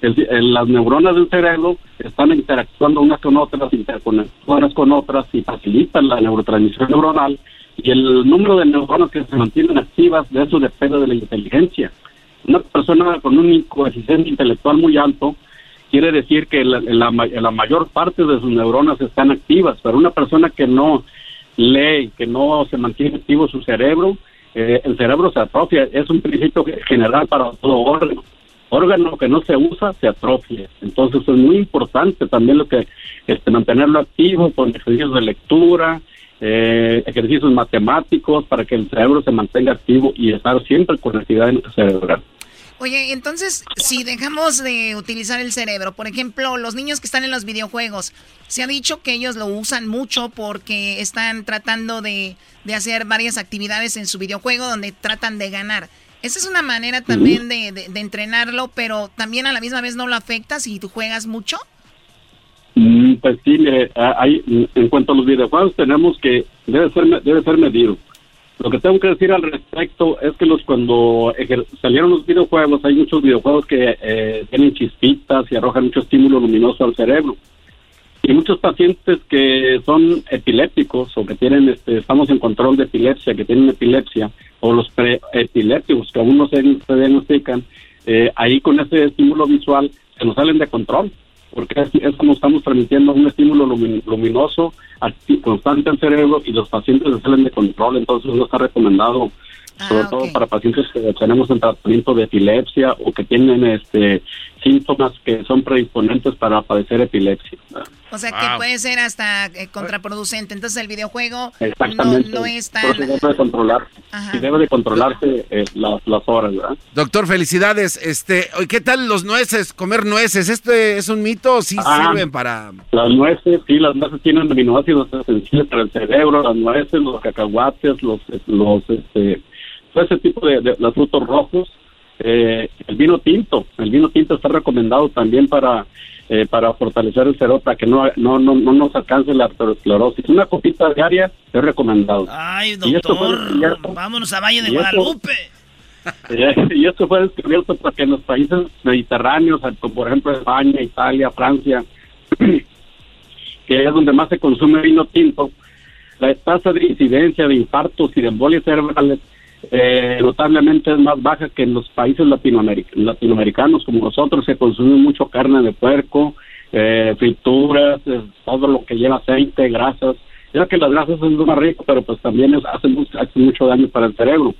las neuronas del cerebro están interactuando unas con otras, interconectadas con otras y facilitan la neurotransmisión neuronal y el número de neuronas que se mantienen activas de eso depende de la inteligencia una persona con un coeficiente intelectual muy alto quiere decir que la, la, mayor parte de sus neuronas están activas, pero una persona que no lee, que no se mantiene activo su cerebro, eh, el cerebro se atrofia. Es un principio general para todo órgano. Órgano que no se usa se atrofia. Entonces es muy importante también lo que este, mantenerlo activo con ejercicios de lectura, eh, ejercicios matemáticos para que el cerebro se mantenga activo y estar siempre con actividad cerebral. Oye, entonces, si dejamos de utilizar el cerebro, por ejemplo, los niños que están en los videojuegos, se ha dicho que ellos lo usan mucho porque están tratando de, hacer varias actividades en su videojuego donde tratan de ganar. Esa es una manera también de, de, entrenarlo, pero también a la misma vez no lo afecta si tú juegas mucho. Mm, pues sí, hay, en cuanto a los videojuegos tenemos que, debe ser, debe ser medido. Lo que tengo que decir al respecto es que los cuando salieron los videojuegos, hay muchos videojuegos que eh, tienen chispitas y arrojan mucho estímulo luminoso al cerebro. Y muchos pacientes que son epilépticos o que tienen, este, estamos en control de epilepsia, que tienen epilepsia, o los preepilépticos que aún no se, diagnostican, eh, ahí con ese estímulo visual se nos salen de control porque es, como estamos transmitiendo un estímulo luminoso constante al cerebro y los pacientes se salen de control, entonces no está recomendado ah, sobre todo para pacientes que tenemos en tratamiento de epilepsia o que tienen este síntomas que son predisponentes para padecer epilepsia. O sea que puede ser hasta eh, contraproducente. Entonces el videojuego no, es tan... debe de controlar, y debe de controlarse eh, las, horas, ¿verdad? Doctor, felicidades. Este, ¿Qué tal los nueces? Comer nueces, ¿este es un mito? ¿Sí ah, sirven para...? Las nueces, sí, las nueces tienen aminoácidos esenciales para el cerebro, las nueces, los cacahuates, los, los este, todo ese tipo de, de los frutos rojos eh, el vino tinto, el vino tinto está recomendado también para eh, para fortalecer el cerebro para que no, no, no, no nos alcance la arteriosclerosis. Una copita diaria es recomendado. Ay, doctor, vámonos a Valle de Guadalupe. y esto fue descubierto porque en los países mediterráneos, como por ejemplo España, Italia, Francia, que es donde más se consume vino tinto, la tasa de incidencia de infartos y de embolias cerebrales eh, notablemente es más baja que en los países latinoamericanos como nosotros se consume mucho carne de puerco, eh, frituras, eh, todo lo que lleva aceite, grasas. Ya que las grasas es más rico, pero pues también es, hace, mucho, mucho daño para el cerebro.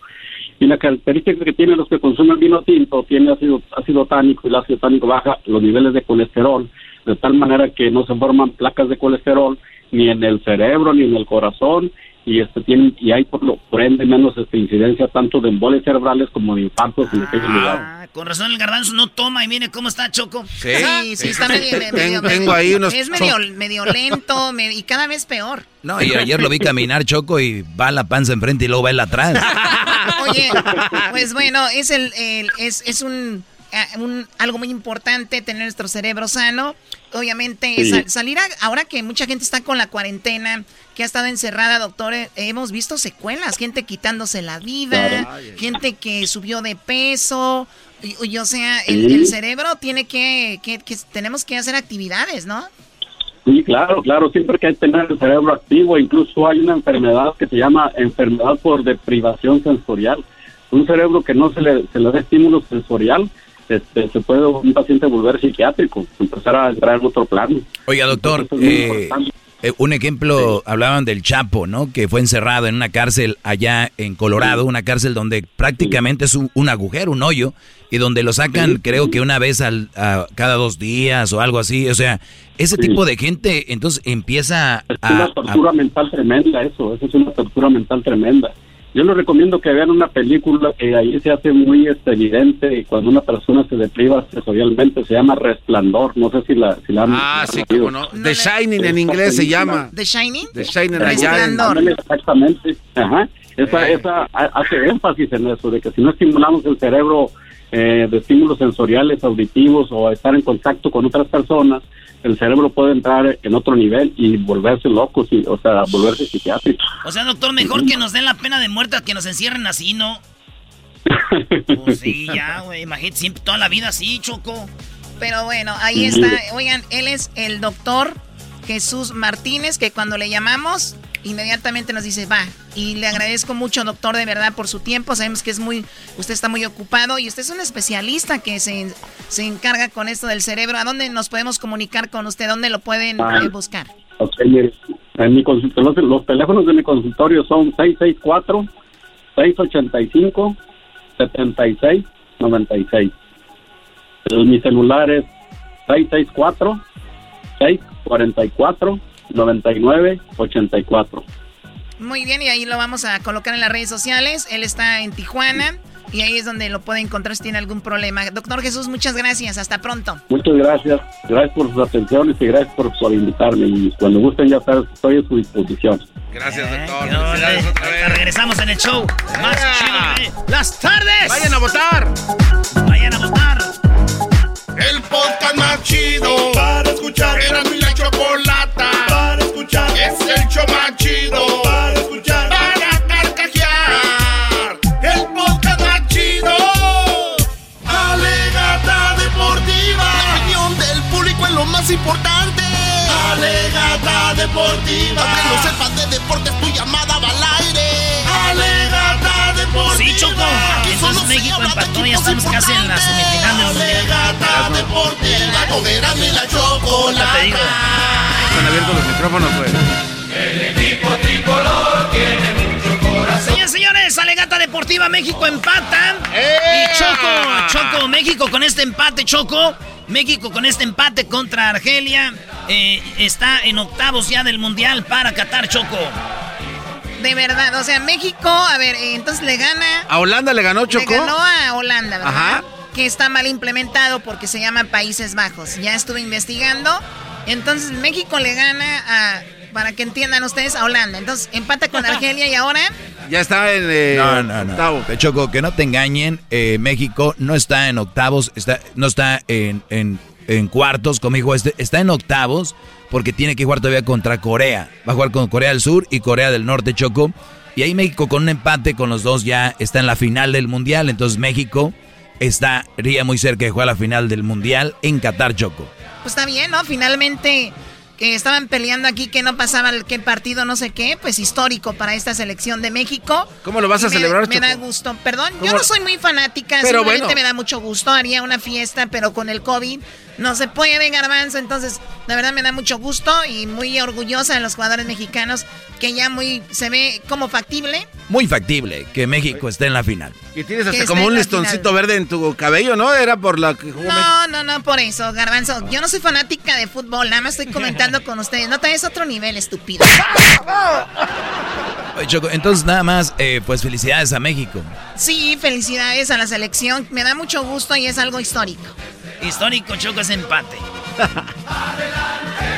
Y la característica que tienen los que consumen vino tinto tiene ácido, ácido tánico y el ácido tánico baja los niveles de colesterol, de tal manera que no se forman placas de colesterol ni en el cerebro ni en el corazón y este tienen y hay por lo por ende menos este incidencia tanto de embolias cerebrales como de infartos en aquellos lugares. Ah, con razón el garbanzo no toma y viene cómo está Choco. Sí. Sí, sí, está medio, medio- Tengo ahí unos- Es medio, medio lento me- y cada vez peor. No, y ayer lo vi caminar Choco y va la panza enfrente y luego va él atrás. Oye, pues bueno, es el, el- es, es un, un- algo muy importante tener nuestro cerebro sano. Obviamente, Sí. sal- salir a- ahora que mucha gente está con la cuarentena, que ha estado encerrada, doctor, eh, hemos visto secuelas, gente quitándose la vida, gente que subió de peso. Y, y, o sea, el, Sí. el cerebro tiene que, que, que tenemos que hacer actividades, ¿no? Sí, claro, claro, siempre que hay que tener el cerebro activo, incluso hay una enfermedad que se llama enfermedad por deprivación sensorial. Un cerebro que no se le, se le da estímulo sensorial, este, se puede un paciente volver psiquiátrico, empezar a entrar en otro plano. Oiga, doctor, es eh, eh, un ejemplo, hablaban del Chapo, ¿no? Que fue encerrado en una cárcel allá en Colorado, una cárcel donde prácticamente es un, un agujero, un hoyo, y donde lo sacan creo que una vez al, a cada dos días o algo así. O sea, ese tipo de gente entonces empieza Es a... una tortura mental tremenda eso, eso es una tortura mental tremenda. Yo les recomiendo que vean una película que ahí se hace muy este, evidente cuando una persona se depriva sensorialmente, se llama Resplandor, no sé si la, si la han Ah, sí, cómo no. The Shining en inglés se llama. ¿The Shining? The Shining Resplandor. Exactamente. Ajá. Esa, esa ha- hace énfasis en eso, de que si no estimulamos el cerebro eh, de estímulos sensoriales, auditivos o estar en contacto con otras personas, el cerebro puede entrar en otro nivel y volverse loco, sí, o sea, volverse psiquiátrico. O sea, doctor, mejor que nos den la pena de muerte a que nos encierren así, ¿no? Pues sí, ya, güey. Imagínate, siempre toda la vida así, Choco. Pero bueno, ahí está. Oigan, él es el doctor Jesús Martínez, que cuando le llamamos, inmediatamente nos dice, va. Y le agradezco mucho, doctor, de verdad, por su tiempo. Sabemos que es muy, usted está muy ocupado y usted es un especialista que se, se encarga con esto del cerebro. ¿A dónde nos podemos comunicar con usted? ¿Dónde lo pueden Ah. eh, buscar? Ok, mire, en mi los, los teléfonos de mi consultorio son 664-685-7696. El- Mi celular es 664-644-9984. Muy bien, y ahí lo vamos a colocar en las redes sociales. Él está en Tijuana y ahí es donde lo puede encontrar si tiene algún problema. Doctor Jesús, muchas gracias. Hasta pronto. Muchas gracias. Gracias por sus atenciones y gracias por, por invitarme. Y cuando gusten, ya sabes, estoy a su disposición. Gracias, doctor. ¿Qué onda? Ahorita Regresamos en el show. Más chido de las tardes. Vayan a votar. Vayan a votar. El podcast más chido para escuchar. Era mi la chocolata chido para escuchar. Para carcajear. El podcast más chido. Alegata deportiva. La opinión del público es lo más importante. Alegata deportiva. Aunque no sepas de deportes, tu llamada va al aire. Alegata deportiva. Sí, Choco. Entonces México empató, ya estamos casi en la semifinal del mundial. Alegata deportiva. Y la chocolata. Te digo. Están abiertos los micrófonos, pues. Señores, señores, Alegata Deportiva México empata. Y Choco, Choco, México con este empate, Choco. México con este empate contra Argelia eh, está en octavos ya del Mundial para Qatar, Choco. De verdad, o sea, México, a ver, eh, entonces le gana. A Holanda le ganó Choco. Le ganó a Holanda, ¿verdad? Ajá. Que está mal implementado porque se llama Países Bajos. Ya estuve investigando. Entonces México le gana a, para que entiendan ustedes, a Holanda. Entonces empata con Argelia y ahora Ya está en eh, No, no, no. octavo. Te Choco, que no te engañen. eh, México no está en octavos, está, no está en, en, en cuartos, como dijo este, está en octavos porque tiene que jugar todavía contra Corea. Va a jugar con Corea del Sur y Corea del Norte, Choco. Y ahí México con un empate con los dos ya está en la final del Mundial. Entonces México estaría muy cerca de jugar la final del Mundial en Qatar, Choco. pues está bien, ¿no? Finalmente que estaban peleando aquí que no pasaba el qué partido, no sé qué, pues histórico para esta selección de México. ¿Cómo lo vas a me- celebrar, Me da gusto. Perdón, yo no soy muy fanática, Pero simplemente bueno. me da mucho gusto. Haría una fiesta, pero con el COVID, No se puede, Garbanzo. Entonces, de verdad me da mucho gusto y muy orgullosa de los jugadores mexicanos que ya muy se ve como factible. Muy factible que México esté en la final. Y tienes hasta como un la listoncito final. verde en tu cabello, ¿no? Era por la que jugó México. No, no, no, por eso, Garbanzo. Yo no soy fanática de fútbol, nada más estoy comentando con ustedes. No traes otro nivel, estúpido. Oye, Choco, entonces nada más, eh, pues felicidades a México. Sí, felicidades a la selección. Me da mucho gusto y es algo histórico. Histórico, Choco, es empate.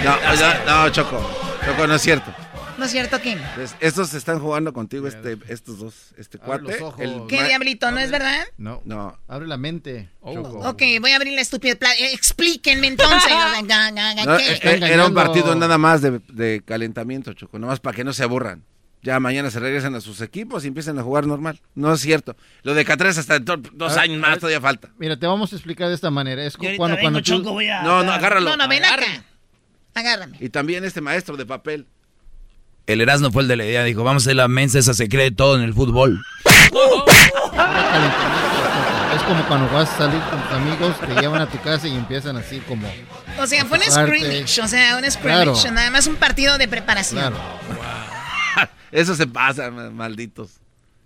No, no, no, Choco. Choco, no es cierto. ¿No es cierto, Kim? Es- estos están jugando contigo, este, estos dos. Este Abre cuate. los ojos. el ¿Qué diablito? ¿No es verdad? No. No. Abre la mente. Choco. Ok, voy a abrir la estúpida eh, Explíquenme entonces. Eh, era un partido nada más de, de calentamiento, Choco, nomás para que no se aburran. Ya mañana se regresan a sus equipos y empiezan a jugar normal. No es cierto. Lo de Catres hasta do- dos ver, años más ver. todavía falta. Mira, te vamos a explicar de esta manera. Es cuando, vengo, cuando tú... Choco, voy a... No, no, agárralo. No, no, ven acá. Agárrame. Y también este maestro de papel. El Erasmo fue el de la idea, dijo, vamos a hacer la mensa, esa se cree todo en el fútbol. Es como cuando vas a salir con tus amigos, te llevan a tu casa y empiezan así como... O sea, fue un scrimmage. O sea, un scrimmage. Claro. Nada más un partido de preparación. Claro. Eso se pasa, ma- malditos.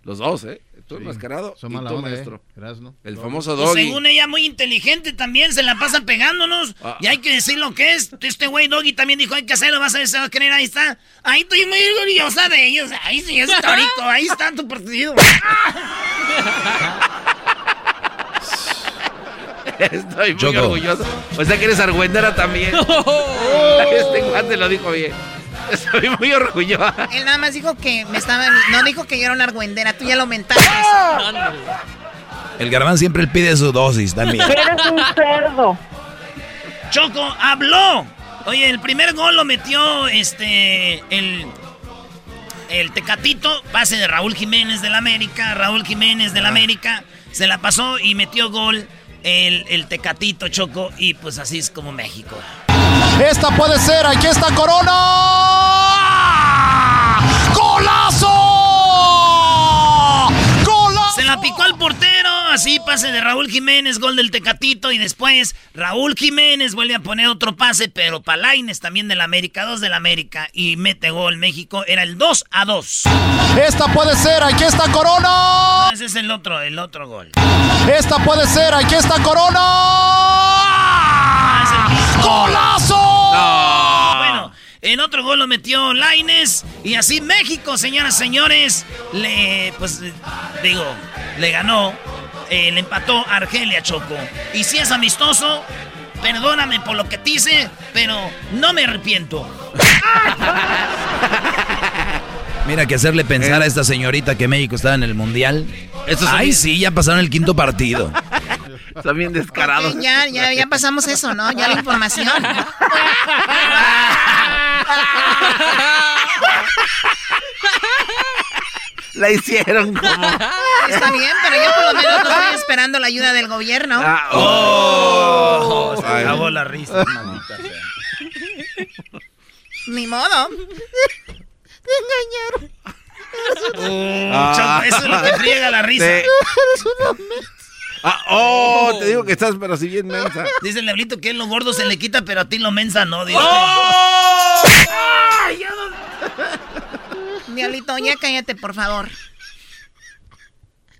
Los dos, ¿eh? Tú Sí, enmascarado son y mala tú onda, ¿eh? maestro. Erasmo. El famoso Pues Doggy. según ella, muy inteligente también, se la pasa pegándonos. Ah. Y hay que decir lo que es. Este güey Doggy también dijo, hay que hacerlo, vas a ver, se va a querer, ahí está. Ahí estoy muy orgullosa de ellos. Ahí sí, es histórico, ahí está tu partido. Estoy muy Choco. orgulloso. O sea que eres argüendera también. este guante lo dijo bien. Estoy muy orgulloso. Él nada más dijo que me estaba. No dijo que yo era una argüendera. Tú ya lo mentaste. El Garbanzo siempre pide su dosis también. Eres un cerdo. Choco, habló. Oye, el primer gol lo metió este. El. El Tecatito, pase de Raúl Jiménez del América. Raúl Jiménez del América se la pasó y metió gol el, el Tecatito Choco. Y pues así es como México. Esta puede ser, aquí está Corona. ¡Golazo! ¡Golazo! Se la picó al portero, así pase de Raúl Jiménez, gol del Tecatito y después Raúl Jiménez vuelve a poner otro pase, pero Palaines también del América, dos del América y mete gol México, era el 2 a 2. Esta puede ser, aquí está Corona. Ese es el otro, el otro gol. Esta puede ser, aquí está Corona. ¡Golazo! Bueno, en otro gol lo metió Laines y así México, señoras y señores, le pues digo, le ganó, eh, le empató a Argelia Choco. Y si es amistoso, perdóname por lo que te hice, pero no me arrepiento. Mira que hacerle pensar a esta señorita que México estaba en el Mundial. Ay, sí, ya pasaron el quinto partido. Están bien descarados. Ok, ya, ya, ya pasamos eso, ¿no? Ya la información. La hicieron como. Está bien, pero yo por lo menos no estoy esperando la ayuda del gobierno. Ah, oh. Se Ay. acabó la risa. Ni modo. Te engañaron. Oh, Choco, eso es lo que friega la risa. Ah, oh, te digo que estás, pero si bien mensa. Dice el diablito que lo gordo se le quita, pero a ti lo mensa no. Dice. ¡Oh! Diablito, ya cállate, por favor.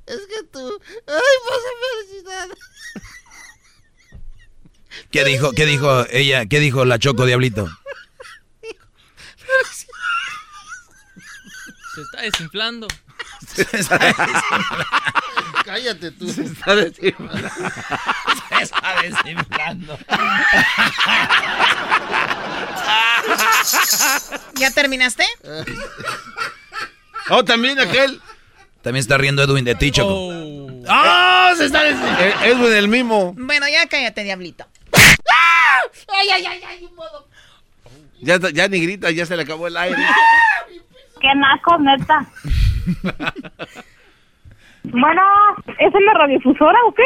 Es que tú. Ay, pasa felicidad. ¿Qué dijo, qué dijo ella? ¿Qué dijo la Choco Diablito? Se está desinflando. Cállate tú. Se está desinflando. Se está desinflando. ¿Ya terminaste? Oh, también aquel. También está riendo Edwin de ti, Choco. ¡Oh! Se está desinflando. Eh, Edwin el mismo. Bueno, ya cállate, diablito. Ay, ay, ay, ay, un modo. Ya, ya ni grita, ya se le acabó el aire. Qué naco, neta. Bueno, ¿es en la radiodifusora o qué?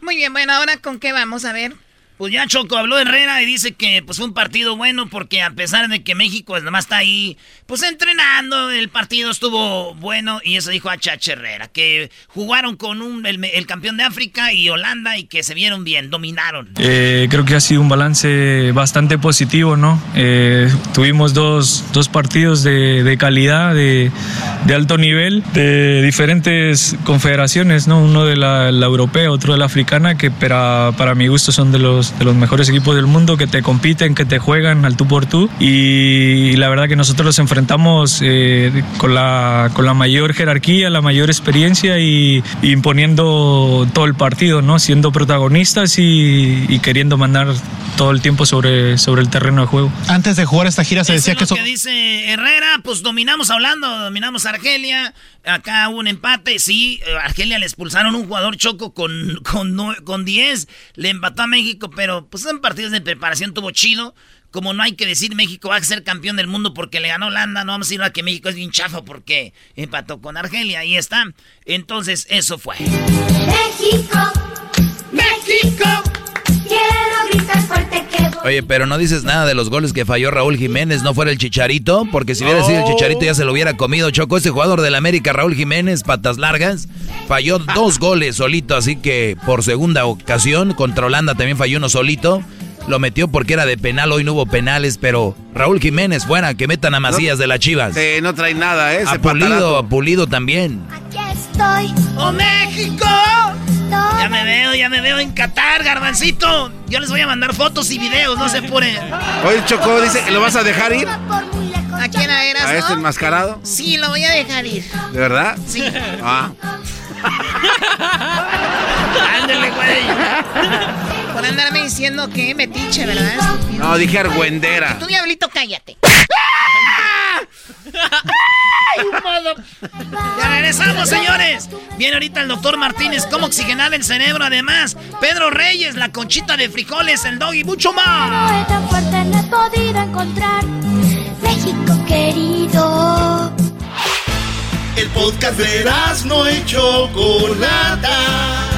Muy bien, bueno, ahora con qué vamos a ver. Pues ya Choco habló Herrera y dice que pues fue un partido bueno porque a pesar de que México pues, nomás está ahí, pues entrenando, el partido estuvo bueno y eso dijo a Chache Herrera, que jugaron con un, el, campeón de África y Holanda y que se vieron bien, dominaron. Eh, creo que ha sido un balance bastante positivo, ¿no? Eh, tuvimos dos, dos partidos de, de calidad, de, de, alto nivel, de diferentes confederaciones, ¿no? Uno de la, la europea, otro de la africana, que para, para mi gusto son de los de los mejores equipos del mundo que te compiten, que te juegan al tú por tú. Y, la verdad que nosotros los enfrentamos eh, con, la, con la mayor jerarquía, la mayor experiencia y, imponiendo todo el partido, ¿no? siendo protagonistas y, queriendo mandar todo el tiempo sobre, sobre el terreno de juego. Antes de jugar esta gira se decía que... Eso que dice Herrera, pues dominamos hablando, dominamos Argelia, acá hubo un empate, sí, Argelia le expulsaron un jugador choco con, con, con 10, le empató a México, pero pues en partidos de preparación tuvo chido. Como no hay que decir México va a ser campeón del mundo porque le ganó Holanda, no vamos a decir a que México es bien chafa porque empató con Argelia, ahí está. Entonces, eso fue. México, México, Oye, pero no dices nada de los goles que falló Raúl Jiménez, ¿no fuera el Chicharito? Porque si hubiera sido el Chicharito ya se lo hubiera comido. Choco, ese jugador del América, Raúl Jiménez, patas largas, falló dos goles solito, así que por segunda ocasión, contra Holanda también falló uno solito. Lo metió porque era de penal, hoy no hubo penales, pero Raúl Jiménez, buena, que metan a Macías de las Chivas. Sí, no trae nada, ¿eh? A Pulido, a Pulido también. Aquí estoy. ¡Oh, México! Ya me veo, ya me veo en Qatar, garbancito. Yo les voy a mandar fotos y videos, no se apuren. Oye, Choco, dice que lo vas a dejar ir. ¿A quién eras, ¿A este enmascarado? Sí, lo voy a dejar ir. ¿De verdad? Sí. Ah. Ándale, güey. Por andarme diciendo que metiche, ¿verdad? No, dije argüendera. Tú, diablito, cállate. Ya regresamos, señores. Viene ahorita el doctor Martínez, cómo oxigenar el cerebro. Además, Pedro Reyes, la conchita de frijoles, el dog y mucho más. tan fuerte no he podido encontrar. México querido. El podcast de no y Chocolata.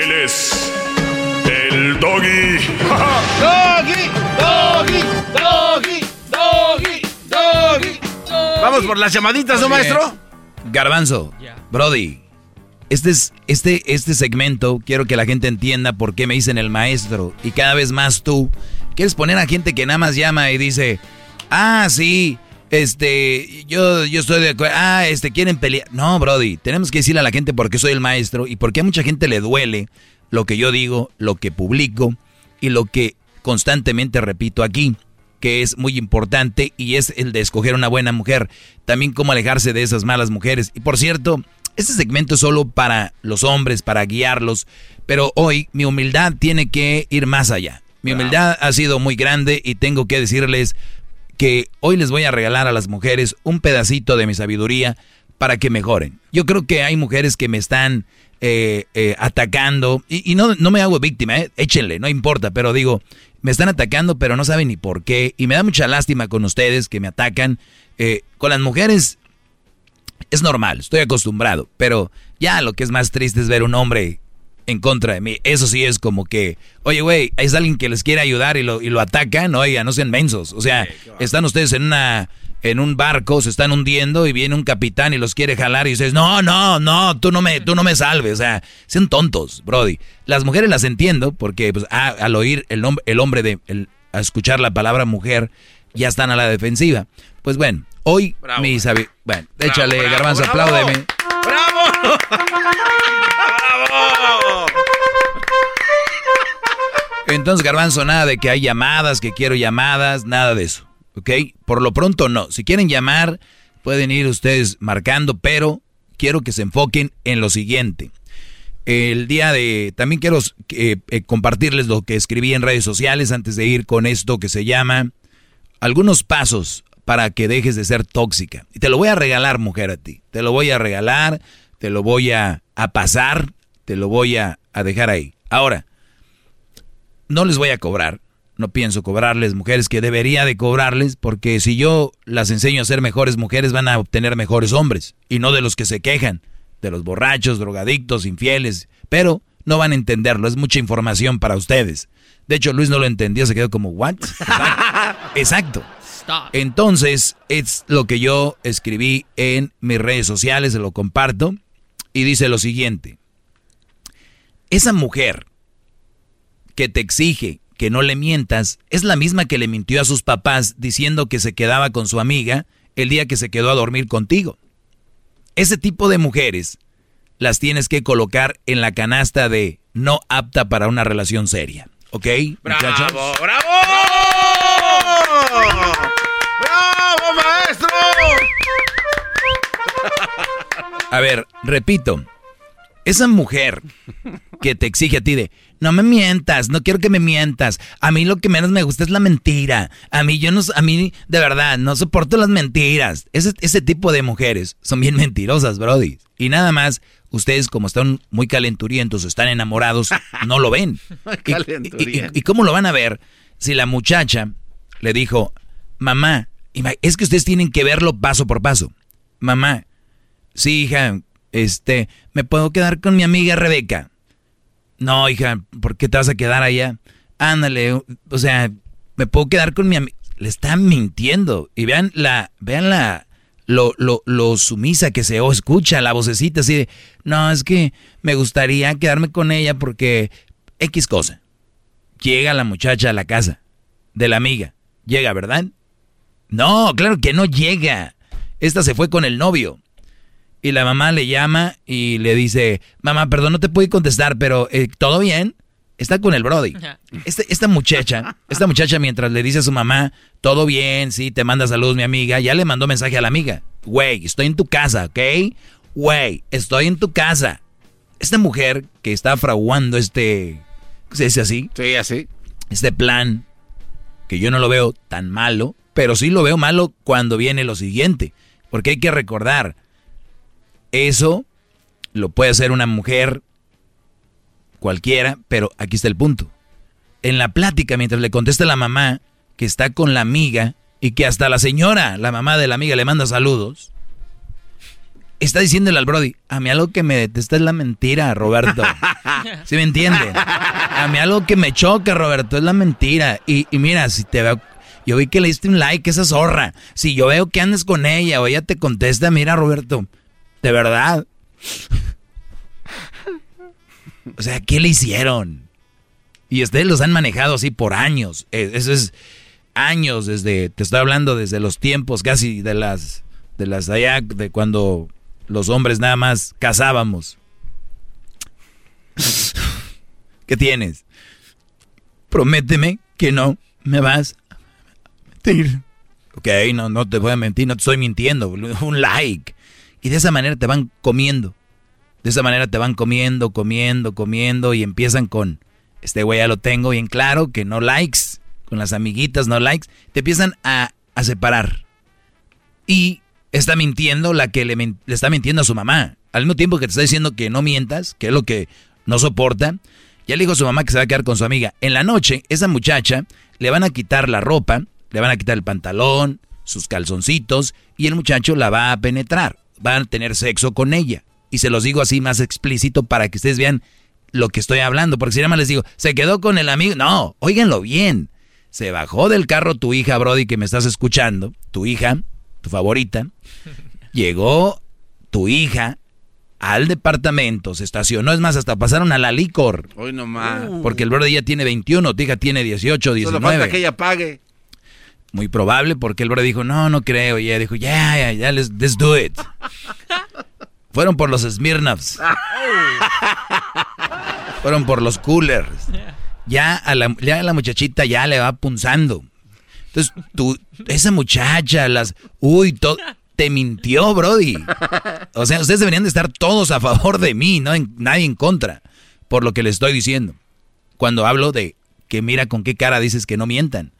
Él es el doggy. ¡Doggy! ¡Doggy! ¡Doggy! ¡Doggy! ¡Doggy! Vamos por las llamaditas, ¿no, maestro? Garbanzo, Brody, este, es, este, este segmento quiero que la gente entienda por qué me dicen el maestro. Y cada vez más tú quieres poner a gente que nada más llama y dice, ah, sí, este, yo, yo estoy de acuerdo, ah, este, quieren pelear. No, Brody, tenemos que decirle a la gente por qué soy el maestro y por qué a mucha gente le duele lo que yo digo, lo que publico y lo que constantemente repito aquí que es muy importante y es el de escoger una buena mujer. También cómo alejarse de esas malas mujeres. Y por cierto, este segmento es solo para los hombres, para guiarlos, pero hoy mi humildad tiene que ir más allá. Mi humildad ha sido muy grande y tengo que decirles que hoy les voy a regalar a las mujeres un pedacito de mi sabiduría para que mejoren. Yo creo que hay mujeres que me están eh, eh, atacando y, no, no, me hago víctima, eh, échenle, no importa, pero digo, me están atacando pero no saben ni por qué y me da mucha lástima con ustedes que me atacan. con las mujeres es normal, estoy acostumbrado, pero ya lo que es más triste es ver un hombre en contra de mí. Eso sí es como que, oye, güey, es alguien que les quiere ayudar y lo, y lo atacan, oiga, no sean mensos. O sea, están ustedes en una en un barco, se están hundiendo y viene un capitán y los quiere jalar y dices, no, no, no, tú no me, tú no me salves. O sea, sean tontos, Brody. Las mujeres las entiendo porque pues, al oír el, el hombre de, el, a escuchar la palabra mujer, ya están a la defensiva. Pues bueno, hoy mi sabi Bueno, échale, garbanzo, apláudeme. Entonces, garbanzo, nada de que hay llamadas, que quiero llamadas, nada de eso. ¿Ok? Por lo pronto no. Si quieren llamar, pueden ir ustedes marcando, pero quiero que se enfoquen en lo siguiente. El día de... También quiero eh, eh, compartirles lo que escribí en redes sociales antes de ir con esto que se llama algunos pasos para que dejes de ser tóxica. Y te lo voy a regalar, mujer, a ti. Te lo voy a regalar, te lo voy a, pasar, te lo voy a, a dejar ahí. Ahora, no les voy a cobrar. No pienso cobrarles mujeres que debería de cobrarles porque si yo las enseño a ser mejores mujeres van a obtener mejores hombres y no de los que se quejan, de los borrachos, drogadictos, infieles, pero no van a entenderlo, es mucha información para ustedes. De hecho, Luis no lo entendió, se quedó como, ¿what? Exacto. Entonces, es lo que yo escribí en mis redes sociales, se lo comparto, y dice lo siguiente. Esa mujer que te exige que no le mientas es la misma que le mintió a sus papás diciendo que se quedaba con su amiga el día que se quedó a dormir contigo. Ese tipo de mujeres las tienes que colocar en la canasta de no apta para una relación seria. ¿Ok? ¡Bravo! ¡Bravo! ¡Bravo, maestro! A ver, repito. Esa mujer que te exige a ti de, no me mientas, no quiero que me mientas. A mí lo que menos me gusta es la mentira. A mí yo no, a mí de verdad no soporto las mentiras. Ese, ese tipo de mujeres son bien mentirosas, Brody. Y nada más, ustedes como están muy calenturientos, están enamorados, no lo ven. y, y, cómo lo van a ver si la muchacha le dijo, mamá, es que ustedes tienen que verlo paso por paso. Mamá, sí, hija, este, ¿me puedo quedar con mi amiga Rebeca? No, hija, ¿por qué te vas a quedar allá? Ándale, o sea, ¿me puedo quedar con mi amiga? Le están mintiendo. Y vean la, vean la, lo, lo, lo sumisa que se escucha, la vocecita así de, no, es que me gustaría quedarme con ella porque X cosa. Llega la muchacha a la casa de la amiga. Llega, ¿verdad? No, claro que no llega. Esta se fue con el novio. Y la mamá le llama y le dice, mamá, perdón, no te puedo contestar, pero eh, ¿todo bien? Está con el Brody. Este, esta muchacha, esta muchacha mientras le dice a su mamá, todo bien, sí, te manda saludos mi amiga, ya le mandó mensaje a la amiga. Güey, estoy en tu casa, ¿ok? Güey, estoy en tu casa. Esta mujer que está fraguando este, ¿se dice así? Sí, así. Este plan, que yo no lo veo tan malo, pero sí lo veo malo cuando viene lo siguiente. Porque hay que recordar, eso lo puede hacer una mujer cualquiera, pero aquí está el punto. En la plática, mientras le contesta la mamá que está con la amiga y que hasta la señora, la mamá de la amiga, le manda saludos, está diciéndole al Brody, a mí algo que me detesta es la mentira, Roberto. ¿Sí me entiende? A mí algo que me choca, Roberto, es la mentira. Y, y mira, si te veo yo vi que le diste un like, esa zorra. Si yo veo que andes con ella o ella te contesta, mira, Roberto, de verdad. O sea, ¿qué le hicieron? Y ustedes los han manejado así por años. Eh, eso es años desde, te estoy hablando desde los tiempos casi de las, de las allá, de cuando los hombres nada más cazábamos. ¿Qué tienes? Prométeme que no me vas a mentir. Ok, no, no te voy a mentir, no te estoy mintiendo. Un like. Y de esa manera te van comiendo. De esa manera te van comiendo, comiendo, comiendo y empiezan con, este güey ya lo tengo bien claro, que no likes, con las amiguitas no likes, te empiezan a, a separar. Y está mintiendo la que le, le, está mintiendo a su mamá. Al mismo tiempo que te está diciendo que no mientas, que es lo que no soporta, ya le dijo a su mamá que se va a quedar con su amiga. En la noche, esa muchacha le van a quitar la ropa, le van a quitar el pantalón, sus calzoncitos, y el muchacho la va a penetrar van a tener sexo con ella. Y se los digo así más explícito para que ustedes vean lo que estoy hablando. Porque si nada más les digo, se quedó con el amigo. No, óiganlo bien. Se bajó del carro tu hija, Brody, que me estás escuchando. Tu hija, tu favorita. Llegó tu hija al departamento, se estacionó. Es más, hasta pasaron a la licor. Hoy nomás. Porque el Brody ya tiene 21, tu hija tiene 18, 19. Solo falta que ella pague. Muy probable porque el bro dijo, no, no creo. Y ella dijo, ya, ya, ya, let's, do it. Fueron por los Smirnoffs. Fueron por los coolers. Ya a, la, ya la muchachita ya le va punzando. Entonces, tú, esa muchacha, las... Uy, todo... te mintió, Brody. O sea, ustedes deberían de estar todos a favor de mí, no en, nadie en contra, por lo que les estoy diciendo. Cuando hablo de que mira con qué cara dices que no mientan.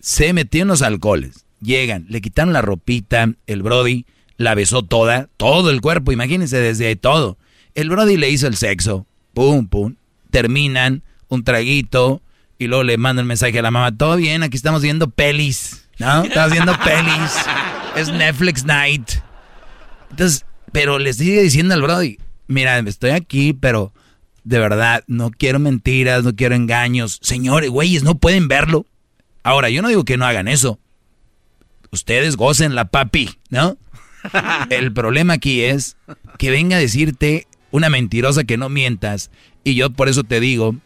Se metió en los alcoholes, llegan, le quitaron la ropita, el Brody la besó toda, todo el cuerpo, imagínense desde todo. El Brody le hizo el sexo, pum, pum, terminan, un traguito, y luego le manda el mensaje a la mamá, todo bien, aquí estamos viendo pelis, ¿no? Estamos viendo pelis, es Netflix night. Entonces, pero le sigue diciendo al Brody, mira, estoy aquí, pero de verdad, no quiero mentiras, no quiero engaños. Señores, güeyes, no pueden verlo. Ahora, yo no digo que no hagan eso. Ustedes gocen la papi, ¿no? El problema aquí es que venga a decirte una mentirosa que no mientas. Y yo por eso te digo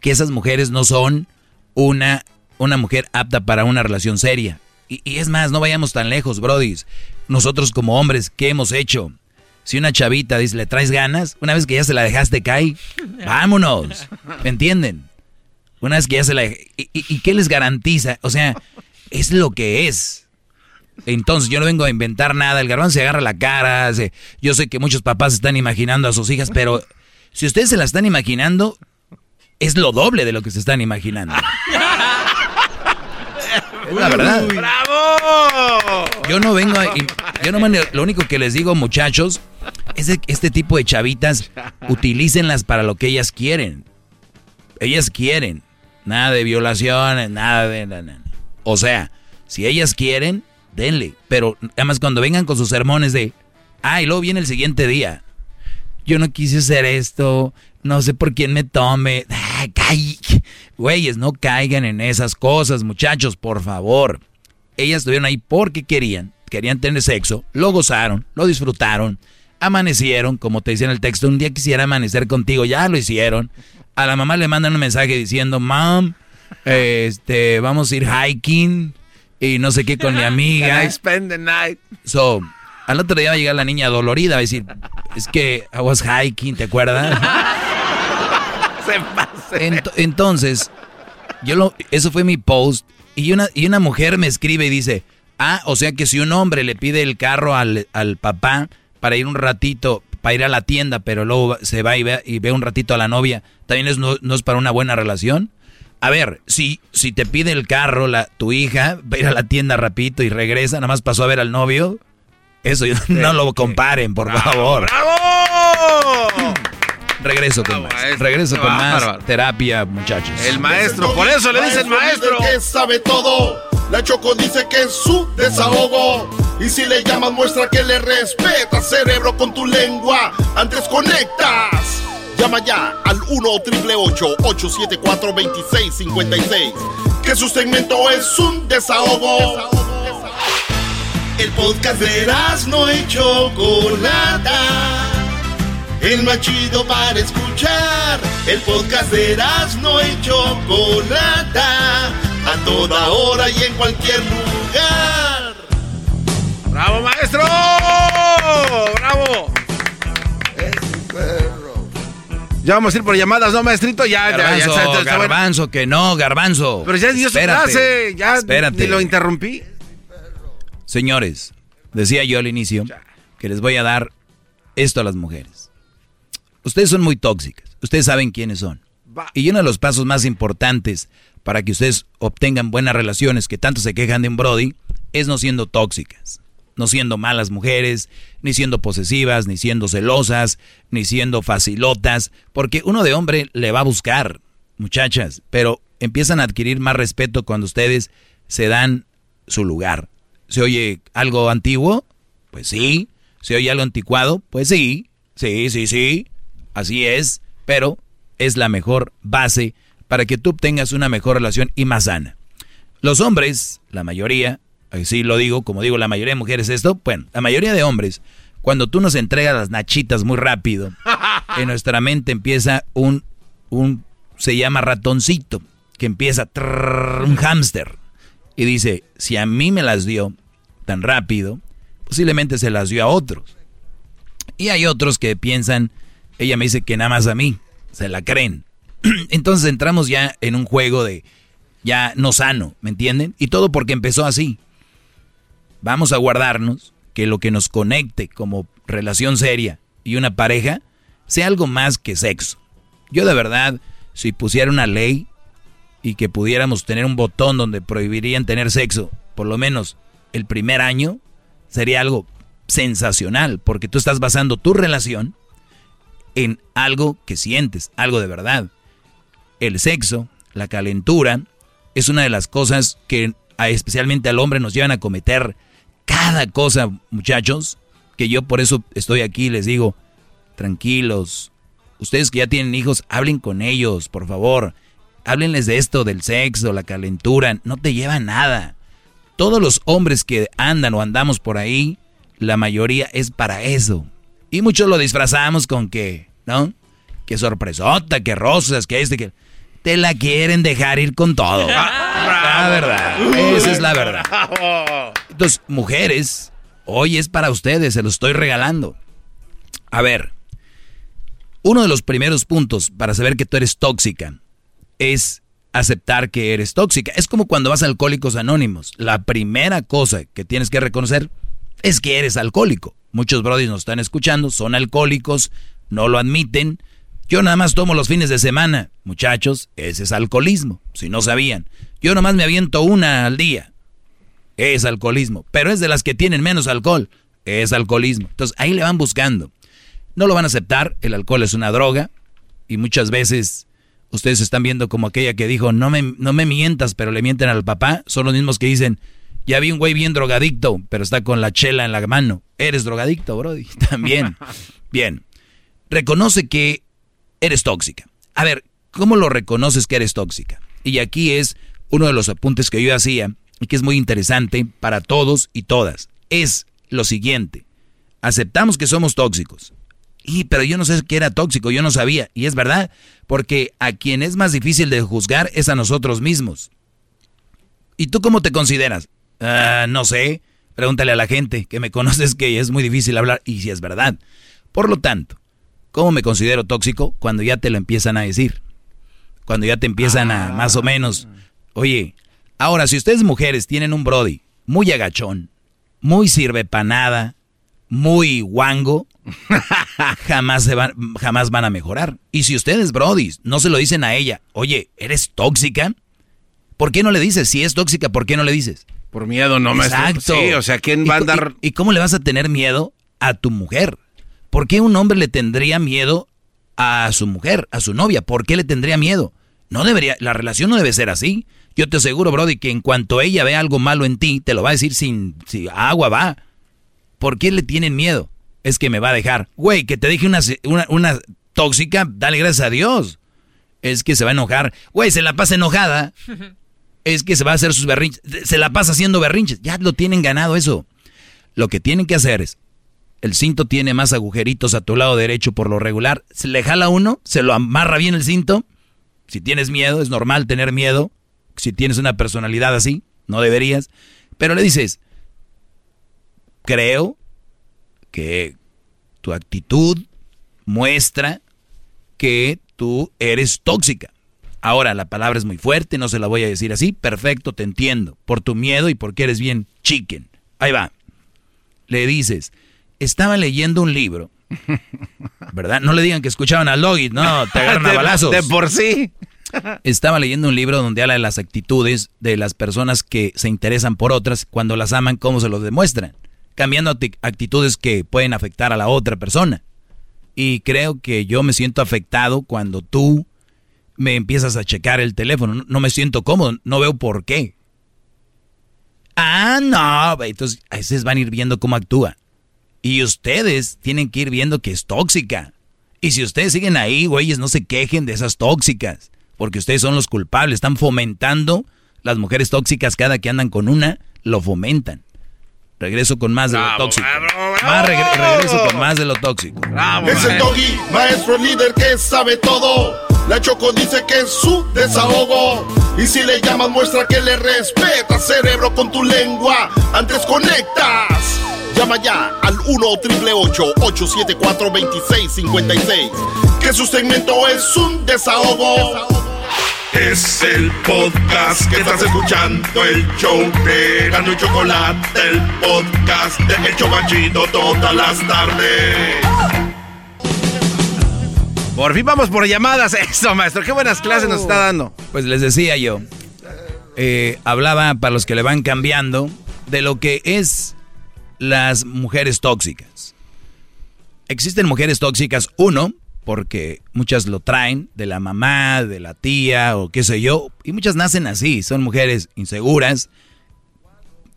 que esas mujeres no son una, una mujer apta para una relación seria. Y, es más, no vayamos tan lejos, brodis. Nosotros como hombres, ¿qué hemos hecho? Si una chavita dice, ¿le traes ganas? Una vez que ya se la dejaste caer, vámonos. ¿Me entienden? Una vez que ya se la... ¿Y, y, qué les garantiza? O sea, es lo que es. Entonces yo no vengo a inventar nada. El garbanzo se agarra la cara. yo sé que muchos papás están imaginando a sus hijas, pero si ustedes se la están imaginando, es lo doble de lo que se están imaginando. la verdad. ¡Bravo! Yo no vengo a, yo no lo único que les digo, muchachos, es que este tipo de chavitas utilícenlas para lo que ellas quieren. Ellas quieren. Nada de violaciones, nada de O sea, si ellas quieren, denle, pero además cuando vengan con sus sermones de, ah, y luego viene el siguiente día. Yo no quise hacer esto, no sé por quién me tome. Güeyes, no caigan en esas cosas, muchachos, por favor. Ellas estuvieron ahí porque querían, querían tener sexo, lo gozaron, lo disfrutaron, amanecieron, como te decía en el texto, un día quisiera amanecer contigo, ya lo hicieron. A la mamá le mandan un mensaje diciendo, mom, este, vamos a ir hiking y no sé qué con mi amiga. spend the night. So, al otro día va a llegar la niña dolorida, va a decir, es que I was hiking, ¿te acuerdas? entonces, yo lo, eso fue mi post y una, y una mujer me escribe y dice, ah, o sea que si un hombre le pide el carro al, papá para ir un ratito, para ir a la tienda, pero luego se va y ve, y ve un ratito a la novia, ¿también es, no, es para una buena relación? A ver, si, si te pide el carro la, tu hija, va a ir a la tienda rapidito y regresa, nada más pasó a ver al novio, eso no lo comparen, por favor. ¡Bravo! Regreso con más. Regreso con más terapia, muchachos. El maestro, por eso le dicen maestro. Que sabe todo. La Choco dice que es su desahogo. Y si le llamas, muestra que le respeta, cerebro, con tu lengua. Antes conectas. Llama ya al 1-888-874-2656. Que su segmento es un desahogo. desahogo. El podcast de no hecho Chocolata el más chido para escuchar. El podcast de no y Chocolata, a toda hora y en cualquier lugar. ¡Bravo, maestro! ¡Bravo! Ya vamos a ir por llamadas, ¿no, maestrito? Ya, garbanzo, ya, ya, Garbanzo, que no, garbanzo. Pero ya dio su clase, ya espérate. ni lo interrumpí. Señores, decía yo al inicio que les voy a dar esto a las mujeres. Ustedes son muy tóxicas. Ustedes saben quiénes son. Y uno de los pasos más importantes para que ustedes obtengan buenas relaciones que tanto se quejan de un Brody es no siendo tóxicas. No siendo malas mujeres, ni siendo posesivas, ni siendo celosas, ni siendo facilotas. Porque uno de hombre le va a buscar, muchachas, pero empiezan a adquirir más respeto cuando ustedes se dan su lugar. ¿Se oye algo antiguo? Pues sí. ¿Se oye algo anticuado? Pues sí. Sí, sí, sí. Así es, pero es la mejor base para que tú obtengas una mejor relación y más sana. Los hombres, la mayoría, así lo digo, como digo, la mayoría de mujeres esto, bueno, la mayoría de hombres, cuando tú nos entregas las nachitas muy rápido, en nuestra mente empieza un, un se llama ratoncito, que empieza un hámster. Y dice, si a mí me las dio tan rápido, posiblemente se las dio a otros. Y hay otros que piensan, ella me dice que nada más a mí, se la creen. Entonces entramos ya en un juego de ya no sano, ¿me entienden? Y todo porque empezó así. vamos a guardarnos que lo que nos conecte como relación seria y una pareja sea algo más que sexo. Yo de verdad, si pusiera una ley y que pudiéramos tener un botón donde prohibirían tener sexo, por lo menos el primer año, sería algo sensacional, porque tú estás basando tu relación en algo que sientes, algo de verdad. El sexo, la calentura, es una de las cosas que especialmente al hombre nos llevan a cometer cada cosa, muchachos, que yo por eso estoy aquí les digo, tranquilos, ustedes que ya tienen hijos, hablen con ellos, por favor. Háblenles de esto, del sexo, la calentura, no te lleva nada. Todos los hombres que andan o andamos por ahí, la mayoría es para eso. Y muchos lo disfrazamos con que, ¿no? Que sorpresota, que rosas, que este, que... Te la quieren dejar ir con todo. La verdad, esa es la verdad. Entonces, mujeres, hoy es para ustedes, se los estoy regalando. A ver, uno de los primeros puntos para saber que tú eres tóxica es aceptar que eres tóxica. Es como cuando vas a Alcohólicos Anónimos. La primera cosa que tienes que reconocer es que eres alcohólico. Muchos brodis nos están escuchando, son alcohólicos, no lo admiten. Yo nada más tomo los fines de semana. Muchachos, ese es alcoholismo, si no sabían. Yo nada más me aviento una al día. Es alcoholismo, pero es de las que tienen menos alcohol. Es alcoholismo. Entonces ahí le van buscando. No lo van a aceptar, el alcohol es una droga y muchas veces ustedes están viendo como aquella que dijo, no me, no me mientas, pero le mienten al papá. Son los mismos que dicen, ya vi un güey bien drogadicto, pero está con la chela en la mano. Eres drogadicto, Brody. También. Bien. Reconoce que eres tóxica. A ver, ¿cómo lo reconoces que eres tóxica? Y aquí es uno de los apuntes que yo hacía y que es muy interesante para todos y todas. Es lo siguiente. Aceptamos que somos tóxicos. Y, pero yo no sé qué era tóxico, yo no sabía. Y es verdad, porque a quien es más difícil de juzgar es a nosotros mismos. ¿Y tú cómo te consideras? Ah, no sé. Pregúntale a la gente que me conoces que es muy difícil hablar y si es verdad. Por lo tanto, ¿cómo me considero tóxico? Cuando ya te lo empiezan a decir. Cuando ya te empiezan a más o menos. Oye, ahora si ustedes mujeres tienen un Brody muy agachón, muy sirve para nada, muy guango, jamás, se van, jamás van a mejorar. Y si ustedes, Brody, no se lo dicen a ella, oye, ¿eres tóxica? ¿Por qué no le dices? Si es tóxica, ¿por qué no le dices? Por miedo, no me Exacto. Sí, o sea, ¿quién va a andar...? ¿Y, cómo le vas a tener miedo a tu mujer? ¿Por qué un hombre le tendría miedo a su mujer, a su novia? ¿Por qué le tendría miedo? No debería, la relación no debe ser así. Yo te aseguro, Brody, que en cuanto ella ve algo malo en ti, te lo va a decir sin, sin agua va. ¿Por qué le tienen miedo? Es que me va a dejar. Güey, que te dije una, una, una tóxica, dale gracias a Dios. Es que se va a enojar. Güey, se la pasa enojada. es que se va a hacer sus berrinches. Se la pasa haciendo berrinches. Ya lo tienen ganado eso. Lo que tienen que hacer es, el cinto tiene más agujeritos a tu lado derecho por lo regular. Se le jala uno, se lo amarra bien el cinto. Si tienes miedo, es normal tener miedo. Si tienes una personalidad así, no deberías. Pero le dices, creo que tu actitud muestra que tú eres tóxica. Ahora, la palabra es muy fuerte, no se la voy a decir así. Perfecto, te entiendo. Por tu miedo y porque eres bien chicken. Ahí va. Le dices, estaba leyendo un libro. ¿Verdad? No le digan que escuchaban a Logi, no, te agarran a balazos. De por sí. Estaba leyendo un libro donde habla de las actitudes de las personas que se interesan por otras cuando las aman, cómo se los demuestran. Cambiando actitudes que pueden afectar a la otra persona. Y creo que yo me siento afectado cuando tú me empiezas a checar el teléfono. No, me siento cómodo, no veo por qué. Ah, no. Entonces, a veces van a ir viendo cómo actúa. Y ustedes tienen que ir viendo que es tóxica. Y si ustedes siguen ahí, güeyes, no se quejen de esas tóxicas. Porque ustedes son los culpables. Están fomentando las mujeres tóxicas cada que andan con una, lo fomentan. Regreso con más de lo tóxico. más regreso con más de lo tóxico. es el doggy, maestro líder que sabe todo. La Choco dice que es su desahogo. Y si le llamas, muestra que le respeta, cerebro, con tu lengua. Antes conectas. Llama ya al 1-888-874-2656. Que su segmento es un desahogo. Es el podcast que estás escuchando, el show de Gano y Chocolate, el podcast de El Chobachito todas las tardes. Por fin vamos por llamadas. Eso, maestro. Qué buenas clases nos está dando. Pues les decía yo, eh, hablaba para los que le van cambiando de lo que es las mujeres tóxicas. Existen mujeres tóxicas, uno, porque muchas lo traen de la mamá, de la tía o qué sé yo, y muchas nacen así, son mujeres inseguras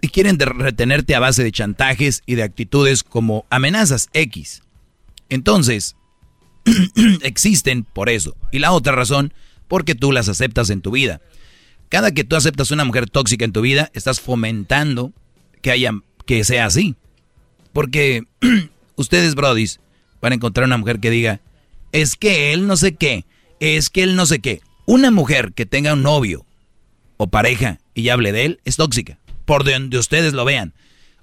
y quieren retenerte a base de chantajes y de actitudes como amenazas X. Entonces, existen por eso. Y la otra razón, porque tú las aceptas en tu vida. Cada que tú aceptas una mujer tóxica en tu vida, estás fomentando que haya que sea así. Porque ustedes, brodis, van a encontrar una mujer que diga, es que él no sé qué, es que él no sé qué. Una mujer que tenga un novio o pareja y hable de él es tóxica, por donde ustedes lo vean.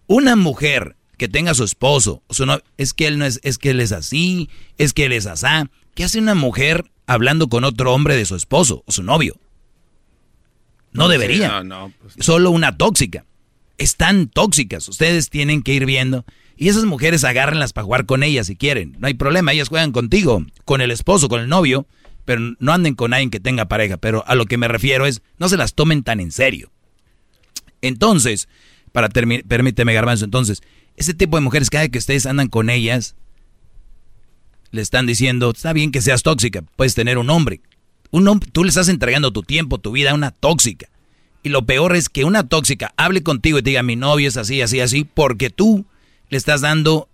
Una mujer que tenga su esposo, su novio, es que él no es, es que él es así, es que él es asá. ¿Qué hace una mujer hablando con otro hombre de su esposo o su novio? No debería. Pues Solo una tóxica. Están tóxicas. Ustedes tienen que ir viendo. Y esas mujeres agárrenlas para jugar con ellas si quieren. No hay problema, ellas juegan contigo, con el esposo, con el novio, pero no anden con alguien que tenga pareja. Pero a lo que me refiero es, no se las tomen tan en serio. Entonces, para permíteme garbanzo, entonces, ese tipo de mujeres, cada vez que ustedes andan con ellas, le están diciendo, está bien que seas tóxica, puedes tener un hombre. Un hombre, tú le estás entregando tu tiempo, tu vida a una tóxica. Y lo peor es que una tóxica hable contigo y te diga, mi novio es así, así, así, porque tú le estás dando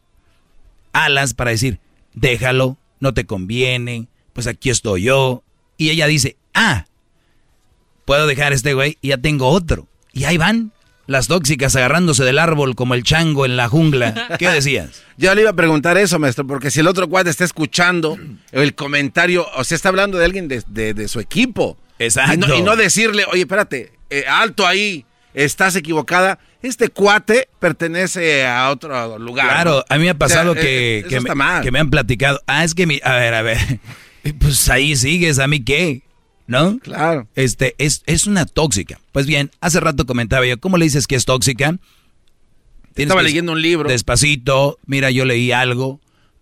alas para decir, déjalo, no te conviene, pues aquí estoy yo. Y ella dice, ah, puedo dejar a este güey y ya tengo otro. Y ahí van las tóxicas agarrándose del árbol como el chango en la jungla. ¿Qué decías? Yo le iba a preguntar eso, maestro, porque si el otro cuate está escuchando el comentario, o sea, está hablando de alguien de, su equipo. Exacto. Y no, decirle, oye, espérate, eh, alto ahí, estás equivocada. Este cuate pertenece a otro lugar. Claro, a mí me ha pasado que, que, me, han platicado. Ah, es que mi. A ver, a ver. Pues ahí sigues, ¿a mí qué? ¿No? Claro. Este, es, es una tóxica. Pues bien, hace rato comentaba yo, ¿cómo le dices que es tóxica? Estaba leyendo un libro. Despacito, mira, yo leí algo,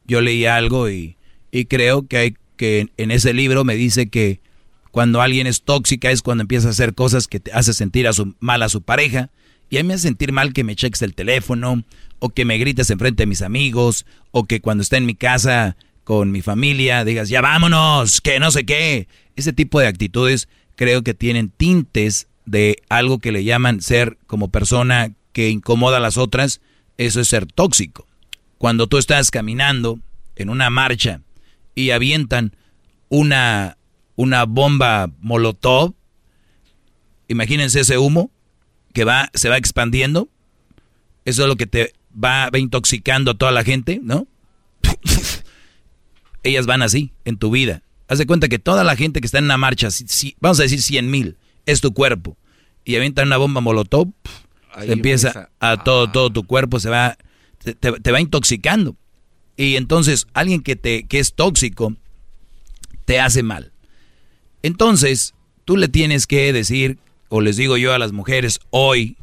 yo leí algo y, y creo que hay que en ese libro me dice que cuando alguien es tóxica es cuando empieza a hacer cosas que te hace sentir a su, mal a su pareja. Y a mí me hace sentir mal que me cheques el teléfono, o que me grites enfrente de mis amigos, o que cuando esté en mi casa con mi familia digas, ya vámonos, que no sé qué. Ese tipo de actitudes creo que tienen tintes de algo que le llaman ser como persona que incomoda a las otras. Eso es ser tóxico. Cuando tú estás caminando en una marcha y avientan una una bomba molotov, imagínense ese humo que va, se va expandiendo, eso es lo que te va, intoxicando a toda la gente, ¿no? Ellas van así en tu vida. Haz de cuenta que toda la gente que está en una marcha, si, vamos a decir 100 mil, es tu cuerpo. Y avientan una bomba molotov, empieza a todo, ah. todo tu cuerpo, se va, te, te, va intoxicando. Y entonces alguien que, te, que es tóxico te hace mal. Entonces, tú le tienes que decir, o les digo yo a las mujeres hoy,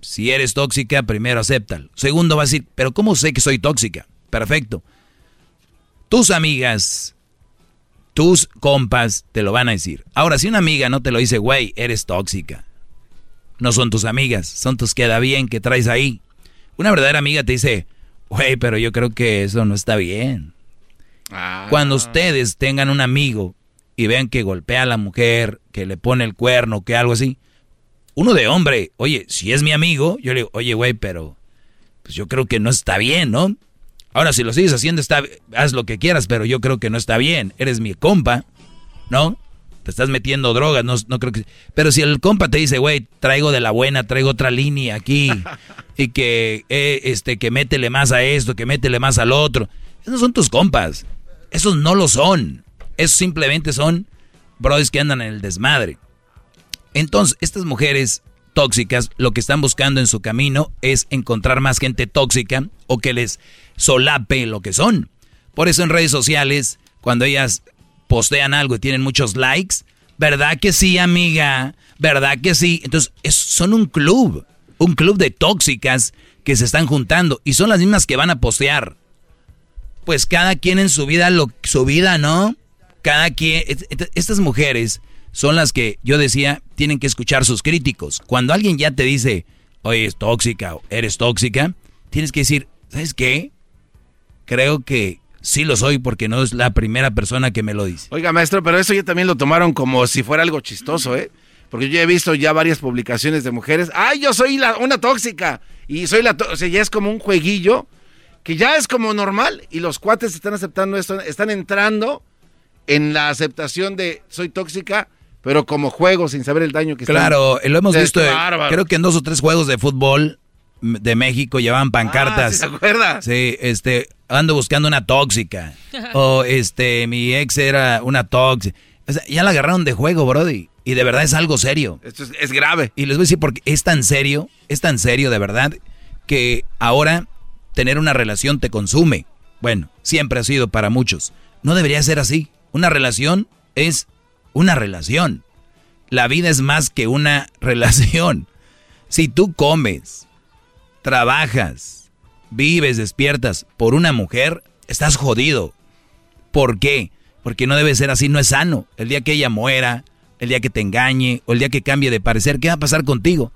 si eres tóxica, primero acéptalo. Segundo, va a decir, pero ¿cómo sé que soy tóxica? Perfecto. Tus amigas, tus compas te lo van a decir. Ahora, si una amiga no te lo dice, güey, eres tóxica. No son tus amigas, son tus queda bien que traes ahí. Una verdadera amiga te dice, güey, pero yo creo que eso no está bien. Ah. Cuando ustedes tengan un amigo y vean que golpea a la mujer, que le pone el cuerno, que algo así. Uno de hombre, oye, si es mi amigo, yo le digo, oye, güey, pero pues yo creo que no está bien, ¿no? Ahora, si lo sigues haciendo, está, haz lo que quieras, pero yo creo que no está bien. Eres mi compa, ¿no? Te estás metiendo drogas, no, no creo que... Pero si el compa te dice, güey, traigo de la buena, traigo otra línea aquí, y que, eh, este, que métele más a esto, que métele más al otro. Esos son tus compas. Esos no lo son. Esos simplemente son brothers que andan en el desmadre. Entonces, estas mujeres tóxicas lo que están buscando en su camino es encontrar más gente tóxica o que les solape lo que son. Por eso en redes sociales, cuando ellas postean algo y tienen muchos likes, ¿Verdad que sí, amiga? ¿Verdad que sí? Entonces, son un club, un club de tóxicas que se están juntando y son las mismas que van a postear. Pues cada quien en su vida, lo, su vida, ¿no? Cada quien, estas mujeres son las que yo decía, tienen que escuchar sus críticos. Cuando alguien ya te dice, oye, es tóxica o eres tóxica, tienes que decir, ¿sabes qué? Creo que sí lo soy porque no es la primera persona que me lo dice. Oiga, maestro, pero eso ya también lo tomaron como si fuera algo chistoso, ¿eh? Porque yo he visto ya varias publicaciones de mujeres, ¡ay, yo soy la, una tóxica! Y soy la, o sea, ya es como un jueguillo que ya es como normal y los cuates están aceptando esto, están entrando en la aceptación de soy tóxica, pero como juego sin saber el daño que Claro, lo hemos visto, eh, creo que en dos o tres juegos de fútbol de México llevaban pancartas. ¿Se acuerda? Sí, este, ando buscando una tóxica. o este, mi ex era una tóxica. O sea, ya la agarraron de juego, Brody. Y de verdad es algo serio. Esto es, grave. Y les voy a decir porque es tan serio, es tan serio de verdad, que ahora tener una relación te consume. Bueno, siempre ha sido para muchos. No debería ser así. Una relación es una relación. La vida es más que una relación. Si tú comes, trabajas, vives, despiertas por una mujer, estás jodido. ¿Por qué? Porque no debe ser así, no es sano. El día que ella muera, el día que te engañe o el día que cambie de parecer, ¿qué va a pasar contigo?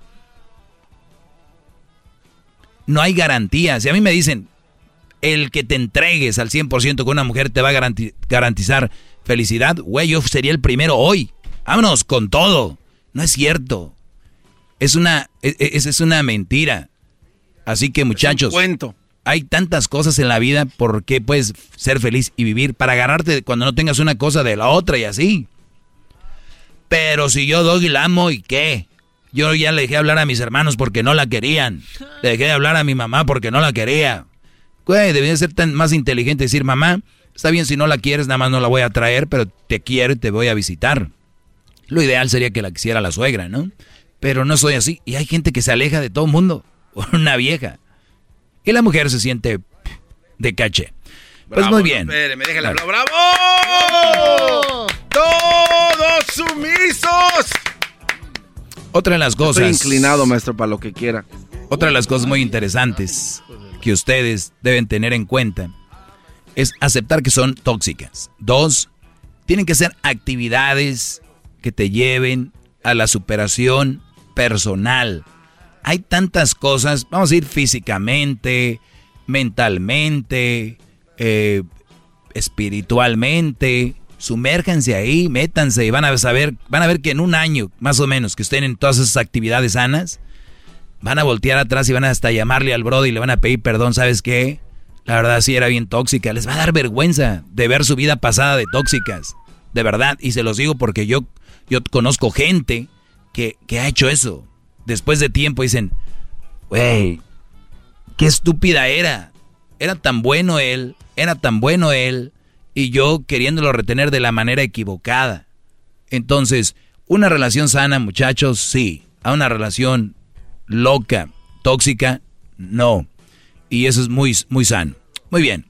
No hay garantías. Si a mí me dicen, el que te entregues al 100% con una mujer te va a garantizar felicidad, güey, yo sería el primero hoy. Vámonos con todo. No es cierto. Es una, es, e, es una mentira. Así que muchachos, cuento. hay tantas cosas en la vida por qué puedes ser feliz y vivir para agarrarte cuando no tengas una cosa de la otra y así. Pero si yo doy la amo y qué, yo ya le dejé hablar a mis hermanos porque no la querían. Le dejé de hablar a mi mamá porque no la quería. Güey, debía ser tan más inteligente decir, mamá, está bien si no la quieres, nada más no la voy a traer, pero te quiero y te voy a visitar. Lo ideal sería que la quisiera la suegra, ¿no? Pero no soy así. Y hay gente que se aleja de todo el mundo. Una vieja. Y la mujer se siente de caché. pues muy bien. ¡Bravo! ¡Todos sumisos! Otra de las cosas. Estoy inclinado, maestro, para lo que quiera. Otra de las cosas muy interesantes que ustedes deben tener en cuenta es aceptar que son tóxicas. Dos, tienen que ser actividades que te lleven a la superación personal. Hay tantas cosas, vamos a ir físicamente, mentalmente, eh, espiritualmente. Sumérjanse ahí, métanse y van a saber, van a ver que en un año, más o menos, que estén en todas esas actividades sanas, van a voltear atrás y van hasta llamarle al brother y le van a pedir perdón, ¿sabes qué? La verdad sí era bien tóxica. Les va a dar vergüenza de ver su vida pasada de tóxicas. De verdad. Y se los digo porque yo, yo conozco gente que, que ha hecho eso. Después de tiempo dicen, güey, qué estúpida era. Era tan bueno él, era tan bueno él, y yo queriéndolo retener de la manera equivocada. Entonces, una relación sana, muchachos, sí. A una relación loca, tóxica, no. Y eso es muy, muy sano. Muy bien.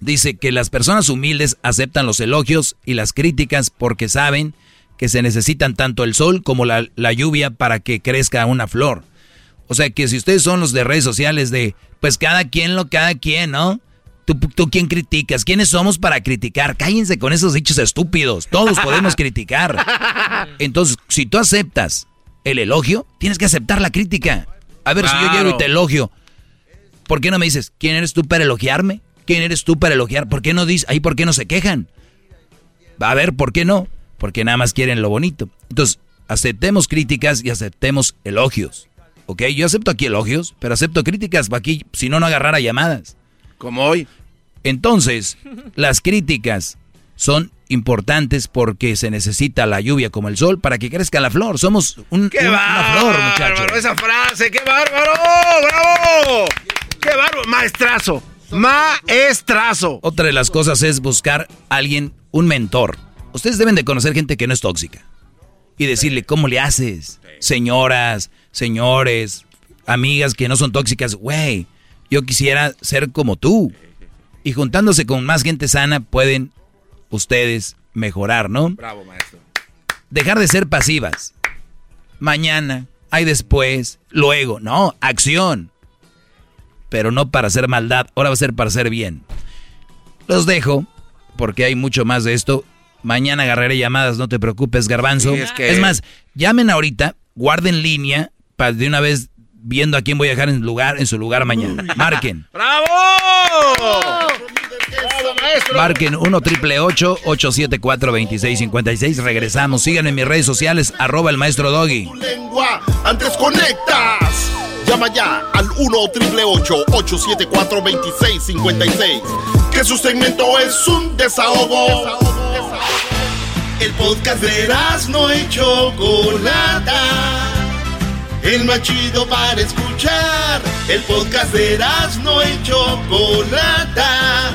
Dice que las personas humildes aceptan los elogios y las críticas porque saben que se necesitan tanto el sol como la, lluvia para que crezca una flor. O sea que si ustedes son los de redes sociales de, pues cada quien lo, cada quien, ¿no? ¿Tú, ¿Tú quién criticas? ¿Quiénes somos para criticar? Cállense con esos dichos estúpidos. Todos podemos criticar. Entonces, si tú aceptas el elogio, tienes que aceptar la crítica. A ver, si yo llego y te elogio, ¿por qué no me dices, ¿quién eres tú para elogiarme? ¿Quién eres tú para elogiar? ¿Por qué no dices, ahí por qué no se quejan? A ver, ¿por qué no? Porque nada más quieren lo bonito. Entonces, aceptemos críticas y aceptemos elogios. ¿Ok? Yo acepto aquí elogios, pero acepto críticas para aquí, si no, no agarrara llamadas. Como hoy. Entonces, las críticas son importantes porque se necesita la lluvia como el sol para que crezca la flor. Somos un, ¡Qué una flor, muchachos. esa frase! ¡Qué bárbaro! ¡Bravo! ¡Qué bárbaro! Maestrazo. Maestrazo. Otra de las cosas es buscar a alguien, un mentor. Ustedes deben de conocer gente que no es tóxica. Y decirle, ¿cómo le haces? Señoras, señores, amigas que no son tóxicas. Güey, yo quisiera ser como tú. Y juntándose con más gente sana pueden ustedes mejorar, ¿no? Bravo, maestro. dejar de ser pasivas. Mañana, hay después, luego, no, acción. Pero no para hacer maldad, ahora va a ser para hacer bien. Los dejo, porque hay mucho más de esto. Mañana agarraré llamadas, no te preocupes, garbanzo. Sí, es que- es más, llamen ahorita, guarden línea, para de una vez viendo a quién voy a dejar en, lugar, en su lugar mañana. Marquen. ¡Bravo! Marquen 1 triple 874 2656 Regresamos. Síganme en mis redes sociales, arroba el maestro Doggy. lengua antes conectas. Llama ya al 1 888 874 2656 Que su segmento es un desahogo. El podcast de no y Chocolata. El más chido para escuchar. El podcast de no y Chocolata.